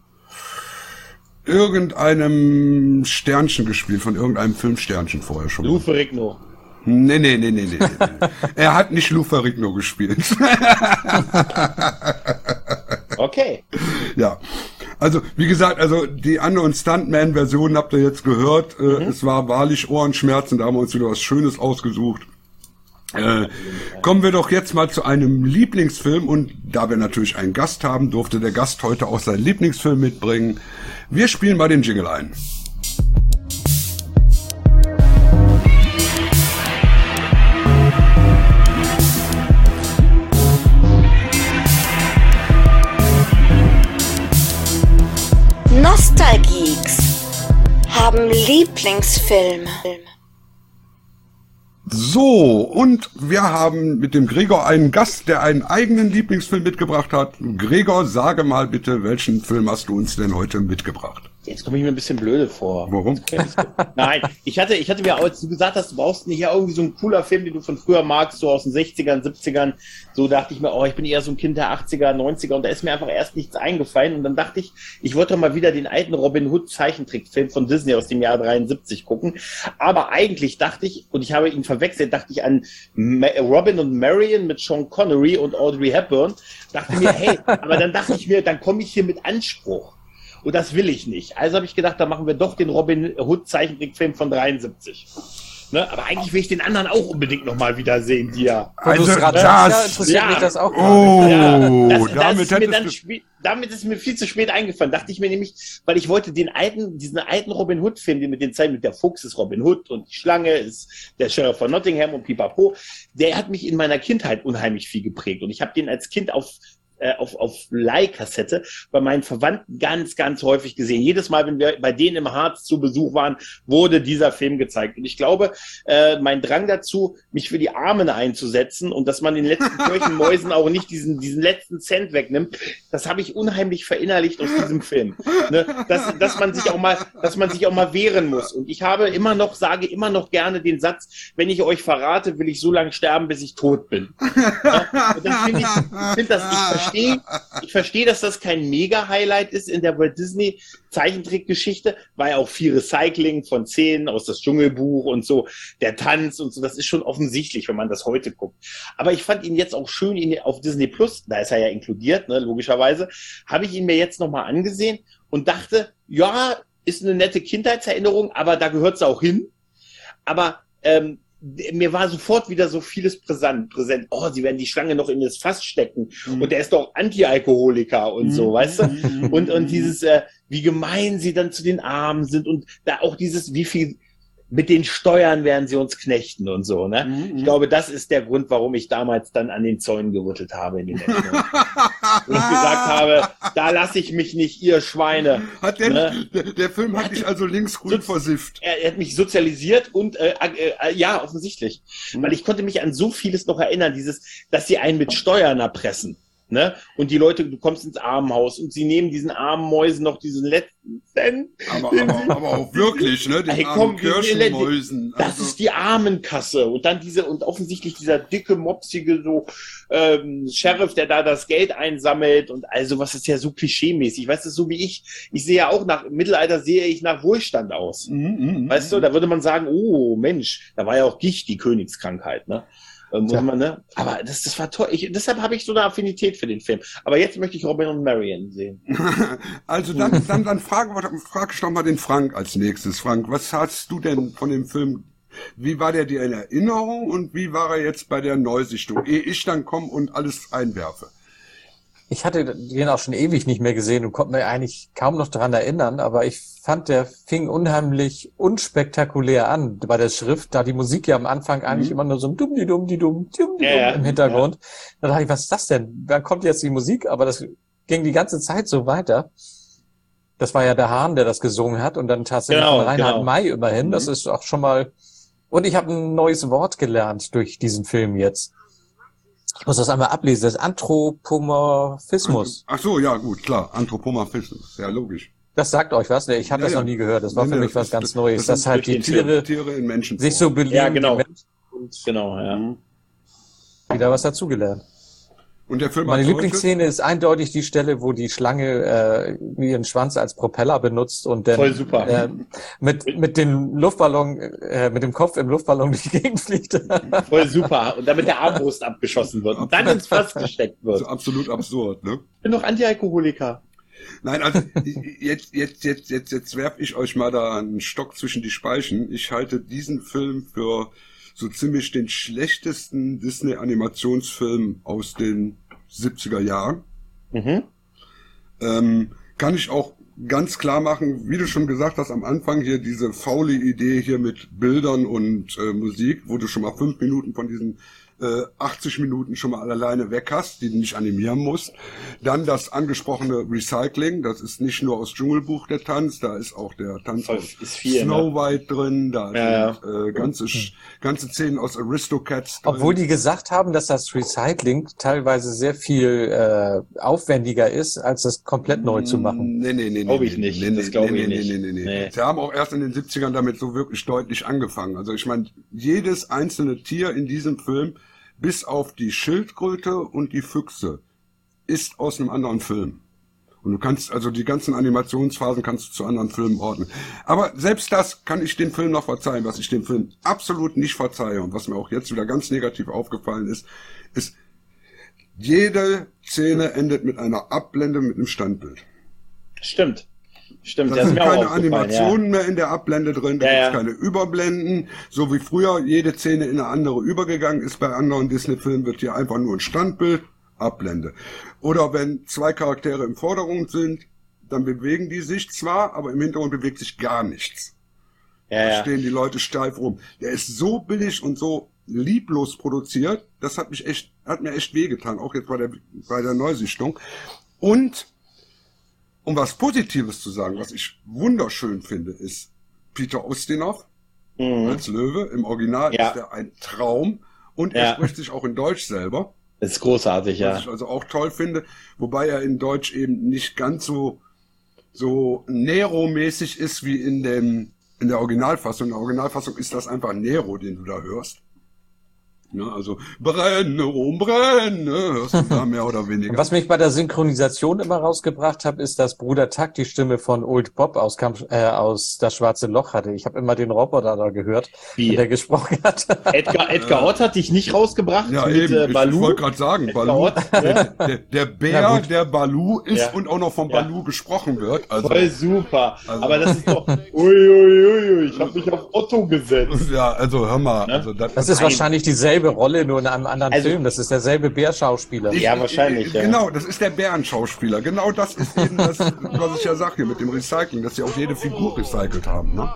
irgendeinem Sternchen gespielt, von irgendeinem Filmsternchen vorher schon. Lou Ferrigno. Nee, nee, nee, nee, nee. nee. er hat nicht Lou Ferrigno gespielt. okay. Ja. Also, wie gesagt, also die anderen Stuntman-Versionen habt ihr jetzt gehört. Äh, Mhm. Es war wahrlich Ohrenschmerzen, da haben wir uns wieder was Schönes ausgesucht. Äh, kommen wir doch jetzt mal zu einem Lieblingsfilm und da wir natürlich einen Gast haben, durfte der Gast heute auch seinen Lieblingsfilm mitbringen. Wir spielen mal den Jingle ein. Nostalgeeks haben Lieblingsfilme. So, und wir haben mit dem Gregor einen Gast, der einen eigenen Lieblingsfilm mitgebracht hat. Gregor, sage mal bitte, welchen Film hast du uns denn heute mitgebracht? Jetzt komme ich mir ein bisschen blöde vor. Warum? Nein, ich hatte, ich hatte mir, als du gesagt hast, du brauchst nicht ja irgendwie so ein cooler Film, den du von früher magst, so aus den 60ern, 70ern, so dachte ich mir, oh, ich bin eher so ein Kind der 80er, 90er und da ist mir einfach erst nichts eingefallen und dann dachte ich, ich wollte mal wieder den alten Robin Hood Zeichentrickfilm von Disney aus dem Jahr 73 gucken, aber eigentlich dachte ich, und ich habe ihn verwechselt, dachte ich an Robin und Marion mit Sean Connery und Audrey Hepburn, dachte mir, hey, aber dann dachte ich mir, dann komme ich hier mit Anspruch. Und das will ich nicht. Also habe ich gedacht, da machen wir doch den Robin Hood Zeichentrickfilm von 73. Ne? Aber eigentlich will ich den anderen auch unbedingt nochmal wieder sehen, die ja. Also grad das- sagst, ja, interessiert mich das auch Oh, Ja, das, das damit ist mir hättest dann du... spä- damit ist mir viel zu spät eingefallen. Dachte ich mir nämlich, weil ich wollte den alten, diesen alten Robin Hood Film, den mit den Zeilen mit der Fuchs ist Robin Hood und die Schlange ist der Sheriff von Nottingham und Pipapo, der hat mich in meiner Kindheit unheimlich viel geprägt und ich habe den als Kind auf äh, auf, auf Leihkassette bei meinen Verwandten ganz, ganz häufig gesehen. Jedes Mal, wenn wir bei denen im Harz zu Besuch waren, wurde dieser Film gezeigt. Und ich glaube, äh, mein Drang dazu, mich für die Armen einzusetzen und dass man den letzten Kirchenmäusen auch nicht diesen, diesen letzten Cent wegnimmt, das habe ich unheimlich verinnerlicht aus diesem Film. Ne? Dass, dass man sich auch mal, dass man sich auch mal wehren muss. Und ich habe immer noch, sage immer noch gerne den Satz, wenn ich euch verrate, will ich so lange sterben, bis ich tot bin. Ja? Und dann finde ich, ich finde das, ich verstehe, ich verstehe, dass das kein Mega-Highlight ist in der Walt Disney Zeichentrickgeschichte, ja auch viel Recycling von Szenen aus das Dschungelbuch und so, der Tanz und so, das ist schon offensichtlich, wenn man das heute guckt. Aber ich fand ihn jetzt auch schön ihn auf Disney Plus, da ist er ja inkludiert, ne, logischerweise, habe ich ihn mir jetzt nochmal angesehen und dachte, ja, ist eine nette Kindheitserinnerung, aber da gehört es auch hin. Aber ähm, mir war sofort wieder so vieles präsent. präsent. Oh, sie werden die Schlange noch in das Fass stecken. Und der ist doch Anti-Alkoholiker und so, weißt du? Und, und dieses, äh, wie gemein sie dann zu den Armen sind und da auch dieses, wie viel mit den Steuern werden sie uns knechten und so, ne? Ich glaube, das ist der Grund, warum ich damals dann an den Zäunen gerüttelt habe in den Erinnerungen. Und ich gesagt habe, da lasse ich mich nicht, ihr Schweine. Hat der, Ne? der, der Film hat dich also linksgrün versifft. er, er hat mich sozialisiert und äh, äh, ja, offensichtlich. Weil ich konnte mich an so vieles noch erinnern, dieses, dass sie einen mit Steuern erpressen. Ne? Und die Leute, du kommst ins Armenhaus und sie nehmen diesen armen Mäusen noch diesen letzten Cent. Aber, aber, aber auch wirklich, ne? Den Hey, komm, Kirschenmäusen. Das Also- ist die Armenkasse. Und dann diese, und offensichtlich dieser dicke, mopsige, so, ähm, Sheriff, der da das Geld einsammelt und also was ist ja so klischeemäßig. Weißt du, so wie ich, ich sehe ja auch nach, im Mittelalter sehe ich nach Wohlstand aus. Mhm, Weißt du, da würde man sagen, oh Mensch, da war ja auch Gicht die Königskrankheit, ne? Ähm, muss man, ne? Aber das, das war toll. Ich, deshalb habe ich so eine Affinität für den Film. Aber jetzt möchte ich Robin und Marion sehen. Also dann, dann, dann frage, frag ich doch mal den Frank als nächstes. Frank, was hast du denn von dem Film? Wie war der dir in Erinnerung und wie war er jetzt bei der Neusichtung? Ehe ich dann komme und alles einwerfe. Ich hatte den auch schon ewig nicht mehr gesehen und konnte mir eigentlich kaum noch daran erinnern, aber ich fand, der fing unheimlich unspektakulär an bei der Schrift, da die Musik ja am Anfang eigentlich immer nur so ein dumm die dumm die dumm dumm Ja, ja. im Hintergrund. Da dachte ich, was ist das denn? Wann kommt jetzt die Musik? Aber das ging die ganze Zeit so weiter. Das war ja der Hahn, der das gesungen hat und dann tatsächlich Genau, Reinhard genau. May immerhin. Das Mhm. ist auch schon mal. Und ich habe ein neues Wort gelernt durch diesen Film jetzt. Ich muss das einmal ablesen. Das ist Anthropomorphismus. Ach so, ja gut, klar. Anthropomorphismus, ja logisch. Das sagt euch was? Nee, ich habe Ja, das ja. noch nie gehört. Das war Nee, für mich was ganz das- Neues, das dass halt die. Tiere Tiere in Menschen. sich so belieben. Ja, genau. und Genau, ja. wieder was dazugelernt. Und der Film Meine Lieblingsszene ist eindeutig die Stelle, wo die Schlange äh, ihren Schwanz als Propeller benutzt und dann Voll super. Äh, mit mit dem Luftballon, äh, mit dem Kopf im Luftballon durch die Gegend fliegt. Voll super. Und damit der Armbrust abgeschossen wird und dann ins Fass gesteckt wird. Also absolut absurd, ne? Ich bin doch Antialkoholiker. Nein, also jetzt, jetzt, jetzt, jetzt, jetzt werf ich euch mal da einen Stock zwischen die Speichen. Ich halte diesen Film für so ziemlich den schlechtesten Disney-Animationsfilm aus den 70er Jahren. Mhm. Ähm, kann ich auch ganz klar machen, wie du schon gesagt hast, am Anfang hier diese faule Idee hier mit Bildern und äh, Musik, wo du schon mal fünf Minuten von diesen äh, 80 Minuten schon mal alleine weg hast, die du nicht animieren musst. Dann das angesprochene Recycling, das ist nicht nur aus Dschungelbuch der Tanz, da ist auch der Tanz Voll- aus ist viel, Snow ne? White drin, da Ja, sind äh, ganze, ganze Szenen aus Aristocats drin. Obwohl die gesagt haben, dass das Recycling teilweise sehr viel äh, aufwendiger ist, als das komplett neu zu machen. Nee, nee, nee, Glaub nee, ich nee, nicht. Nee, Das nee, glaub nee, ich nee, nicht. Nee, nee, nee. Nee. Sie haben auch erst in den 70ern damit so wirklich deutlich angefangen. Also ich meine, jedes einzelne Tier in diesem Film, bis auf die Schildkröte und die Füchse, ist aus einem anderen Film. Und du kannst, also die ganzen Animationsphasen kannst du zu anderen Filmen ordnen. Aber selbst das kann ich den Film noch verzeihen. Was ich dem Film absolut nicht verzeihe und was mir auch jetzt wieder ganz negativ aufgefallen ist, ist, jede Szene endet mit einer Abblende mit einem Standbild. Stimmt. Stimmt, Da das sind keine Animationen mehr in der Ablende drin, da Ja, gibt's ja. keine Überblenden. So wie früher jede Szene in eine andere übergegangen ist bei anderen Disney-Filmen, wird hier einfach nur ein Standbild, Ablende. Oder wenn zwei Charaktere im Vordergrund sind, dann bewegen die sich zwar, aber im Hintergrund bewegt sich gar nichts. Ja, da ja. stehen die Leute steif rum. Der ist so billig und so lieblos produziert, das hat mich echt, hat mir echt wehgetan, auch jetzt bei der, bei der Neusichtung. Und, um was Positives zu sagen, was ich wunderschön finde, ist Peter Ustinov als Löwe. Im Original Mhm. Ja. ist er ein Traum und Ja. er spricht sich auch in Deutsch selber. Das ist großartig, ja. Was ich also auch toll finde, wobei er in Deutsch eben nicht ganz so, so Nero-mäßig ist wie in dem, in der Originalfassung. In der Originalfassung ist das einfach Nero, den du da hörst. Ne, also, brenne, rum, brenne, hörst du da mehr oder weniger. Was mich bei der Synchronisation immer rausgebracht hat, ist, dass Bruder Tuck die Stimme von Old Bob aus, Kampf, äh, aus Das Schwarze Loch hatte. Ich habe immer den Roboter da gehört, Wie? der gesprochen hat. Edgar, Edgar Ott hat dich nicht rausgebracht Ja, mit eben. äh, Ich, ich Baloo. wollte gerade sagen, Balu, Ott, der, der, der Bär, der Balu ist Ja. und auch noch von Ja. Balu gesprochen wird. Also, Voll super. Also- Aber das ist doch. Uiuiui, ich habe mich auf Otto gesetzt. ja, also hör mal. Ne? Also, das, Das ist Nein. wahrscheinlich dieselbe Rolle, nur in einem anderen Also- Film. Das ist derselbe Bärschauspieler. Ja, wahrscheinlich, ich- ja. Genau, das ist der Bärenschauspieler. Genau das ist eben das, was ich ja sage hier mit dem Recycling, dass sie auch jede Figur recycelt haben. Ne?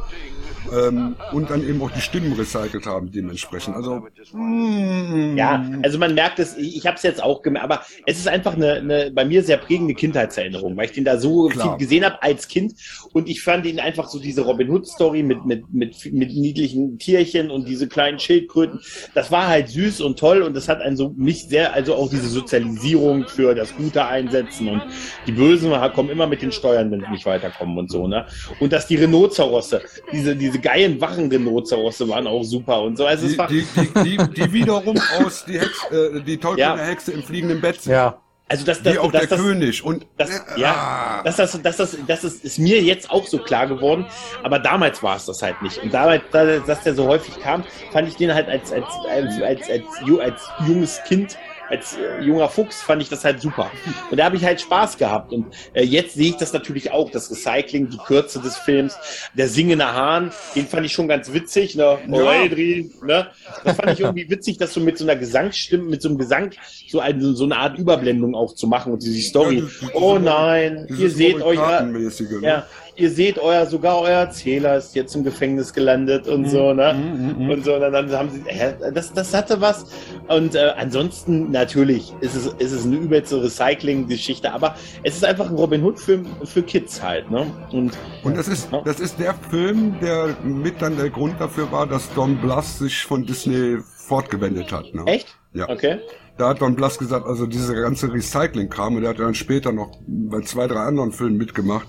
Ähm, und dann eben auch die Stimmen recycelt haben dementsprechend. Also, mm, Ja, also man merkt es, ich, ich habe es jetzt auch gemerkt, aber es ist einfach eine, eine bei mir sehr prägende Kindheitserinnerung, weil ich den da so Klar. viel gesehen habe als Kind und ich fand ihn einfach so diese Robin Hood Story mit mit mit mit niedlichen Tierchen und diese kleinen Schildkröten, das war halt süß und toll und das hat einen so mich sehr also auch diese Sozialisierung für das Gute einsetzen und die Bösen kommen immer mit den Steuern, wenn sie nicht weiterkommen und so, ne? Und dass die Rhinozerosse, diese diese geilen wachen Rhinozerosse waren auch super und so, also es die, war die, die, die, die wiederum aus die, Hex, äh, die tollkühne Ja. Hexe im fliegenden Bett sind. Ja. also das das Wie auch das, der das, König. Und Das, äh, ja, ah. das, das, das, das, das ist, ist mir jetzt auch so klar geworden, aber damals war es das halt nicht. Und damals, da- dass der so häufig kam, fand ich den halt als, als, als, als, als, ju- als junges Kind, als äh, junger Fuchs, fand ich das halt super. Und da habe ich halt Spaß gehabt. Und äh, jetzt sehe ich das natürlich auch, das Recycling, die Kürze des Films, der singende Hahn, den fand ich schon ganz witzig, ne? Moedri, ne? Das fand ich irgendwie witzig, das so mit so einer Gesangsstimme, mit so einem Gesang, so, eine, so eine Art Überblendung auch zu machen und diese Story. Ja, das- oh nein, ihr seht euch, Morikatenmäßige, ne? Ja, ihr seht euer, sogar euer Erzähler ist jetzt im Gefängnis gelandet und so, ne? Mhm, Und so, und dann haben sie, hä, das, das hatte was. Und äh, ansonsten, natürlich, ist es, ist es eine übelste Recycling-Geschichte, aber es ist einfach ein Robin Hood-Film für Kids halt, ne? Und, Und das ist, Ja. das ist der Film, der mit dann der Grund dafür war, dass Don Bluth sich von Disney fortgewendet hat. Ne? echt? Ja. Okay. Da hat Don Bluth gesagt, also diese ganze Recycling-Kram, und der hat dann später noch bei zwei, drei anderen Filmen mitgemacht.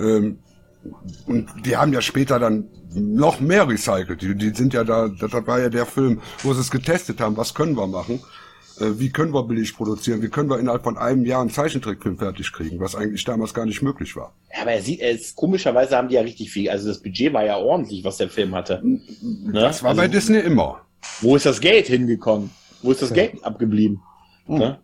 Ähm, und die haben ja später dann noch mehr recycelt. Die, die sind ja da, das war ja der Film, wo sie es getestet haben, was können wir machen. äh, wie können wir billig produzieren, wie können wir innerhalb von einem Jahr einen Zeichentrickfilm fertig kriegen, was eigentlich damals gar nicht möglich war. Ja, aber er sieht, er ist, komischerweise haben die ja richtig viel. Also das Budget war ja ordentlich, was der Film hatte. Ne? Das war also, bei Disney immer. Wo ist das Geld hingekommen? Wo ist das Geld abgeblieben? Hm. Ne?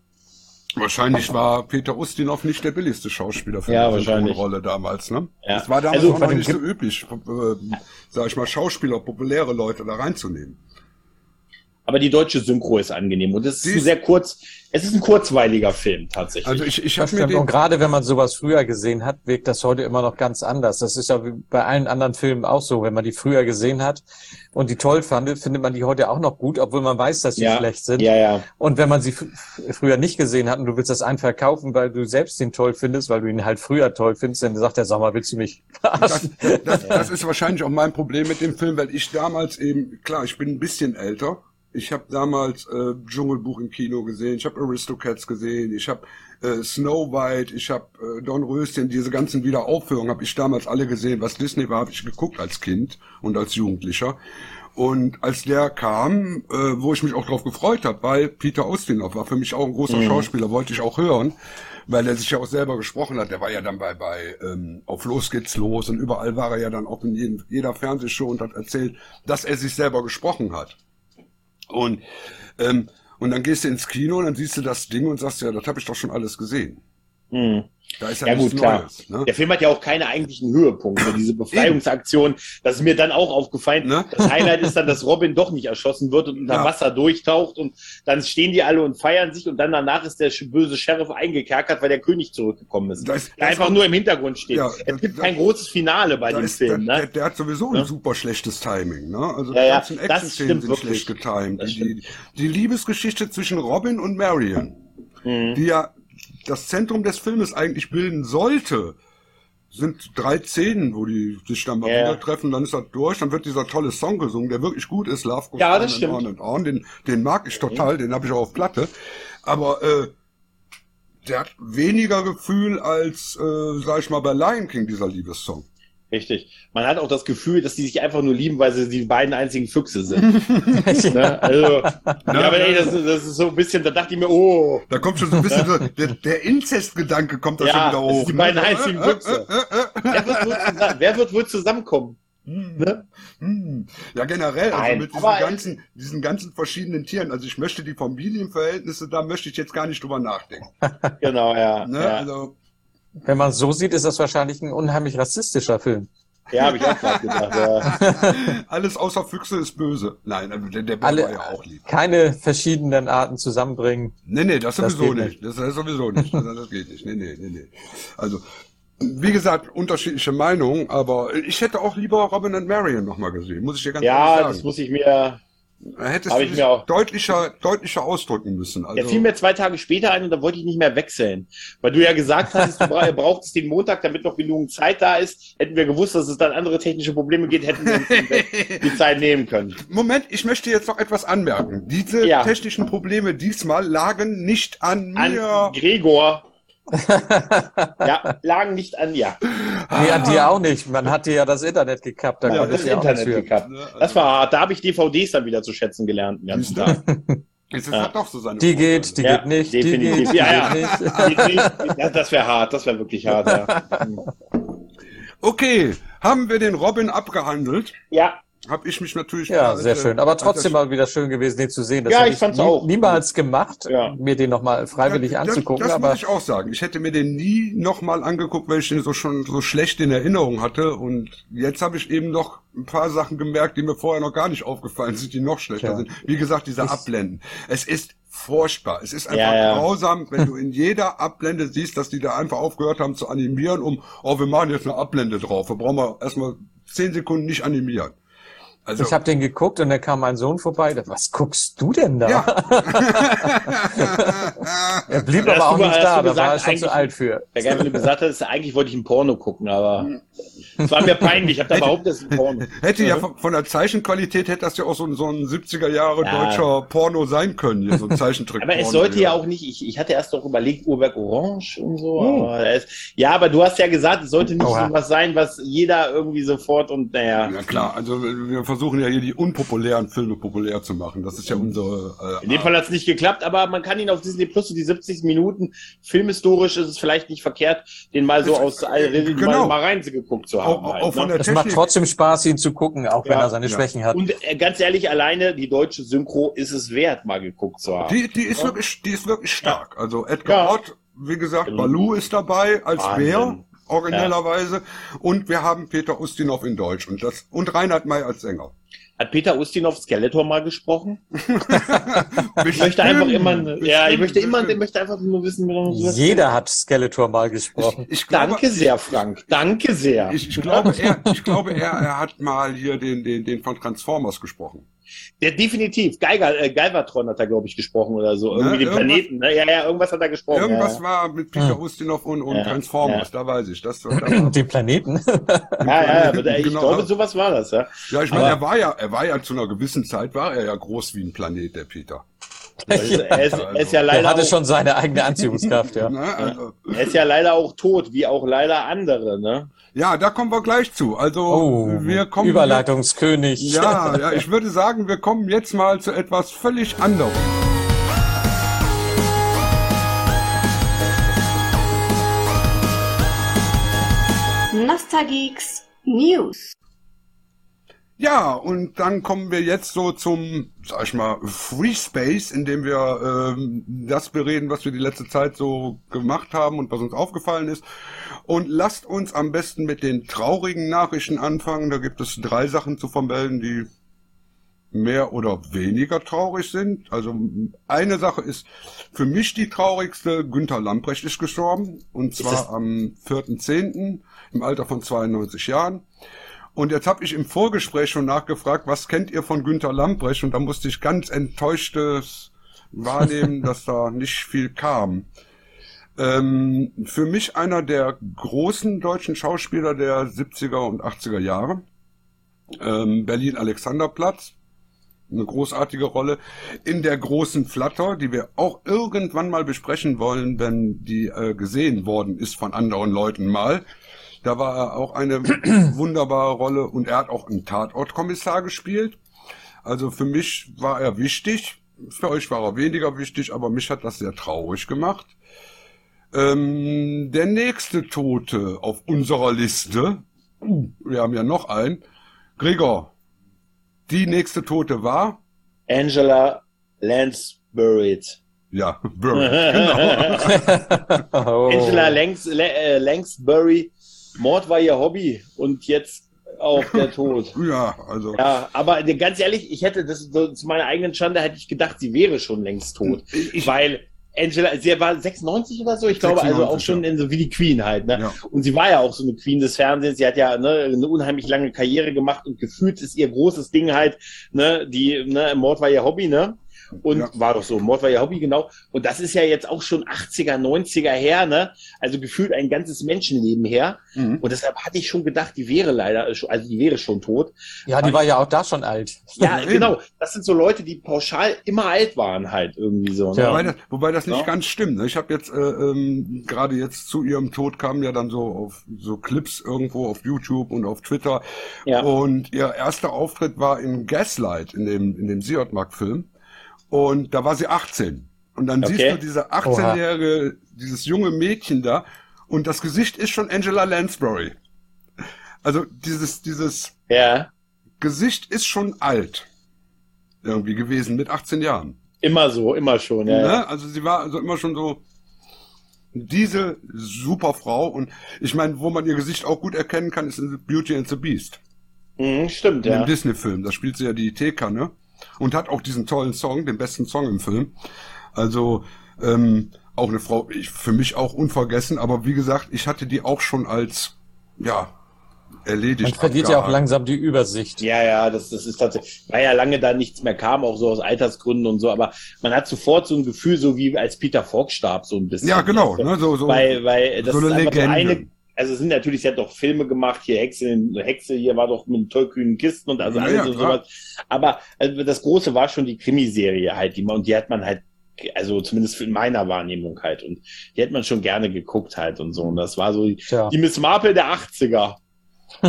Wahrscheinlich war Peter Ustinov nicht der billigste Schauspieler für Ja, eine wahrscheinlich. Rolle damals. Ne? Ja. Das war damals Also, auch noch nicht so üblich, äh, sag ich mal, Schauspieler, populäre Leute da reinzunehmen. Aber die deutsche Synchro ist angenehm und es ist ein sehr kurz, es ist ein kurzweiliger Film tatsächlich. Also ich, ich Das stimmt. Und gerade wenn man sowas früher gesehen hat, wirkt das heute immer noch ganz anders. Das ist ja wie bei allen anderen Filmen auch so. Wenn man die früher gesehen hat und die toll fand, findet man die heute auch noch gut, obwohl man weiß, dass sie Ja. schlecht sind. Ja, ja. Und wenn man sie fr- früher nicht gesehen hat und du willst das einen verkaufen, weil du selbst den toll findest, weil du ihn halt früher toll findest, dann sagt der, sag mal, willst du mich verarschen? Das, das ist wahrscheinlich auch mein Problem mit dem Film, weil ich damals eben, klar, ich bin ein bisschen älter. Ich habe damals äh, Dschungelbuch im Kino gesehen, ich habe Aristocats gesehen, ich habe äh, Snow White, ich habe äh, Don Röschen, diese ganzen Wiederaufführungen habe ich damals alle gesehen. Was Disney war, habe ich geguckt als Kind und als Jugendlicher. Und als der kam, äh, wo ich mich auch drauf gefreut habe, weil Peter Ustinov war für mich auch ein großer Mhm. Schauspieler, wollte ich auch hören, weil er sich ja auch selber gesprochen hat. Der war ja dann bei, bei ähm, Auf Los geht's los und überall war er ja dann auch in jedem, jeder Fernsehshow und hat erzählt, dass er sich selber gesprochen hat. Und, ähm, und dann gehst du ins Kino und dann siehst du das Ding und sagst, ja, das habe ich doch schon alles gesehen. Mhm. Da ist ja, Ja gut, klar. Neues. Ne? Der Film hat ja auch keine eigentlichen Höhepunkte. Diese Befreiungsaktion, das ist mir dann auch aufgefallen. Das Highlight ist dann, dass Robin doch nicht erschossen wird und unter Ja. Wasser durchtaucht und dann stehen die alle und feiern sich und dann danach ist der böse Sheriff eingekerkert, weil der König zurückgekommen ist. Das- der das- einfach nur im Hintergrund steht. Ja, es gibt kein großes Finale bei dem ist- Film. der, Ne? der, der hat sowieso ein super schlechtes Timing. Ne? Also Ja, die ja, ganzen das Action-Szenen stimmt sind wirklich. schlecht getimed. Die, die, die Liebesgeschichte zwischen Robin und Marion, Mhm. die ja das Zentrum des Filmes eigentlich bilden sollte, sind drei Szenen, wo die sich dann mal ja. wieder treffen, dann ist das durch, dann wird dieser tolle Song gesungen, der wirklich gut ist, Love Goes Ja, On das and stimmt. On and On, den, den mag ich total, den habe ich auch auf Platte, aber äh, der hat weniger Gefühl als, äh, sag ich mal, bei Lion King, dieser Liebessong. Richtig. Man hat auch das Gefühl, dass die sich einfach nur lieben, weil sie die beiden einzigen Füchse sind. ne? Also, ja, aber ey, das, ist- das ist so ein bisschen, da dachte ich mir, oh. Da kommt schon so ein bisschen so, der, der Inzestgedanke kommt da ja, schon wieder das hoch. sind die ne? beiden einzigen Füchse. äh, äh, äh. Wer wird wohl, zusammen, wer wird wohl zusammenkommen? Ne? Hm. Ja, generell, also Nein, mit diesen ganzen, diesen ganzen verschiedenen Tieren. Also ich möchte die Familienverhältnisse, da möchte ich jetzt gar nicht drüber nachdenken. Genau, ja. Ne? ja. Also, Wenn man es so sieht, ist das wahrscheinlich ein unheimlich rassistischer Film. Ja, habe ich auch gerade gedacht. Ja. alles außer Füchse ist böse. Nein, also der, der Bär Alle- war ja auch lieb. Keine verschiedenen Arten zusammenbringen. Nee, nee, das Das sowieso geht nicht. Das, das sowieso nicht. Das, das geht nicht. Nee, nee, nee, nee. Also, wie gesagt, unterschiedliche Meinungen, aber ich hätte auch lieber Robin and Marion nochmal gesehen, muss ich dir ganz ja, ehrlich sagen. das muss ich mir. Hättest hab du ich auch- deutlicher, deutlicher ausdrücken müssen. Also, Der fiel mir zwei Tage später ein und da wollte ich nicht mehr wechseln. Weil du ja gesagt hast, du bra brauchtest den Montag, damit noch genug Zeit da ist. Hätten wir gewusst, dass es dann andere technische Probleme geht, hätten wir uns die- Zeit nehmen können. Moment, ich möchte jetzt noch etwas anmerken. Diese Ja. technischen Probleme diesmal lagen nicht an An mir. Gregor. ja, lagen nicht an ja. Nee, an dir auch nicht. Man hat dir ja das Internet gekappt. Da Ja, das ja Internet gekappt. Das war hart. Da habe ich DVDs dann wieder zu schätzen gelernt den ganzen Tag. Es Ja. hat doch so seine Die geht, die Ja, geht nicht, die definitiv. geht, Ja, ja. geht nicht. Das wäre hart. Das wäre wirklich hart. Ja. Okay, haben wir den Robin abgehandelt? ja. Hab ich mich natürlich. Ja, äh, sehr schön. Aber trotzdem mal wieder schön gewesen, den zu sehen. Das Ja, ich fand's nie, auch. niemals gemacht, Ja. mir den nochmal freiwillig Ja, anzugucken. Das, das muss ich auch sagen. Ich hätte mir den nie nochmal angeguckt, weil ich den so schon so schlecht in Erinnerung hatte. Und jetzt habe ich eben noch ein paar Sachen gemerkt, die mir vorher noch gar nicht aufgefallen sind, die noch schlechter Ja. sind. Wie gesagt, dieser Abblenden. Es ist furchtbar. Es ist einfach Ja, ja. grausam, wenn du in jeder Abblende siehst, dass die da einfach aufgehört haben zu animieren, um, oh, wir machen jetzt eine Ablende drauf. Da brauchen wir erstmal zehn Sekunden nicht animieren. Also, ich habe den geguckt und dann kam mein Sohn vorbei. Der, Was guckst du denn da? Ja. er blieb aber auch du- nicht da, da war er schon zu alt für. Ja, geil, wenn du gesagt hast, eigentlich wollte ich ein Porno gucken, aber es war mir peinlich. Ich habe da behauptet, das ist ein Porno. Hätte ja von, von der Zeichenqualität hätte das ja auch so, ein- so ein 70er Jahre Ja. deutscher Porno sein können, hier, so ein Zeichentrick. Aber es sollte ja auch nicht, ich, ich hatte erst doch überlegt, Urberg Orange und so. Aber es, ja, aber du hast ja gesagt, es sollte nicht Oha. so was sein, was jeder irgendwie sofort und naja. Ja klar, also wir versuchen versuchen ja hier die unpopulären Filme populär zu machen. Das ist ja unsere. Äh, In dem Fall hat es nicht geklappt, aber man kann ihn auf Disney Plus so die 70 Minuten filmhistorisch ist es vielleicht nicht verkehrt, den mal so aus äh, genau. mal, mal reingeguckt zu haben. Auch, auch halt, ne? Es macht trotzdem Spaß, ihn zu gucken, auch ja, wenn er seine ja. Schwächen hat. Und äh, ganz ehrlich, alleine die deutsche Synchro ist es wert, mal geguckt zu haben. Die, die ist wirklich, die ist wirklich stark. Also Edgar Ott, wie gesagt, genau. Balu ist dabei als Wahnsinn. Bär originellerweise. Ja. Und wir haben Peter Ustinov in Deutsch und das und Reinhard May als Sänger. Hat Peter Ustinov Skeletor mal gesprochen? ich möchte einfach immer, bestimmt, ja, ich möchte immer, ich möchte einfach nur wissen, Jeder hat Skeletor mal gesprochen. Ich, ich glaube, Danke sehr, Frank. Danke sehr. Ich, ich glaube, er, ich glaube, er, er hat mal hier den, den, den von Transformers gesprochen. Der definitiv. Geiger, äh, Galvatron hat er, glaube ich, gesprochen oder so. Irgendwie ne, den Planeten. Ne? Ja, ja, irgendwas hat er gesprochen. Irgendwas ja. war mit Peter. Ustinov und, und ja, Transformers, ja. da weiß ich. Das, da den Planeten. ja, ja, aber der, ich genau. glaube, sowas war das, ja. Ja, ich meine, er war ja, er war ja zu einer gewissen Zeit, war er ja groß wie ein Planet, der Peter. Also, er, ist, er ist ja leider. Er hatte auch, schon seine eigene Anziehungskraft, ja. Ne, also. Er ist ja leider auch tot, wie auch leider andere, ne? Ja, da kommen wir gleich zu. Also oh, wir kommen Überleitungskönig. Ja, ja, ich würde sagen, wir kommen jetzt mal zu etwas völlig anderem. Nostalgeeks News. Ja, und dann kommen wir jetzt so zum, sag ich mal, Free Space, in dem wir ähm, das bereden, was wir die letzte Zeit so gemacht haben und was uns aufgefallen ist. Und lasst uns am besten mit den traurigen Nachrichten anfangen. Da gibt es drei Sachen zu vermelden, die mehr oder weniger traurig sind. Also eine Sache ist für mich die traurigste. Günther Lamprecht ist gestorben. Und zwar am 4.10. im Alter von 92 Jahren. Und jetzt habe ich im Vorgespräch schon nachgefragt, was kennt ihr von Günter Lamprecht? Und da musste ich ganz enttäuschtes wahrnehmen, dass da nicht viel kam. Ähm, für mich einer der großen deutschen Schauspieler der 70er und 80er Jahre. Ähm, Berlin Alexanderplatz. Eine großartige Rolle. In der großen Flatter, die wir auch irgendwann mal besprechen wollen, wenn die äh, gesehen worden ist von anderen Leuten mal. Da war er auch eine wunderbare Rolle und er hat auch einen Tatortkommissar gespielt. Also für mich war er wichtig. Für euch war er weniger wichtig, aber mich hat das sehr traurig gemacht. Ähm, der nächste Tote auf unserer Liste, wir haben ja noch einen, Gregor, die nächste Tote war? Angela Lansbury. Ja, Buried, genau. oh. Angela Langs, äh, Langsbury Mord war ihr Hobby und jetzt auch der Tod. ja, also. Ja, aber ganz ehrlich, ich hätte das zu meiner eigenen Schande hätte ich gedacht, sie wäre schon längst tot. Ich, weil Angela, sie war 96 oder so, ich 96, glaube also auch schon ja. in so wie die Queen halt, ne? Ja. Und sie war ja auch so eine Queen des Fernsehens, sie hat ja ne, eine unheimlich lange Karriere gemacht und gefühlt ist ihr großes Ding halt, ne, die, ne, Mord war ihr Hobby, ne? Und ja. war doch so, Mord war ihr Hobby, genau. Und das ist ja jetzt auch schon 80er, 90er her, ne? Also gefühlt ein ganzes Menschenleben her. Mhm. Und deshalb hatte ich schon gedacht, die wäre leider, also die wäre schon tot. Ja, die war ja auch da schon alt. Ja, genau. Das sind so Leute, die pauschal immer alt waren halt irgendwie so. Ne? Ja. Wobei, das, wobei das nicht ja. ganz stimmt. Ne? Ich habe jetzt äh, ähm, gerade jetzt zu ihrem Tod kamen ja dann so auf so Clips irgendwo auf YouTube und auf Twitter. Ja. Und ihr erster Auftritt war in Gaslight, in dem, in dem Siotmark-Film. Und da war sie 18. Und dann okay. siehst du diese 18-jährige, dieses junge Mädchen da. Und das Gesicht ist schon Angela Lansbury. Also dieses, dieses ja. Gesicht ist schon alt. Irgendwie gewesen mit 18 Jahren. Immer so, immer schon, ja. Ne? Also sie war also immer schon so diese super Frau. Und ich meine, wo man ihr Gesicht auch gut erkennen kann, ist in Beauty and the Beast. Mhm, stimmt, in ja. Im Disney-Film. Da spielt sie ja die Teekanne und hat auch diesen tollen Song, den besten Song im Film. Also ähm, auch eine Frau, ich, für mich auch unvergessen, aber wie gesagt, ich hatte die auch schon als ja erledigt. Man verliert ja auch langsam die Übersicht. Ja, ja, das, das ist tatsächlich, weil ja lange da nichts mehr kam, auch so aus Altersgründen und so, aber man hat sofort so ein Gefühl, so wie als Peter Falk starb, so ein bisschen. Ja, genau, ne, so, so, weil, weil das so eine ist Legende. eine also es sind natürlich, sie hat doch Filme gemacht, hier Hexe, Hexe hier war doch mit tollkühnen Kisten und also ja, alles ja, und sowas. Aber also das Große war schon die Krimiserie halt, die man, und die hat man halt, also zumindest in meiner Wahrnehmung halt, und die hat man schon gerne geguckt halt und so. Und das war so ja. die Miss Marple der 80er.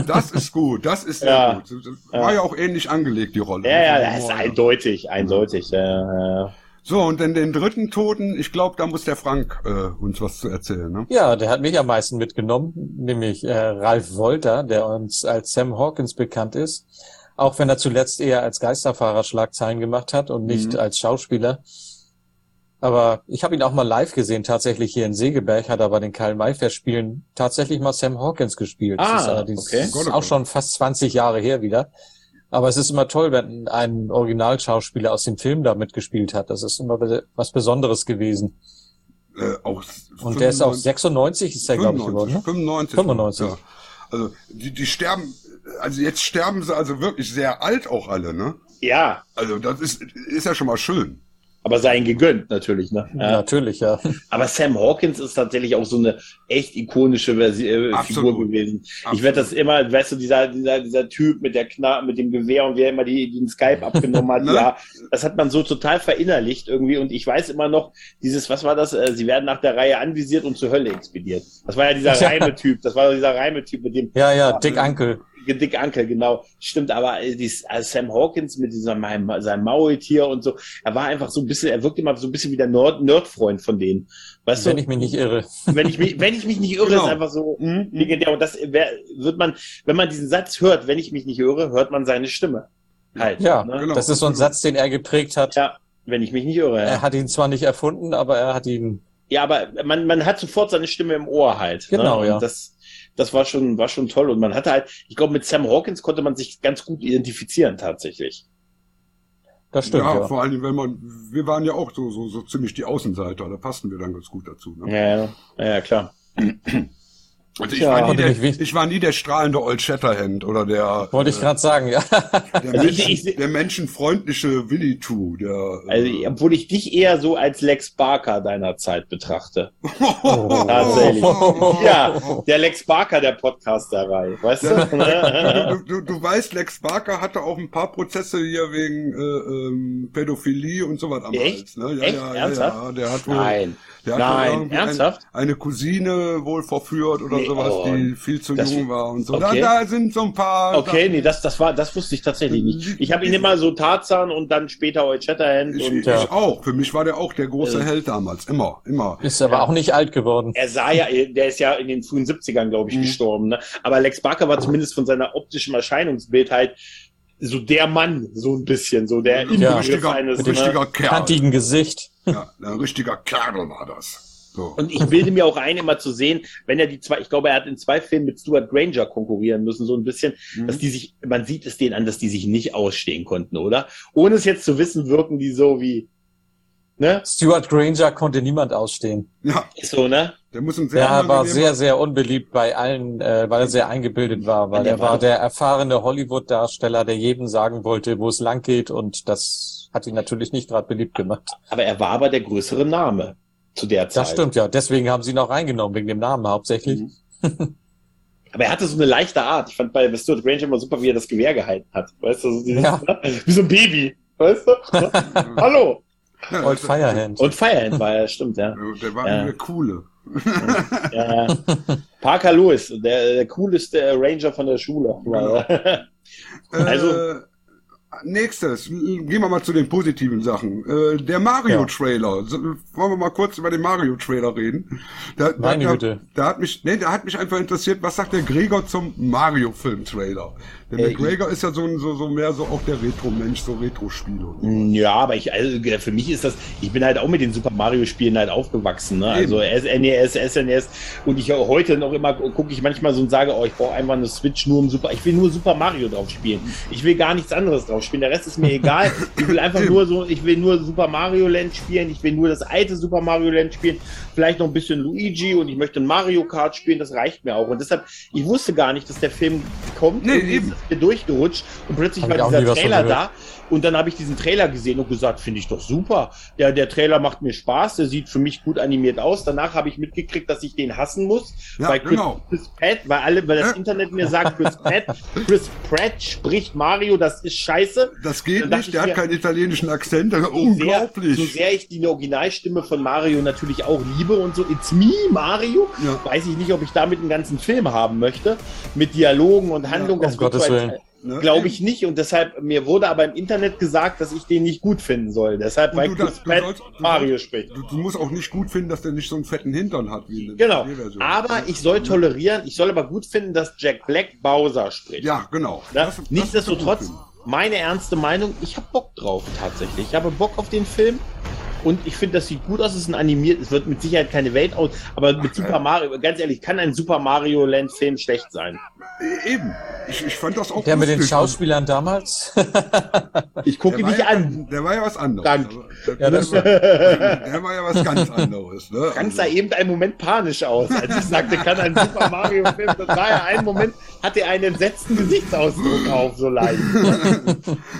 Das ist gut, das ist sehr Ja. gut. Das War ja. auch ähnlich angelegt, die Rolle. Ja, ja, dem das ist ja. eindeutig, eindeutig. Ja, ja. So, und dann den dritten Toten, ich glaube, da muss der Frank äh, uns was zu erzählen. Ne? Ja, der hat mich am meisten mitgenommen, nämlich äh, Ralf Wolter, der uns als Sam Hawkins bekannt ist. Auch wenn er zuletzt eher als Geisterfahrer Schlagzeilen gemacht hat und nicht Mhm. als Schauspieler. Aber ich habe ihn auch mal live gesehen, tatsächlich hier in Segeberg, hat er bei den Karl-May-Festspielen tatsächlich mal Sam Hawkins gespielt. Ah, das ist allerdings okay. Gott, oh auch schon fast 20 Jahre her wieder. Aber es ist immer toll, wenn ein Originalschauspieler aus dem Film da mitgespielt hat. Das ist immer was Besonderes gewesen. Äh, auch Und der ist auch 96, ist er, glaube ich, geworden. Ne? 95. 95. Ja. Also die, die sterben, also jetzt sterben sie also wirklich sehr alt auch alle, ne? ja, Also das ist, ist ja schon mal schön. Aber seien gegönnt natürlich, ne? Ja. Natürlich, ja. Aber Sam Hawkins ist tatsächlich auch so eine echt ikonische Versi äh, Absolut. Figur gewesen. Ich Absolut. werde das immer, weißt du, dieser, dieser, dieser Typ mit der Kna mit dem Gewehr und wie er immer die, den Skype abgenommen hat, Ne? ja, das hat man so total verinnerlicht irgendwie und ich weiß immer noch, dieses, was war das, äh, sie werden nach der Reihe anvisiert und zur Hölle expediert. Das war ja dieser Ja. Reimetyp, das war dieser Reimetyp mit dem Ja, ja, Dick Ankel. Dick Ankel, genau. Stimmt, aber äh, dies, äh, Sam Hawkins mit diesem seinem Maultier und so, er war einfach so ein bisschen, er wirkt immer so ein bisschen wie der Nerd, Nerdfreund von denen. Weißt Wenn du, ich mich nicht irre. wenn ich mich, wenn ich mich nicht irre, Genau. ist einfach so mm, legendär. Und das wär, wird man, wenn man diesen Satz hört, wenn ich mich nicht irre, hört man seine Stimme. Halt. Ja, ne? genau. das ist so ein Satz, den er geprägt hat. Ja, wenn ich mich nicht irre. Er Ja, hat ihn zwar nicht erfunden, aber er hat ihn. ja aber man, man hat sofort seine Stimme im Ohr halt. Genau, ne? Und ja. Das, das war schon, war schon toll. Und man hatte halt, ich glaube, mit Sam Hawkins konnte man sich ganz gut identifizieren tatsächlich. Das stimmt, ja, ja. vor allem, wenn man, wir waren ja auch so, so, so ziemlich die Außenseiter, da passten wir dann ganz gut dazu. Ne? Ja, ja, ja klar. Also ich, Ja. war der, ich war nie der strahlende Old Shatterhand oder der, Wollte ich gerade sagen, ja. der, Also ich- Menschen, ich- der menschenfreundliche Willy Two, der, Also, äh, obwohl ich dich eher so als Lex Barker deiner Zeit betrachte. Oh. Tatsächlich. Ja, der Lex Barker der Podcasterei, weißt Ja. du? du, du, du weißt, Lex Barker hatte auch ein paar Prozesse hier wegen äh, ähm, Pädophilie und sowas am Echt? Hals. Ne? Ja, Echt? ja, ja, Ernsthaft? ja, der hat wohl, Nein. Der hat Nein. Ernsthaft? Ein, eine Cousine wohl verführt oder Nee, sowas, oh, die viel zu das- jung war und so. okay. Da, da sind so ein paar. Okay, nee, das, das war, das wusste ich tatsächlich nicht. Ich habe ihn immer so Tarzan und dann später Old Shatterhand Ich, und ich Ja. auch. Für mich war der auch der große Äh. Held damals. Immer, immer. Ist aber auch nicht alt geworden. er sah ja, der ist ja in den frühen 70ern, glaube ich, Mhm. gestorben. Ne? Aber Lex Barker war zumindest von seiner optischen Erscheinungsbild halt so der Mann, so ein bisschen, so der Inbegriff richtiger, eines. ein Ne? Kerl. Kantigen Gesicht. Ja, ein richtiger Kerl war das. So. Und ich bilde mir auch ein, immer zu sehen, wenn er die zwei, ich glaube, er hat in zwei Filmen mit Stuart Granger konkurrieren müssen, so ein bisschen, Mhm. dass die sich, man sieht es denen an, dass die sich nicht ausstehen konnten, oder? Ohne es jetzt zu wissen, wirken die so wie, ne? Stuart Granger konnte niemand ausstehen. Ja, Ist so, ne? der muss ein sehr Der war sehr, sehr unbeliebt bei allen, äh, weil er sehr eingebildet war, weil er war war- der erfahrene Hollywood-Darsteller, der jedem sagen wollte, wo es lang geht und das hat ihn natürlich nicht gerade beliebt gemacht. Aber er war aber der größere Name zu der Zeit. Das stimmt ja, deswegen haben sie ihn auch reingenommen, wegen dem Namen hauptsächlich. Mhm. Aber er hatte so eine leichte Art. Ich fand bei Stuart Granger immer super, wie er das Gewehr gehalten hat. Weißt du, so dieses, Ja. ne? wie so ein Baby. Weißt du? Hallo. Ja, Old Firehand. Und Firehand war er, stimmt, ja. Der war Ja. eine coole. ja. ja. Parker Lewis, der, der cooleste Ranger von der Schule. Er. Also- äh, nächstes, gehen wir mal zu den positiven Sachen. Äh, der Mario-Trailer. So, Wollen wir mal kurz über den Mario-Trailer reden? Da, Meine da, Güte. Da hat mich, nee, da hat mich einfach interessiert, was sagt der Gregor zum Mario-Film-Trailer? Denn der Äh, Gregor ist ja so, so, so mehr so auch der Retro-Mensch, so Retro-Spiele. und so. Ja, aber ich, also für mich ist das, ich bin halt auch mit den Super Mario Spielen halt aufgewachsen, ne? Also SNES, SNES und ich heute noch immer gucke ich manchmal so und sage, oh, ich brauche einfach eine Switch nur um Super, ich will nur Super Mario drauf spielen. Ich will gar nichts anderes drauf spielen. Der Rest ist mir egal. Ich will einfach nur so, ich will nur Super Mario Land spielen. Ich will nur das alte Super Mario Land spielen. Vielleicht noch ein bisschen Luigi und ich möchte ein Mario Kart spielen. Das reicht mir auch. Und deshalb, ich wusste gar nicht, dass der Film kommt. Nee, eben. ist es mir durchgerutscht und plötzlich Hab war dieser Trailer da. Und dann habe ich diesen Trailer gesehen und gesagt, finde ich doch super. Der, der Trailer macht mir Spaß, der sieht für mich gut animiert aus. Danach habe ich mitgekriegt, dass ich den hassen muss. Ja, weil Chris, genau. Chris Pratt, weil alle, weil das. Internet mir sagt, Chris Pratt, Chris Pratt spricht Mario, das ist scheiße. Scheiße. Das geht nicht, der hat mir, keinen italienischen Akzent, das ist so sehr, unglaublich. so sehr ich die Originalstimme von Mario natürlich auch liebe und so, it's me, Mario, Ja. weiß ich nicht, ob ich damit einen ganzen Film haben möchte, mit Dialogen und Handlungen. um Gottes Willen. Ne? Glaube ich nicht und deshalb, mir wurde aber im Internet gesagt, dass ich den nicht gut finden soll. Deshalb, Und weil du, das, du, Pratt sollst, Mario spricht. du, du musst auch nicht gut finden, dass der nicht so einen fetten Hintern hat wie in der Genau. Aber ich soll tolerieren, ich soll aber gut finden, dass Jack Black Bowser spricht. Ja, genau. Das- das Nichtsdestotrotz, meine ernste Meinung, ich habe Bock drauf tatsächlich. Ich habe Bock auf den Film und ich finde, das sieht gut aus. Es ist ein animiert, es wird mit Sicherheit keine Welt aus, aber mit Super Mario, ganz ehrlich, kann ein Super Mario Land Film schlecht sein? Eben. Ich, ich fand das auch Der mit den. Schauspielern damals? Ich gucke dich ja, an. Der war ja was anderes. Dank. Der, Ja, das der, war, der war ja was ganz anderes. Ne? Frank sah eben einen Moment panisch aus, als ich sagte, kann ein Super Mario Film. Das war ja ein Moment, hatte er einen entsetzten Gesichtsausdruck auf, so leicht.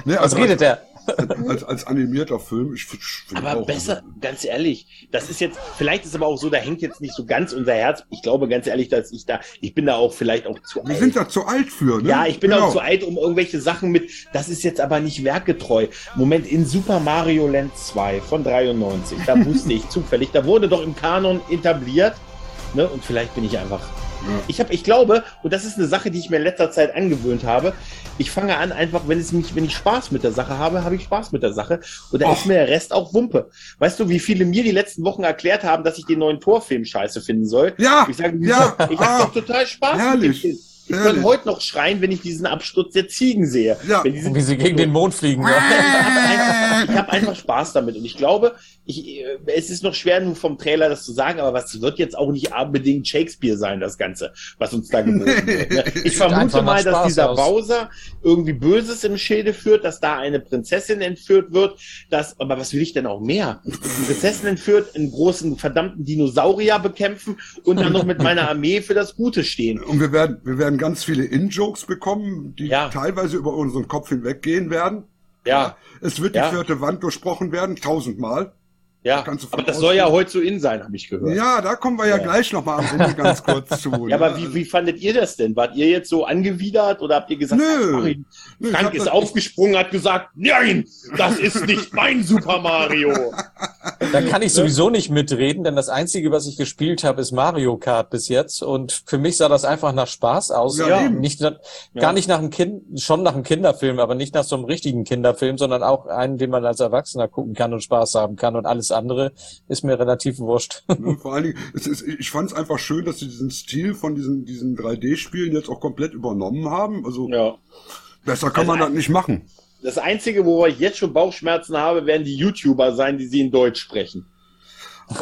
ne, Was also redet der? als, als, animierter Film, ich finde Aber besser, ganz ehrlich, das ist jetzt, vielleicht ist aber auch so, da hängt jetzt nicht so ganz unser Herz. Ich glaube ganz ehrlich, dass ich da, ich bin da auch vielleicht auch zu Wir alt. sind da zu alt für, ne? Ja, ich bin genau. auch zu alt, um irgendwelche Sachen mit, das ist jetzt aber nicht werkgetreu. Moment, in Super Mario Land 2 von 93, da wusste ich zufällig, da wurde doch im Kanon etabliert, ne, und vielleicht bin ich einfach, ich habe, ich glaube, und das ist eine Sache, die ich mir in letzter Zeit angewöhnt habe, ich fange an einfach, wenn es mich, wenn ich Spaß mit der Sache habe, habe ich Spaß mit der Sache und da Och. ist mir der Rest auch Wumpe. Weißt du, wie viele mir die letzten Wochen erklärt haben, dass ich den neuen Torfilm scheiße finden soll? Ja, Ich sage, ja, ich ah, habe doch total Spaß herrlich, mit dem Film. Ich herrlich. kann heute noch schreien, wenn ich diesen Absturz der Ziegen sehe. Ja. Wenn diese Wie sie gegen den Mond fliegen. Ja. ich habe einfach, Spaß damit. Und ich glaube, ich, äh, es ist noch schwer, nur vom Trailer das zu sagen, aber was wird jetzt auch nicht unbedingt Shakespeare sein, das Ganze, was uns da geboten wird. Ne? Ich vermute mal, dass dieser aus. Bowser irgendwie Böses im Schilde führt, dass da eine Prinzessin entführt wird, dass, aber was will ich denn auch mehr? Die Prinzessin entführt, einen großen, verdammten Dinosaurier bekämpfen und dann noch mit meiner Armee für das Gute stehen. Und wir werden, wir werden ganz viele In-Jokes bekommen, die Ja. teilweise über unseren Kopf hinweggehen werden. Ja, Es wird Ja. die vierte Wand durchbrochen werden, tausendmal. Ja. kannst du von Aber das soll ja heute so in sein, habe ich gehört. Ja, da kommen wir ja, Ja. gleich nochmal am Ende ganz kurz zu. Ja, ne? aber wie, wie fandet ihr das denn? Wart ihr jetzt so angewidert oder habt ihr gesagt, Nö. ach, Nö, Frank ist aufgesprungen, hat gesagt, nein, das ist nicht mein Super Mario. Da kann ich sowieso nicht mitreden, denn das Einzige, was ich gespielt habe, ist Mario Kart bis jetzt. Und für mich sah das einfach nach Spaß aus. Ja, nicht, nach- Gar nicht nach einem Kind, schon nach einem Kinderfilm, aber nicht nach so einem richtigen Kinderfilm, sondern auch einen, den man als Erwachsener gucken kann und Spaß haben kann. Und alles andere ist mir relativ wurscht. Ne, vor allen Dingen, es ist, ich fand es einfach schön, dass sie diesen Stil von diesen, diesen 3D-Spielen jetzt auch komplett übernommen haben. Also Ja. besser kann man Also das nicht machen. Das Einzige, wo ich jetzt schon Bauchschmerzen habe, werden die YouTuber sein, die sie in Deutsch sprechen.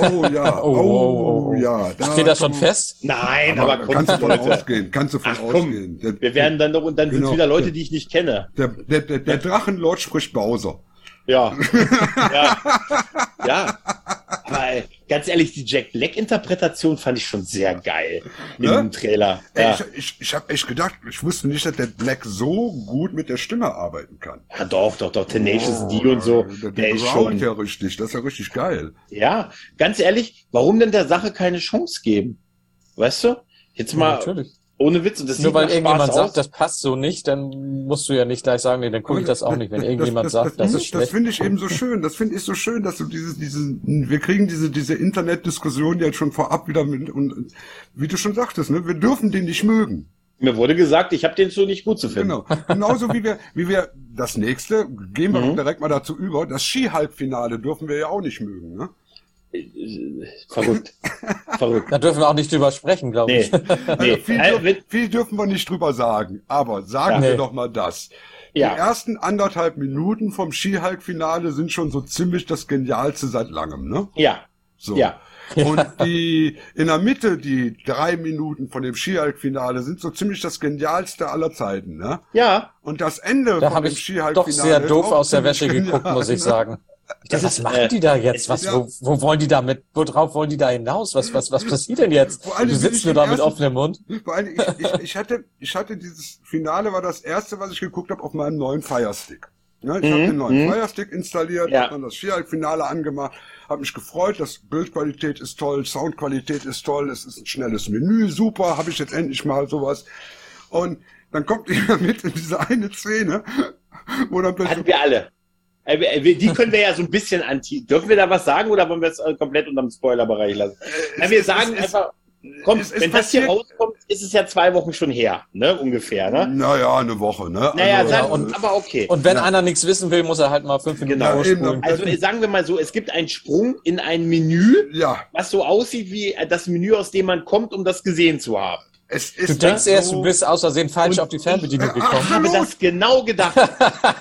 Oh ja, Oh, oh, oh, oh. ja. Steht das schon fest? Nein, Aber aber, komm, kannst du von ausgehen, kannst du von Ach, komm. ausgehen. Der, Wir werden dann doch, und dann sind Genau. es wieder Leute, die ich nicht kenne. der, der, der, der Drachenlord spricht Bowser. Ja. ja. Ja. Aber ey, ganz ehrlich, die Jack Black-Interpretation fand ich schon sehr geil in Ne? dem Trailer. Ey, Ja. Ich, ich, ich habe echt gedacht, ich wusste nicht, dass der Black so gut mit der Stimme arbeiten kann. ja, doch, doch, doch, Tenacious D und so. Oh, Der, Der der ist schon. ja richtig, das ist ja richtig geil. Ja, ganz ehrlich, warum denn der Sache keine Chance geben? Weißt du? Jetzt mal natürlich. Ohne Witz. Und das Nur weil irgendjemand sagt, das passt so nicht, dann musst du ja nicht gleich sagen, nee, dann gucke ich das auch nicht. Wenn irgendjemand das, sagt, das, das, ist das schlecht. finde ich eben so schön. Das finde ich so schön, dass du dieses, diesen, wir kriegen diese, diese Internetdiskussion jetzt schon vorab wieder mit, und wie du schon sagtest, ne, wir dürfen den nicht mögen. Mir wurde gesagt, ich habe den so nicht gut zu finden. Genau. Genauso wie wir, wie wir das nächste, gehen wir Mhm. direkt mal dazu über, das Ski-Halbfinale dürfen wir ja auch nicht mögen, ne? Verrückt. Verrückt. Da dürfen wir auch nicht drüber sprechen, glaube Nee. ich. Also nee. viel, Äh, viel dürfen wir nicht drüber sagen, aber sagen Ja. wir Nee. doch mal das. Ja. Die ersten anderthalb Minuten vom Ski-Halbfinale sind schon so ziemlich das Genialste seit langem, ne? ja. So. Ja. Und die, in der Mitte, die drei Minuten von dem Ski-Halbfinale sind so ziemlich das Genialste aller Zeiten, ne? Ja. Und das Ende Da von habe dem ich Ski-Halbfinale doch sehr doof aus der Wäsche geguckt, genial, muss ich ne? sagen. Ich dachte, Das was ist, machen äh, die da jetzt? Was, wo, wo wollen die damit, worauf wollen die da hinaus? Was, was, was passiert denn jetzt? Vor allem Du sitzt nur da mit offenem Mund. Vor allem, ich, ich, ich hatte, ich hatte dieses Finale war das erste, was ich geguckt habe auf meinem neuen Firestick. Ne, ich habe den neuen mhm. Firestick installiert, Ja. habe dann das Ski-Finale angemacht, habe mich gefreut, das Bildqualität ist toll, Soundqualität ist toll, es ist ein schnelles Menü, super, habe ich jetzt endlich mal sowas. Und dann kommt ihr mit in diese eine Szene, Oder Hatten wir alle. Äh, wir- Die können wir ja so ein bisschen anti. Dürfen wir da was sagen oder wollen wir es äh, komplett unterm Spoilerbereich lassen? Na, wir sagen es- einfach, komm, es- es wenn das hier rauskommt, ist es ja zwei Wochen schon her, ne? Ungefähr, ne? Naja, eine Woche, ne? Naja, Also, sagen, und- aber okay. Und wenn einer nichts wissen will, muss er halt mal fünf Minuten Genau. Also äh, sagen wir mal so, es gibt einen Sprung in ein Menü, ja. was so aussieht wie äh, das Menü, aus dem man kommt, um das gesehen zu haben. Es Du denkst erst, du bist aus Versehen falsch auf die Fernbedienung Ich gekommen. habe das genau gedacht.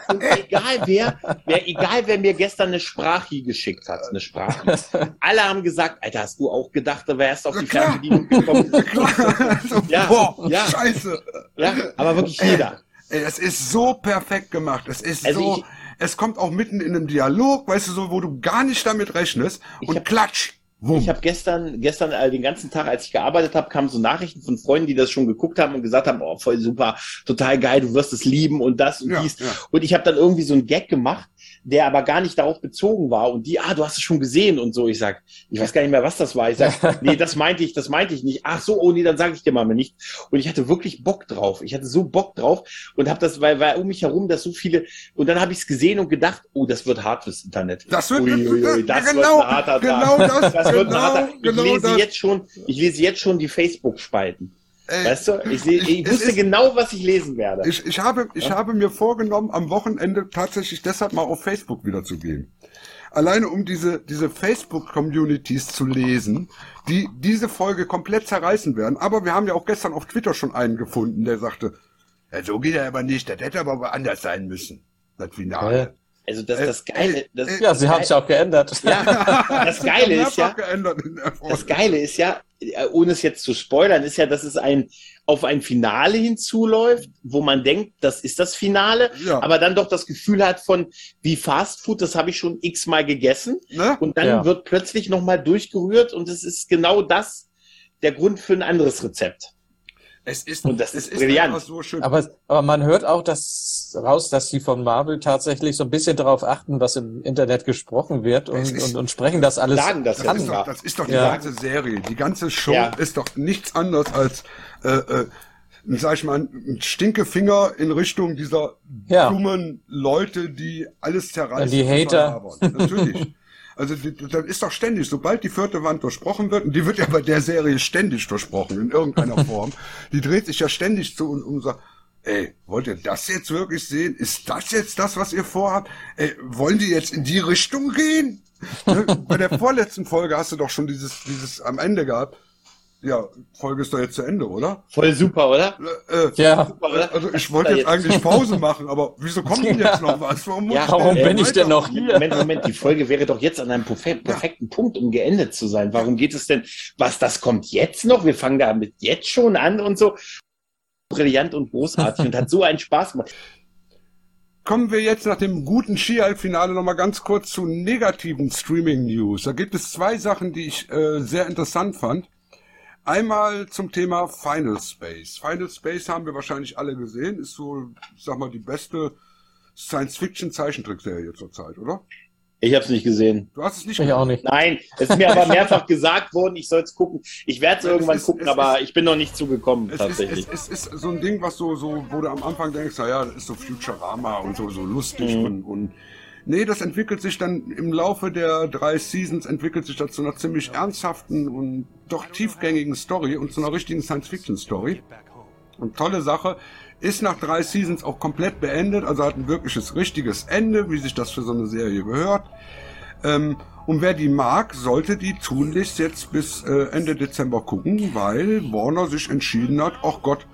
Und egal wer, wer, egal wer mir gestern eine Sprache geschickt hat, eine Sprache. Alle haben gesagt, Alter, hast du auch gedacht, da wärst du auf die Fernbedienung gekommen? ja, Boah, ja, scheiße. ja, aber wirklich jeder. Ey, es ist so perfekt gemacht. Es ist Also so. ich- es kommt auch mitten in einem Dialog, weißt du, so, wo du gar nicht damit rechnest. Und klatsch. Wumm. Ich habe gestern, gestern äh, den ganzen Tag, als ich gearbeitet habe, kamen so Nachrichten von Freunden, die das schon geguckt haben und gesagt haben, oh, voll super, total geil, du wirst es lieben und das und Ja, dies. ja. Und ich habe dann irgendwie so einen Gag gemacht, der aber gar nicht darauf bezogen war. Und die, ah, du hast es schon gesehen und so. Ich sag, ich weiß gar nicht mehr, was das war. Ich sag, nee, das meinte ich, das meinte ich nicht. Ach so, oh nee, dann sage ich dir mal nicht. Und ich hatte wirklich Bock drauf. Ich hatte so Bock drauf und habe das, weil, weil um mich herum das so viele. Und dann habe ich es gesehen und gedacht, oh, das wird hart fürs Internet. Das wird- Uiuiui, das genau, wird ein harter genau Tag. das, das wird ein genau, harter. Ich genau lese das. jetzt schon, ich lese jetzt schon die Facebook-Spalten. Weißt du, ich, seh, ich es wusste ist- genau, was ich lesen werde. Ich, ich, habe, ich habe mir vorgenommen, am Wochenende tatsächlich deshalb mal auf Facebook wieder zu gehen. Alleine um diese, diese Facebook-Communities zu lesen, die diese Folge komplett zerreißen werden. Aber wir haben ja auch gestern auf Twitter schon einen gefunden, der sagte, ja, so geht er aber nicht, das hätte aber anders sein müssen. Das Finale. Also das, das Geile, das, Ja, sie haben es ja auch geändert. Ja, das Geile ist ja, das Geile ist ja, äh, ohne es jetzt zu spoilern, ist ja, dass es ein auf ein Finale hinzuläuft, wo man denkt, das ist das Finale, Ja. aber dann doch das Gefühl hat von wie Fast Food, das habe ich schon x-mal gegessen Ne? und dann Ja. wird plötzlich nochmal durchgerührt und es ist genau das der Grund für ein anderes Rezept. Es ist, Und das es ist brillant. einfach so schön. Aber, aber man hört auch das raus, dass die von Marvel tatsächlich so ein bisschen darauf achten, was im Internet gesprochen wird und, ist- und, und sprechen das alles Sagen das Das an. ist, doch, das ist doch die Ja. ganze Serie. Die ganze Show Ja. ist doch nichts anderes als, äh, äh, sag ich mal, ein Stinkefinger in Richtung dieser Ja. dummen Leute, die alles zerreißen. Die Hater. Natürlich. Also das ist doch ständig, sobald die vierte Wand durchbrochen wird, und die wird ja bei der Serie ständig durchbrochen, in irgendeiner Form, die dreht sich ja ständig zu und, und sagt, ey, wollt ihr das jetzt wirklich sehen? Ist das jetzt das, was ihr vorhabt? Ey, wollen die jetzt in die Richtung gehen? Ne? Bei der vorletzten Folge hast du doch schon dieses, dieses am Ende gehabt. Ja, Folge ist doch jetzt zu Ende, oder? Voll super, oder? Äh, Ja. Super, oder? also ich wollte jetzt eigentlich Pause machen, aber wieso kommt denn jetzt noch was? Warum, muss Ja, ich warum denn bin ich denn noch hier? Moment, Moment, die Folge wäre doch jetzt an einem perfek perfekten Punkt, um geendet zu sein. Warum geht es denn, was, das kommt jetzt noch? Wir fangen damit jetzt schon an und so. Brillant und großartig und hat so einen Spaß gemacht. Kommen wir jetzt nach dem guten Ski-Halbfinale nochmal ganz kurz zu negativen Streaming-News. Da gibt es zwei Sachen, die ich äh, sehr interessant fand. Einmal zum Thema Final Space. Final Space haben wir wahrscheinlich alle gesehen. Ist so, ich sag mal, die beste Science-Fiction-Zeichentrickserie zurzeit, oder? Ich habe es nicht gesehen. Du hast es nicht Ich auch nicht. Nein, es ist mir aber mehrfach gesagt worden, ich soll es gucken. Ich werde es irgendwann ist- gucken, es aber ist- ich bin noch nicht zugekommen, Es ist, tatsächlich. es, es ist so ein Ding, was so, so, wo du am Anfang denkst, naja, das ist so Futurama und so, so lustig Mhm. und, und, nee, das entwickelt sich dann im Laufe der drei Seasons entwickelt sich das zu einer ziemlich ernsthaften und doch tiefgängigen Story und zu einer richtigen Science-Fiction-Story. Und tolle Sache, ist nach drei Seasons auch komplett beendet, also hat ein wirkliches, richtiges Ende, wie sich das für so eine Serie gehört. Ähm, und wer die mag, sollte die tunlichst jetzt bis äh, Ende Dezember gucken, weil Warner sich entschieden hat, ach Gott,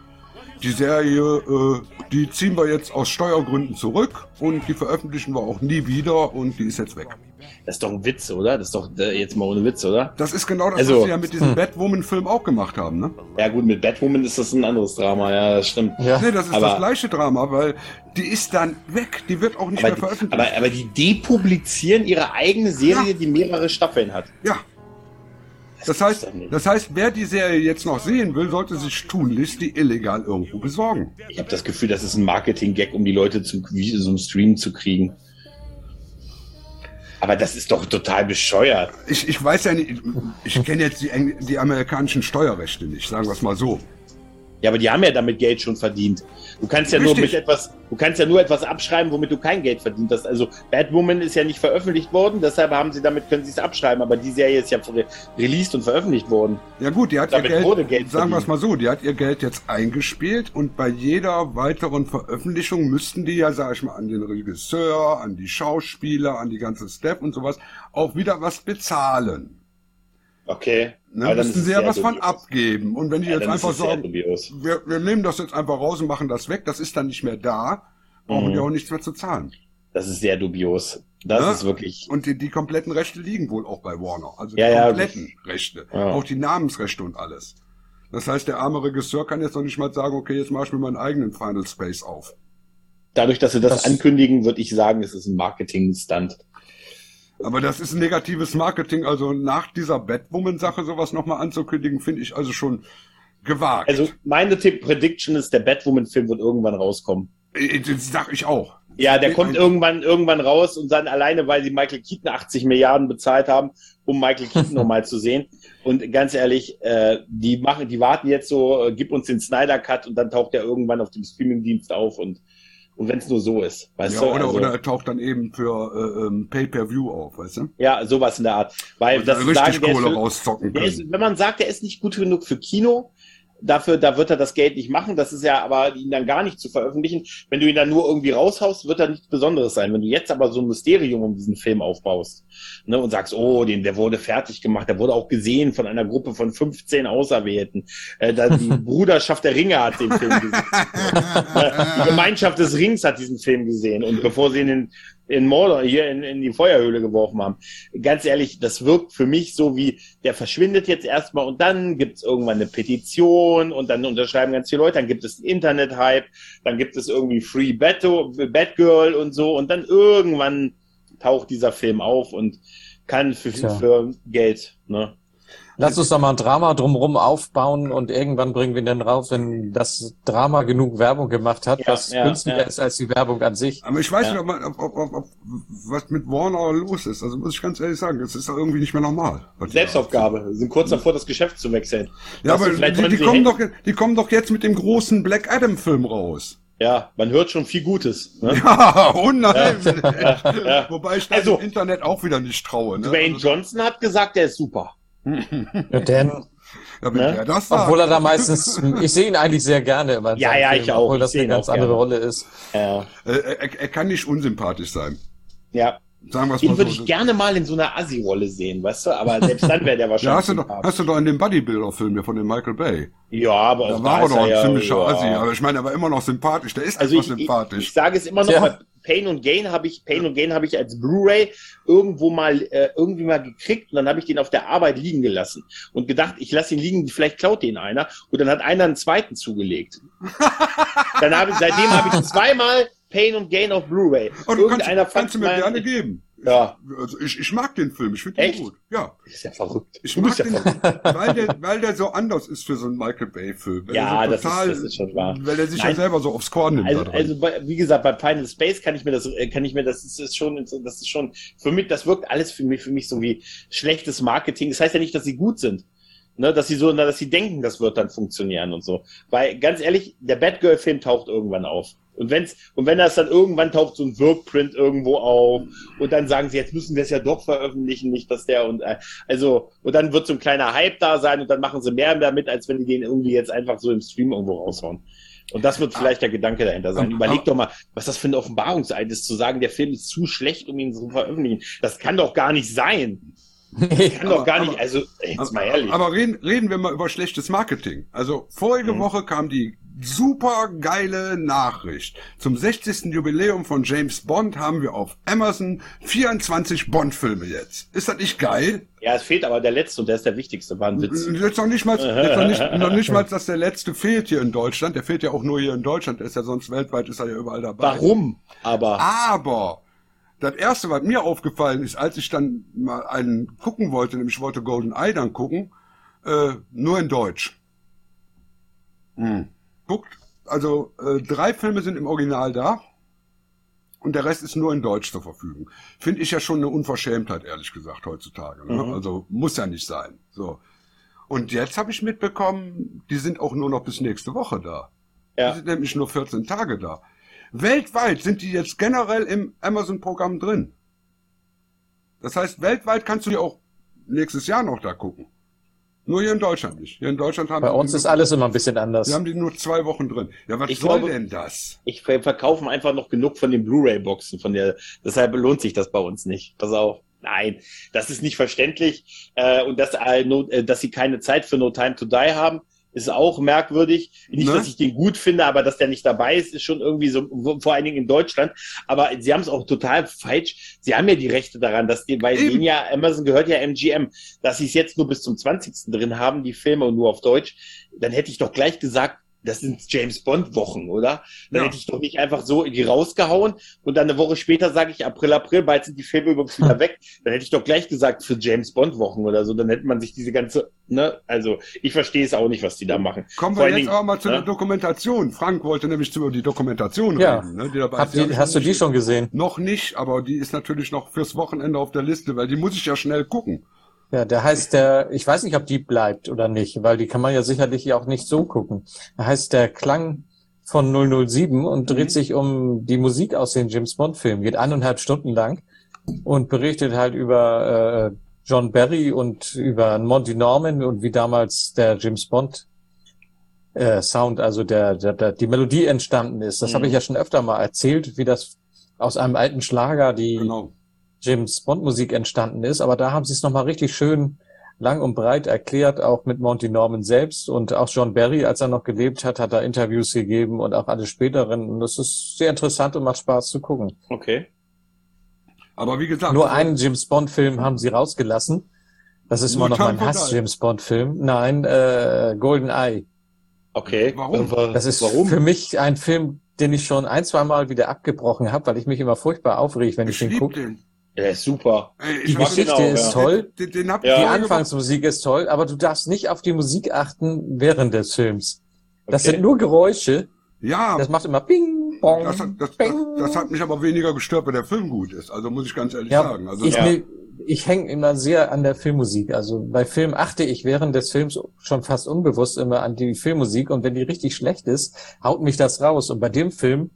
die Serie, äh, die ziehen wir jetzt aus Steuergründen zurück und die veröffentlichen wir auch nie wieder und die ist jetzt weg. Das ist doch ein Witz, oder? Das ist doch äh, jetzt mal ohne Witz, oder? Das ist genau das, Also- was sie ja mit diesem Hm. Batwoman-Film auch gemacht haben, ne? Ja gut, mit Batwoman ist das ein anderes Drama, ja, das stimmt. Ja. Nee, das ist aber, das gleiche Drama, weil die ist dann weg, die wird auch nicht aber, mehr die, veröffentlicht. aber, aber die depublizieren ihre eigene Serie, die mehrere Staffeln hat. ja. Das heißt, das heißt, wer die Serie jetzt noch sehen will, sollte sich tunlichst die illegal irgendwo besorgen. Ich habe das Gefühl, das ist ein Marketing-Gag, um die Leute zu einem Stream zu kriegen. Aber das ist doch total bescheuert. Ich, ich weiß ja nicht, ich kenne jetzt die, die amerikanischen Steuerrechte nicht, sagen wir es mal so. Ja, aber die haben ja damit Geld schon verdient. Du kannst ja Richtig. nur mit etwas, du kannst ja nur etwas abschreiben, womit du kein Geld verdient hast. Also Batwoman ist ja nicht veröffentlicht worden, deshalb haben sie damit können sie es abschreiben. Aber die Serie ist ja re- released und veröffentlicht worden. Ja gut, die hat Damit ihr Geld, Geld sagen wir es mal so, die hat ihr Geld jetzt eingespielt und bei jeder weiteren Veröffentlichung müssten die ja, sag ich mal, an den Regisseur, an die Schauspieler, an die ganze Step und sowas auch wieder was bezahlen. Okay. Ne, Aber ist sie ja sehr was von dubios. abgeben. Und wenn die Ja, jetzt einfach sagen, wir, wir nehmen das jetzt einfach raus und machen das weg, das ist dann nicht mehr da, brauchen Mhm. die auch nichts mehr zu zahlen. Das ist sehr dubios. Das Ne? ist wirklich. Und die, die kompletten Rechte liegen wohl auch bei Warner. Also Ja, die ja. kompletten Rechte. Ja. Auch die Namensrechte und alles. Das heißt, der arme Regisseur kann jetzt noch nicht mal sagen, okay, jetzt mach ich mir meinen eigenen Final Space auf. Dadurch, dass sie das, Das- ankündigen, würde ich sagen, es ist ein Marketing-Stunt. Aber das ist ein negatives Marketing. Also nach dieser Batwoman-Sache sowas nochmal anzukündigen, finde ich also schon gewagt. Also meine Tipp-Prediction ist, der Batwoman-Film wird irgendwann rauskommen. Äh, Das sag ich auch. Ja, der kommt irgendwann, irgendwann raus und dann alleine, weil sie Michael Keaton 80 Milliarden bezahlt haben, um Michael Keaton nochmal zu sehen. Und ganz ehrlich, äh, die machen, die warten jetzt so, äh, gib uns den Snyder Cut und dann taucht er irgendwann auf dem Streamingdienst auf und, und wenn es nur so ist, weißt Ja, du? oder, also, oder er taucht dann eben für äh, ähm, Pay-Per-View auf, weißt du? ja, sowas in der Art. Weil Und das richtig sagen, Kohle rauszocken ist, wenn man sagt, der ist nicht gut genug für Kino, dafür, da wird er das Geld nicht machen. Das ist ja aber, ihn dann gar nicht zu veröffentlichen. Wenn du ihn dann nur irgendwie raushaust, wird er nichts Besonderes sein. Wenn du jetzt aber so ein Mysterium um diesen Film aufbaust ne, und sagst, oh, den, der wurde fertig gemacht, der wurde auch gesehen von einer Gruppe von 15 Auserwählten. Äh, da, die Bruderschaft der Ringe hat den Film gesehen. Die Gemeinschaft des Rings hat diesen Film gesehen. Und bevor sie in, in Mordor hier in, in die Feuerhöhle geworfen haben. Ganz ehrlich, das wirkt für mich so wie, der verschwindet jetzt erstmal und dann gibt es irgendwann eine Petition und dann unterschreiben ganz viele Leute, dann gibt es einen Internet-Hype, dann gibt es irgendwie Free Batto, Batgirl und so und dann irgendwann taucht dieser Film auf und kann für, Tja. für Geld, ne? Lass uns doch mal ein Drama drumherum aufbauen und irgendwann bringen wir ihn dann raus, wenn das Drama genug Werbung gemacht hat, Ja, was ja, günstiger ja. ist als die Werbung an sich. Aber ich weiß Ja. nicht, ob, man, ob, ob, ob, was mit Warner los ist. Also muss ich ganz ehrlich sagen, das ist doch irgendwie nicht mehr normal. Selbstaufgabe, Wir sind kurz davor, das Geschäft zu wechseln. Ja, aber die, die, kommen doch, die kommen doch jetzt mit dem großen Black Adam Film raus. Ja, man hört schon viel Gutes. Ne? Ja, unheimlich. Ja, ja. Wobei ich da Also- im Internet auch wieder nicht traue. Ne? Dwayne Also, Johnson hat gesagt, der ist super. Ja, denn, ja, ne? sagt. obwohl er da meistens, ich sehe ihn eigentlich sehr gerne immer. Ja, ja, Filmen, ich auch. Obwohl Ich das eine ganz andere gerne. Rolle ist. Ja. Äh, er, er kann nicht unsympathisch sein. ja. Sagen wir es mal Den würde so. ich gerne mal in so einer Assi-Rolle sehen, weißt du? Aber selbst dann wäre der Ja, wahrscheinlich. hast, du doch, sympathisch. hast du doch in dem Bodybuilder-Film hier von dem Michael Bay. ja, aber Da war da er doch ein ja, ziemlicher ja. Assi. Aber ich meine, er war immer noch sympathisch. Der ist Also einfach ich, ich, sympathisch. ich sage es immer noch, Tja. bei Pain und Gain habe ich, Pain und Gain habe ich als Blu-ray irgendwo mal, äh, irgendwie mal gekriegt und dann habe ich den auf der Arbeit liegen gelassen und gedacht, ich lasse ihn liegen, vielleicht klaut den einer und dann hat einer einen zweiten zugelegt. dann habe ich, seitdem habe ich zweimal Pain und Gain auf Blu-ray. Und du kannst, Irgendeiner kannst du mir gerne geben. Ja. Also ich, ich mag den Film. Ich finde den Echt? gut. Ja. Ist ja verrückt. Ich Du mag ja den, verrückt. weil der, weil der so anders ist für so einen Michael Bay-Film. Ja, so das ist- total, das ist schon wahr. Weil er sich ja Nein. selber so aufs Korn nimmt. Also, also bei, wie gesagt, bei Final Space kann ich mir das, äh, kann ich mir das ist, ist schon, das ist schon für mich, das wirkt alles für mich, für mich so wie schlechtes Marketing. Das heißt ja nicht, dass sie gut sind, ne, dass sie so, na, dass sie denken, das wird dann funktionieren und so. Weil ganz ehrlich, der Batgirl-Film taucht irgendwann auf. Und wenn's und wenn das dann irgendwann taucht so ein Workprint irgendwo auf und dann sagen sie, jetzt müssen wir es ja doch veröffentlichen, nicht dass der und äh, also und dann wird so ein kleiner Hype da sein und dann machen sie mehr damit, als wenn die den irgendwie jetzt einfach so im Stream irgendwo raushauen. Und das wird vielleicht der Gedanke dahinter sein. Überleg doch mal, was das für eine Offenbarungseid ist, zu sagen, der Film ist zu schlecht, um ihn zu veröffentlichen. Das kann doch gar nicht sein. Das kann doch gar nicht, also, jetzt mal ehrlich. Aber reden, reden wir mal über schlechtes Marketing. Also vorige Mhm. Woche kam die super geile Nachricht. Zum 60. Jubiläum von James Bond haben wir auf Amazon 24 Bond-Filme jetzt. Ist das nicht geil? ja, es fehlt aber der letzte und der ist der wichtigste, war ein Witz. Jetzt noch nicht mal, jetzt noch nicht, noch nicht mal, dass der letzte fehlt hier in Deutschland. Der fehlt ja auch nur hier in Deutschland. Der ist ja sonst weltweit, ist er ja überall dabei. Warum? Aber, Aber das erste, was mir aufgefallen ist, als ich dann mal einen gucken wollte, nämlich ich wollte Golden Eye dann gucken, äh, nur in Deutsch. Hm. Guckt, also äh, drei Filme sind im Original da und der Rest ist nur in Deutsch zur Verfügung. Finde ich ja schon eine Unverschämtheit, ehrlich gesagt, heutzutage. Ne? Mhm. Also muss ja nicht sein. So. Und jetzt habe ich mitbekommen, die sind auch nur noch bis nächste Woche da. Ja. Die sind nämlich nur 14 Tage da. Weltweit sind die jetzt generell im Amazon-Programm drin. Das heißt, weltweit kannst du die auch nächstes Jahr noch da gucken. Nur hier in Deutschland nicht. Hier in Deutschland haben Bei uns ist nur- alles immer ein bisschen anders. Wir haben die nur zwei Wochen drin. Ja, was Ich soll glaube- denn das? Ich ver- verkaufen einfach noch genug von den Blu-ray-Boxen von der, deshalb lohnt sich das bei uns nicht. Pass auf. Nein, das ist nicht verständlich. Äh, und dass, äh, dass sie keine Zeit für No Time to Die haben, ist auch merkwürdig. Nicht, Ne? dass ich den gut finde, aber dass der nicht dabei ist, ist schon irgendwie so, vor allen Dingen in Deutschland. Aber sie haben es auch total falsch. Sie haben ja die Rechte daran, dass die, weil denen ja, Amazon gehört ja MGM, dass sie es jetzt nur bis zum 20. drin haben, die Filme und nur auf Deutsch, dann hätte ich doch gleich gesagt, das sind James Bond Wochen, oder? Dann Ja. hätte ich doch nicht einfach so die rausgehauen und dann eine Woche später sage ich April, April, bald sind die Filme übrigens wieder weg. Dann hätte ich doch gleich gesagt für James Bond Wochen oder so. Dann hätte man sich diese ganze, ne? Also ich verstehe es auch nicht, was die da machen. Kommen Vor wir jetzt Dingen, aber mal zu ne? der Dokumentation. Frank wollte nämlich über die Dokumentation Ja. reden. Ne, die hab die, hast du die schon gesehen? Noch nicht, aber die ist natürlich noch fürs Wochenende auf der Liste, weil die muss ich ja schnell gucken. Ja, der heißt der, ich weiß nicht, ob die bleibt oder nicht, weil die kann man ja sicherlich auch nicht so gucken. Der heißt der Klang von 007 und dreht sich um die Musik aus den James Bond Filmen, geht eineinhalb Stunden lang und berichtet halt über äh, John Barry und über Monty Norman und wie damals der James Bond äh, Sound, also der, der, der die Melodie entstanden ist. Das Mhm. habe ich ja schon öfter mal erzählt, wie das aus einem alten Schlager die Genau. James Bond Musik entstanden ist, aber da haben sie es nochmal richtig schön lang und breit erklärt, auch mit Monty Norman selbst und auch John Barry, als er noch gelebt hat, hat er Interviews gegeben und auch alle späteren. Und das ist sehr interessant und macht Spaß zu gucken. Okay. Aber wie gesagt, Nur einen James Bond Film haben sie rausgelassen. Das ist immer noch mein Hass. James Bond Film. Nein, äh, Golden Eye. Okay. Warum? Das ist Warum? für mich ein Film, den ich schon ein, zwei Mal wieder abgebrochen habe, weil ich mich immer furchtbar aufrege, wenn ich, ich den gucke. Der ist super. Die Geschichte genau, ist ja. toll. Den, den hab Ja. Die Anfangsmusik ist toll, aber du darfst nicht auf die Musik achten während des Films. Das Okay. sind nur Geräusche. Ja, Das macht immer Ping, Bong, das, hat- das, das, das hat mich aber weniger gestört, weil der Film gut ist. Also muss ich ganz ehrlich Ja, sagen. Also ich, ne- ich hänge immer sehr an der Filmmusik. Also bei Film achte ich während des Films schon fast unbewusst immer an die Filmmusik und wenn die richtig schlecht ist, haut mich das raus. Und bei dem Film,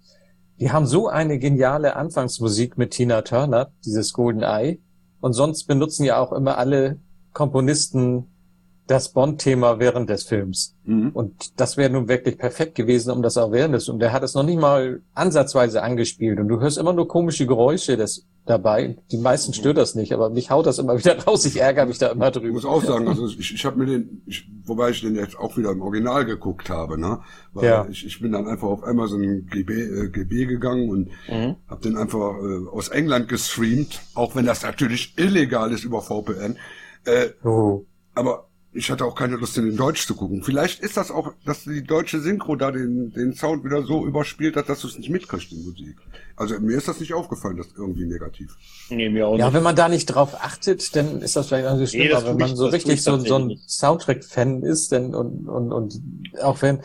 die haben so eine geniale Anfangsmusik mit Tina Turner, dieses Golden Eye. Und sonst benutzen ja auch immer alle Komponisten das Bond-Thema während des Films. Mhm. Und das wäre nun wirklich perfekt gewesen, um das auch während des, und der hat es noch nicht mal ansatzweise angespielt. Und du hörst immer nur komische Geräusche des, dabei. Die meisten stört das nicht, aber mich haut das immer wieder raus. Ich ärgere mich da immer Ich drüber. muss auch sagen, also ich, ich habe mir den, ich, wobei ich den jetzt auch wieder im Original geguckt habe, ne? Weil Ja. ich, ich bin dann einfach auf Amazon GB, äh, GB gegangen und Mhm. habe den einfach äh, aus England gestreamt, auch wenn das natürlich illegal ist über VPN. Äh, Oh. aber ich hatte auch keine Lust, den in Deutsch zu gucken. Vielleicht ist das auch, dass die deutsche Synchro da den, den Sound wieder so überspielt hat, dass du es nicht mitkriegst, die Musik. Also mir ist das nicht aufgefallen, das irgendwie negativ. Nee, mir auch Ja, nicht. wenn man da nicht drauf achtet, dann ist das vielleicht auch nicht schlimm. Nee, aber wenn man ich- so richtig ich so, so ein. Soundtrack-Fan ist, denn, und, und, und auch wenn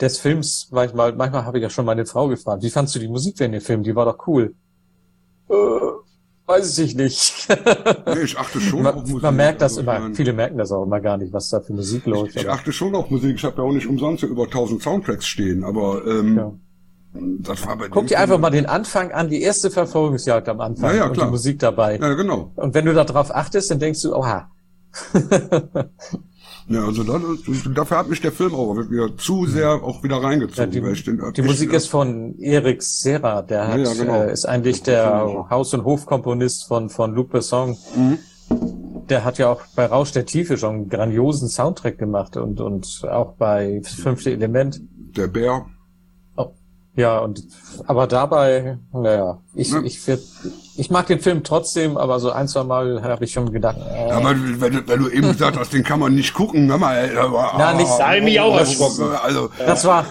des Films manchmal, manchmal habe ich ja schon meine Frau gefragt, wie fandst du die Musik für den Film? Die war doch cool. Äh, weiß ich nicht. Nee, ich achte schon auf man, Musik. man merkt das Also, immer, meine- viele merken das auch immer gar nicht, was da für Musik läuft. Ich achte schon auf Musik. Ich habe ja auch nicht umsonst so über 1000 Soundtracks stehen, aber ähm, Ja. das war bei Guck dir einfach mal den Anfang an, die erste Verfolgungsjagd am Anfang Ja, ja, und klar. die Musik dabei. Ja, genau. Und wenn du da drauf achtest, dann denkst du, oha. Ja, also da, dafür hat mich der Film auch wieder zu sehr auch wieder reingezogen. Ja, die, den die echt- Musik ist von Erik Serra, der hat, ja, genau. äh, ist eigentlich Das der. Haus- und Hofkomponist von, von Luc Besson. Mhm. Der hat ja auch bei Rausch der Tiefe schon einen grandiosen Soundtrack gemacht und, und auch bei Fünfte Element. Der Bär. Ja, und, aber dabei, naja, ich, Ja. ich, werd, ich mag den Film trotzdem, aber so ein, zwei Mal habe ich schon gedacht, äh, Aber wenn, du- wenn du eben gesagt hast, den kann man nicht gucken, hör mal, ey, aber, Na, nicht- hab ich mich auch erschrocken. Also, das war,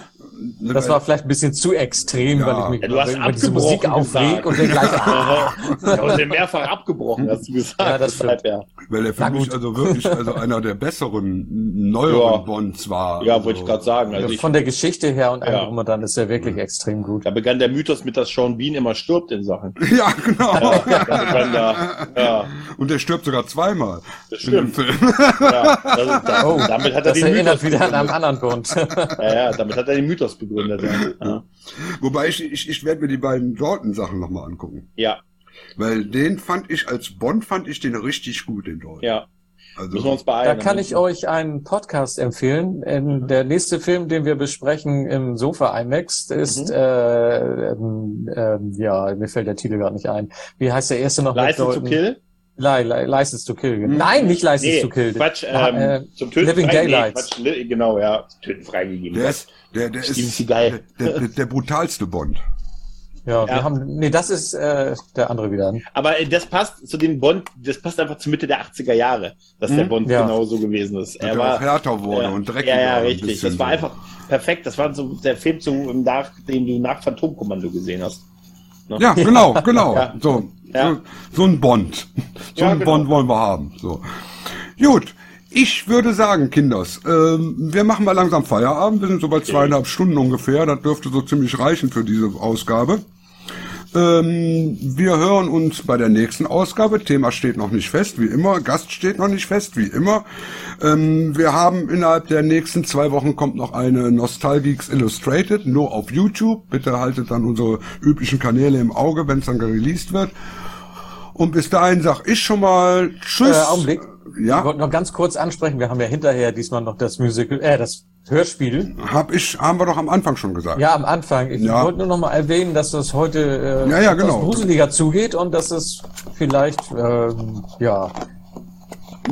Das war vielleicht ein bisschen zu extrem, Ja. weil ich mich Ja, du hast über diese Musik aufreg und dann gleich. ja, und den mehrfach abgebrochen, hast du gesagt. Ja, das Deshalb, ja. Weil er für mich also wirklich also einer der besseren, neueren Ja. Bonds war. Ja, wollte ich gerade sagen. Also ich, Von der Geschichte her und allem Ja. und dann ist er wirklich extrem gut. da begann der Mythos mit, dass Sean Bean immer stirbt in Sachen. Ja, genau. Ja, da ja, Und der stirbt sogar zweimal. das in dem stimmt. Film. Ja, das, da, Oh, damit hat er das den Mythos erinnert wieder an einen anderen Bond. Ja, ja, damit hat er den Mythos begründet. Ja, ja. Wobei ich, ich, ich werde mir die beiden Dalton-Sachen nochmal angucken. ja, Weil den fand ich, als Bond fand ich den richtig gut, den Dalton. ja. Also. Da kann ich euch einen Podcast empfehlen. Ähm, Der nächste Film, den wir besprechen im Sofa IMAX, ist, Mhm. äh, ähm, ähm, ja, mir fällt der Titel gerade nicht ein. Wie heißt der erste noch? License to? Kill? Li Li License to Kill. Nein, nicht License Nee, to Kill. Quatsch, Ah, ähm, äh, zum Töten Living frei- nee, Daylights. Quatsch, genau, ja, zum Töten freigegeben. der ist, der, der Steven ist der, der, der brutalste Bond. Ja, Ja. wir haben, nee, das ist äh, der andere wieder. Aber äh, das passt zu dem Bond, das passt einfach zur Mitte der 80er Jahre, dass der Hm, Bond ja. genau so gewesen ist. Er auch härter wurde ja, und dreckiger. Ja, ja, richtig. Das war so. einfach perfekt. Das war so der Film, zu, nach, den du nach Phantomkommando gesehen hast. Ne? Ja, genau, genau. Ja. So, Ja. so, so ein Bond. So Ja, ein genau. Bond wollen wir haben. So. Gut. Ich würde sagen, Kinders, ähm, wir machen mal langsam Feierabend. Wir sind so bei zweieinhalb Stunden ungefähr. Das dürfte so ziemlich reichen für diese Ausgabe. Ähm, wir hören uns bei der nächsten Ausgabe. Thema steht noch nicht fest, wie immer. Gast steht noch nicht fest, wie immer. Ähm, wir haben innerhalb der nächsten zwei Wochen kommt noch eine Nostalgeeks Illustrated, nur auf YouTube. Bitte haltet dann unsere üblichen Kanäle im Auge, wenn es dann released wird. Und bis dahin sag ich schon mal Tschüss. Äh, Augenblick. Ich Ja, wollte noch ganz kurz ansprechen, wir haben ja hinterher diesmal noch das Musical, äh, das Hörspiel. hab ich, haben wir doch am Anfang schon gesagt. Ja, am Anfang. Ich Ja. wollte nur noch mal erwähnen, dass das heute äh, Ja, ja, genau. gruseliger zugeht und dass es vielleicht, ähm, ja,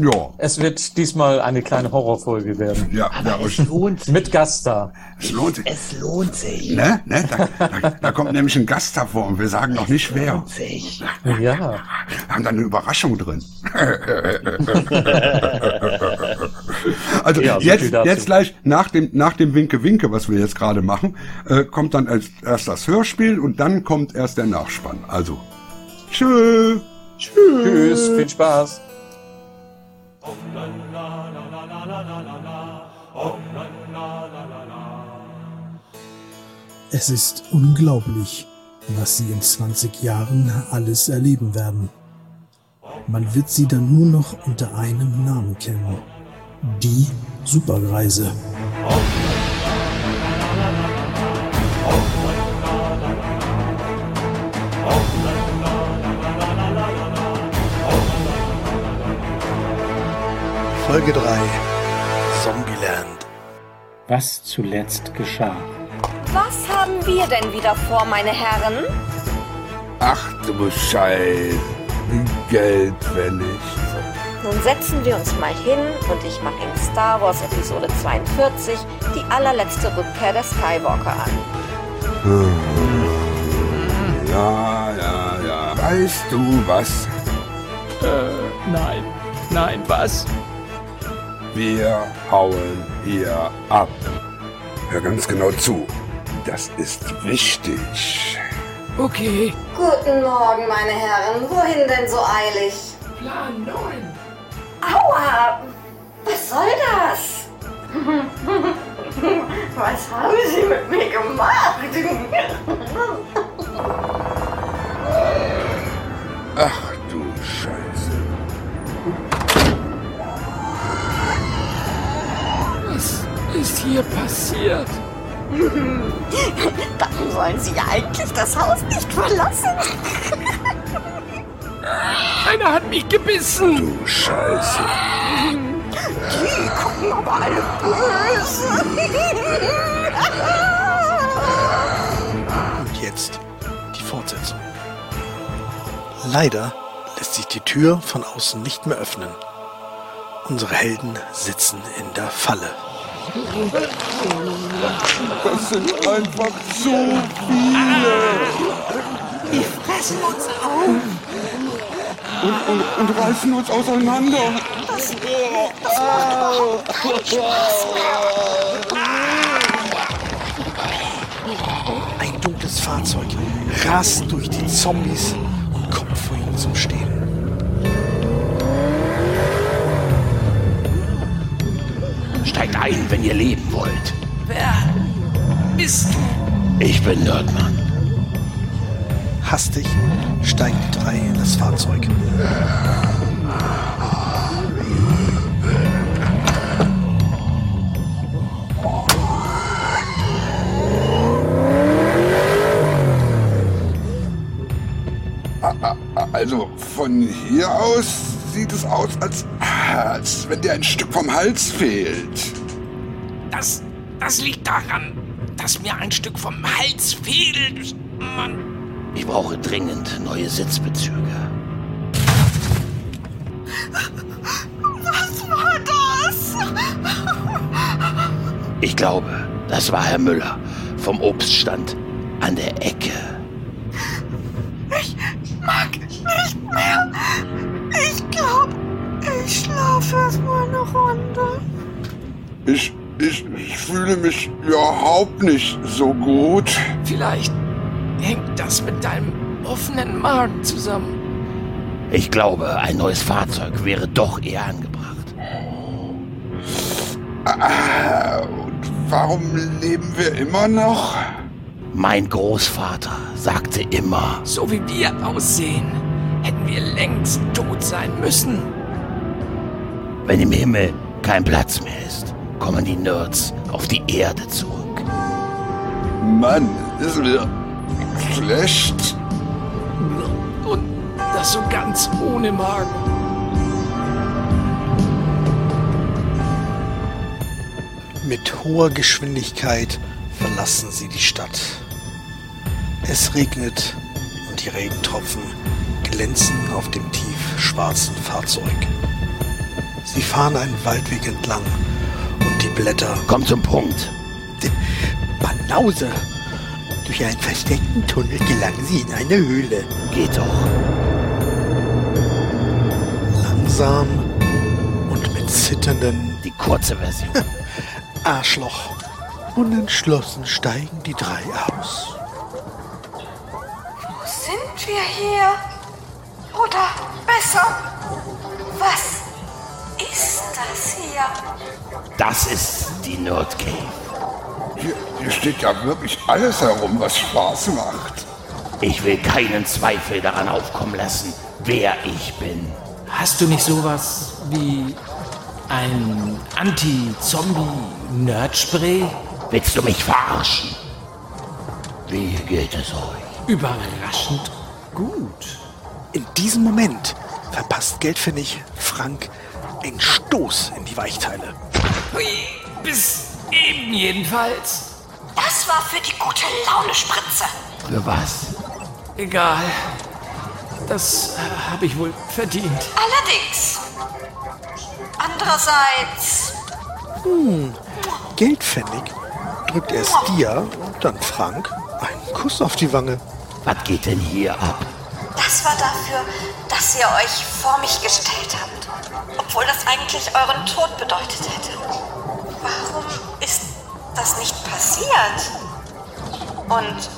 Ja, es wird diesmal eine kleine Horrorfolge werden. ja, ja. Es lohnt sich. Mit Gast da. Es lohnt sich. Es lohnt sich. Ne? Ne? Da, da, da kommt nämlich ein Gast davor und wir sagen noch nicht wer. Lohnt sich. Ja. Wir haben da eine Überraschung drin. also Ja, so jetzt, jetzt gleich nach dem, nach dem Winke-Winke, was wir jetzt gerade machen, äh, kommt dann als, erst das Hörspiel und dann kommt erst der Nachspann. Also, tschö. Tschüss, viel Spaß. Es ist unglaublich, was sie in 20 Jahren alles erleben werden. Man wird sie dann nur noch unter einem Namen kennen. Die Supergreise. Folge 3 Zombieland. Was zuletzt geschah. Was haben wir denn wieder vor, meine Herren? Ach du Bescheid. Geld, wenn nicht. Nun setzen wir uns mal hin und ich mache in Star Wars Episode 42 die allerletzte Rückkehr der Skywalker an. Ja, ja, ja. Weißt du was? Äh, nein. Nein, was? Wir hauen hier ab. Hör ganz genau zu. Das ist wichtig. Okay. Guten Morgen, meine Herren. Wohin denn so eilig? Plan 9. Aua! Was soll das? Was haben Sie mit mir gemacht? Ach hier passiert? Dann sollen Sie eigentlich das Haus nicht verlassen. Einer hat mich gebissen. Du Scheiße. Die gucken aber alle böse. Und jetzt die Fortsetzung. Leider lässt sich die Tür von außen nicht mehr öffnen. Unsere Helden sitzen in der Falle. Das sind einfach zu viele. Die fressen uns auf. Und, und, und reißen uns auseinander. Das, das macht überhaupt keinen Spaß mehr. Fahrzeug, rast durch die Zombies und kommt vor ihnen zum Stehen. Steigt ein, wenn ihr leben wollt. Wer bist du? Ich bin Nerdmann. Hastig steigen die drei in das Fahrzeug. Also von hier aus sieht es aus, als, als wenn dir ein Stück vom Hals fehlt. Das, das liegt daran, dass mir ein Stück vom Hals fehlt. Mann. Ich brauche dringend neue Sitzbezüge. Was war das? Ich glaube, das war Herr Müller vom Obststand an der Ecke. Ich mag nicht mehr. Ich glaube, ich schlafe erstmal eine Runde. Ich, ich, ich fühle mich überhaupt nicht so gut. Vielleicht hängt das mit deinem offenen Magen zusammen. Ich glaube, ein neues Fahrzeug wäre doch eher angebracht. Ah, und warum leben wir immer noch? Mein Großvater sagte immer, So wie wir aussehen, hätten wir längst tot sein müssen. Wenn im Himmel kein Platz mehr ist, kommen die Nerds auf die Erde zurück. Mann, ist mir schlecht. Und das so ganz ohne Magen. Mit hoher Geschwindigkeit verlassen sie die Stadt. Es regnet und die Regentropfen glänzen auf dem tiefschwarzen Fahrzeug. Sie fahren einen Waldweg entlang und die Blätter. Komm zum Punkt. Banause! Durch einen versteckten Tunnel gelangen sie in eine Höhle. Geht doch. Langsam und mit zitternden Die kurze Version. Arschloch. Unentschlossen steigen die drei aus. Wo sind wir hier? Oder besser, was ist das hier? Das ist die Nerd Cave. Hier, hier steht ja wirklich alles herum, was Spaß macht. Ich will keinen Zweifel daran aufkommen lassen, wer ich bin. Hast du nicht sowas wie ein Anti-Zombie-Nerd-Spray? Willst du mich verarschen? Wie geht es euch? Überraschend gut. In diesem Moment verpasst Geldpfennig Frank einen Stoß in die Weichteile. Hui, bis eben jedenfalls. Das war für die gute Laune-Spritze. Für was? Egal. Das äh, habe ich wohl verdient. Allerdings. Andererseits, Hm, Geldpfennig drückt erst dir und dann Frank einen Kuss auf die Wange. Was geht denn hier ab? Das war dafür, dass ihr euch vor mich gestellt habt. Obwohl das eigentlich euren Tod bedeutet hätte. Warum ist das nicht passiert? Und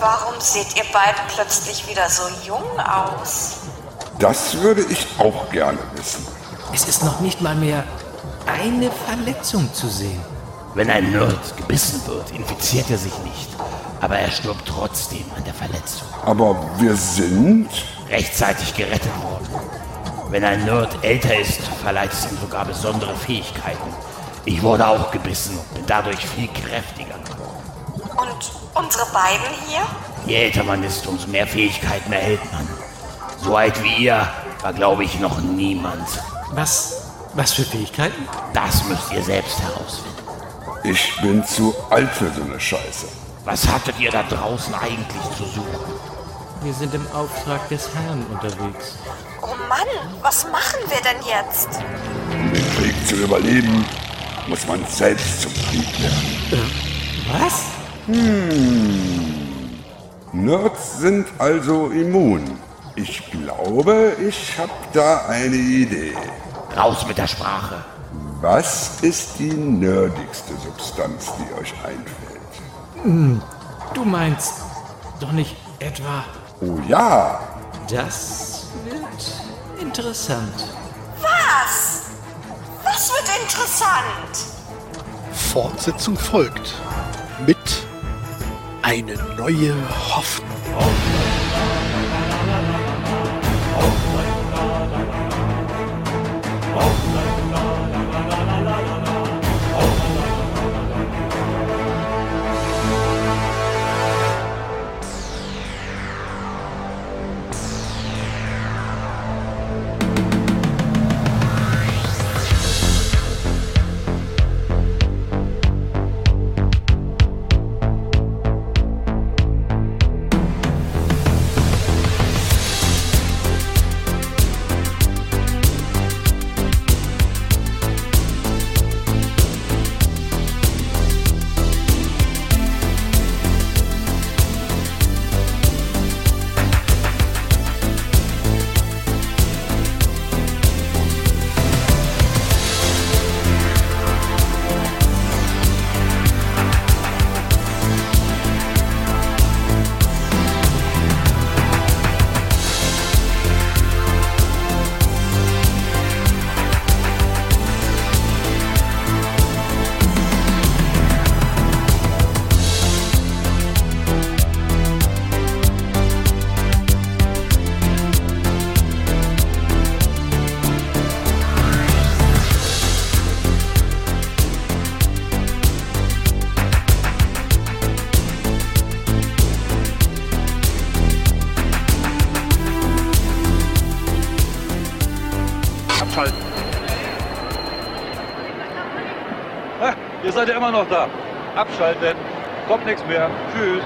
warum seht ihr beide plötzlich wieder so jung aus? Das würde ich auch gerne wissen. Es ist noch nicht mal mehr eine Verletzung zu sehen. Wenn ein Nerd gebissen wird, infiziert er sich nicht. Aber er stirbt trotzdem an der Verletzung. Aber wir sind. Rechtzeitig gerettet worden. Wenn ein Nerd älter ist, verleiht es ihm sogar besondere Fähigkeiten. Ich wurde auch gebissen und bin dadurch viel kräftiger. Und unsere beiden hier? Je älter man ist, umso mehr Fähigkeiten erhält man. So alt wie ihr war, glaube ich, noch niemand. Was, was für Fähigkeiten? Das müsst ihr selbst herausfinden. Ich bin zu alt für so eine Scheiße. Was hattet ihr da draußen eigentlich zu suchen? Wir sind im Auftrag des Herrn unterwegs. Oh Mann, was machen wir denn jetzt? Um den Krieg zu überleben, muss man selbst zum Krieg werden. Was? Hm. Nerds sind also immun. Ich glaube, ich habe da eine Idee. Raus mit der Sprache. Was ist die nerdigste Substanz, die euch einfällt? Du meinst doch nicht etwa... Oh ja. Das wird interessant. Was? Was wird interessant? Fortsetzung folgt. Mit eine neue Hoffnung. Abschalten. Ihr seid ja immer noch da. Abschalten. Kommt nichts mehr. Tschüss.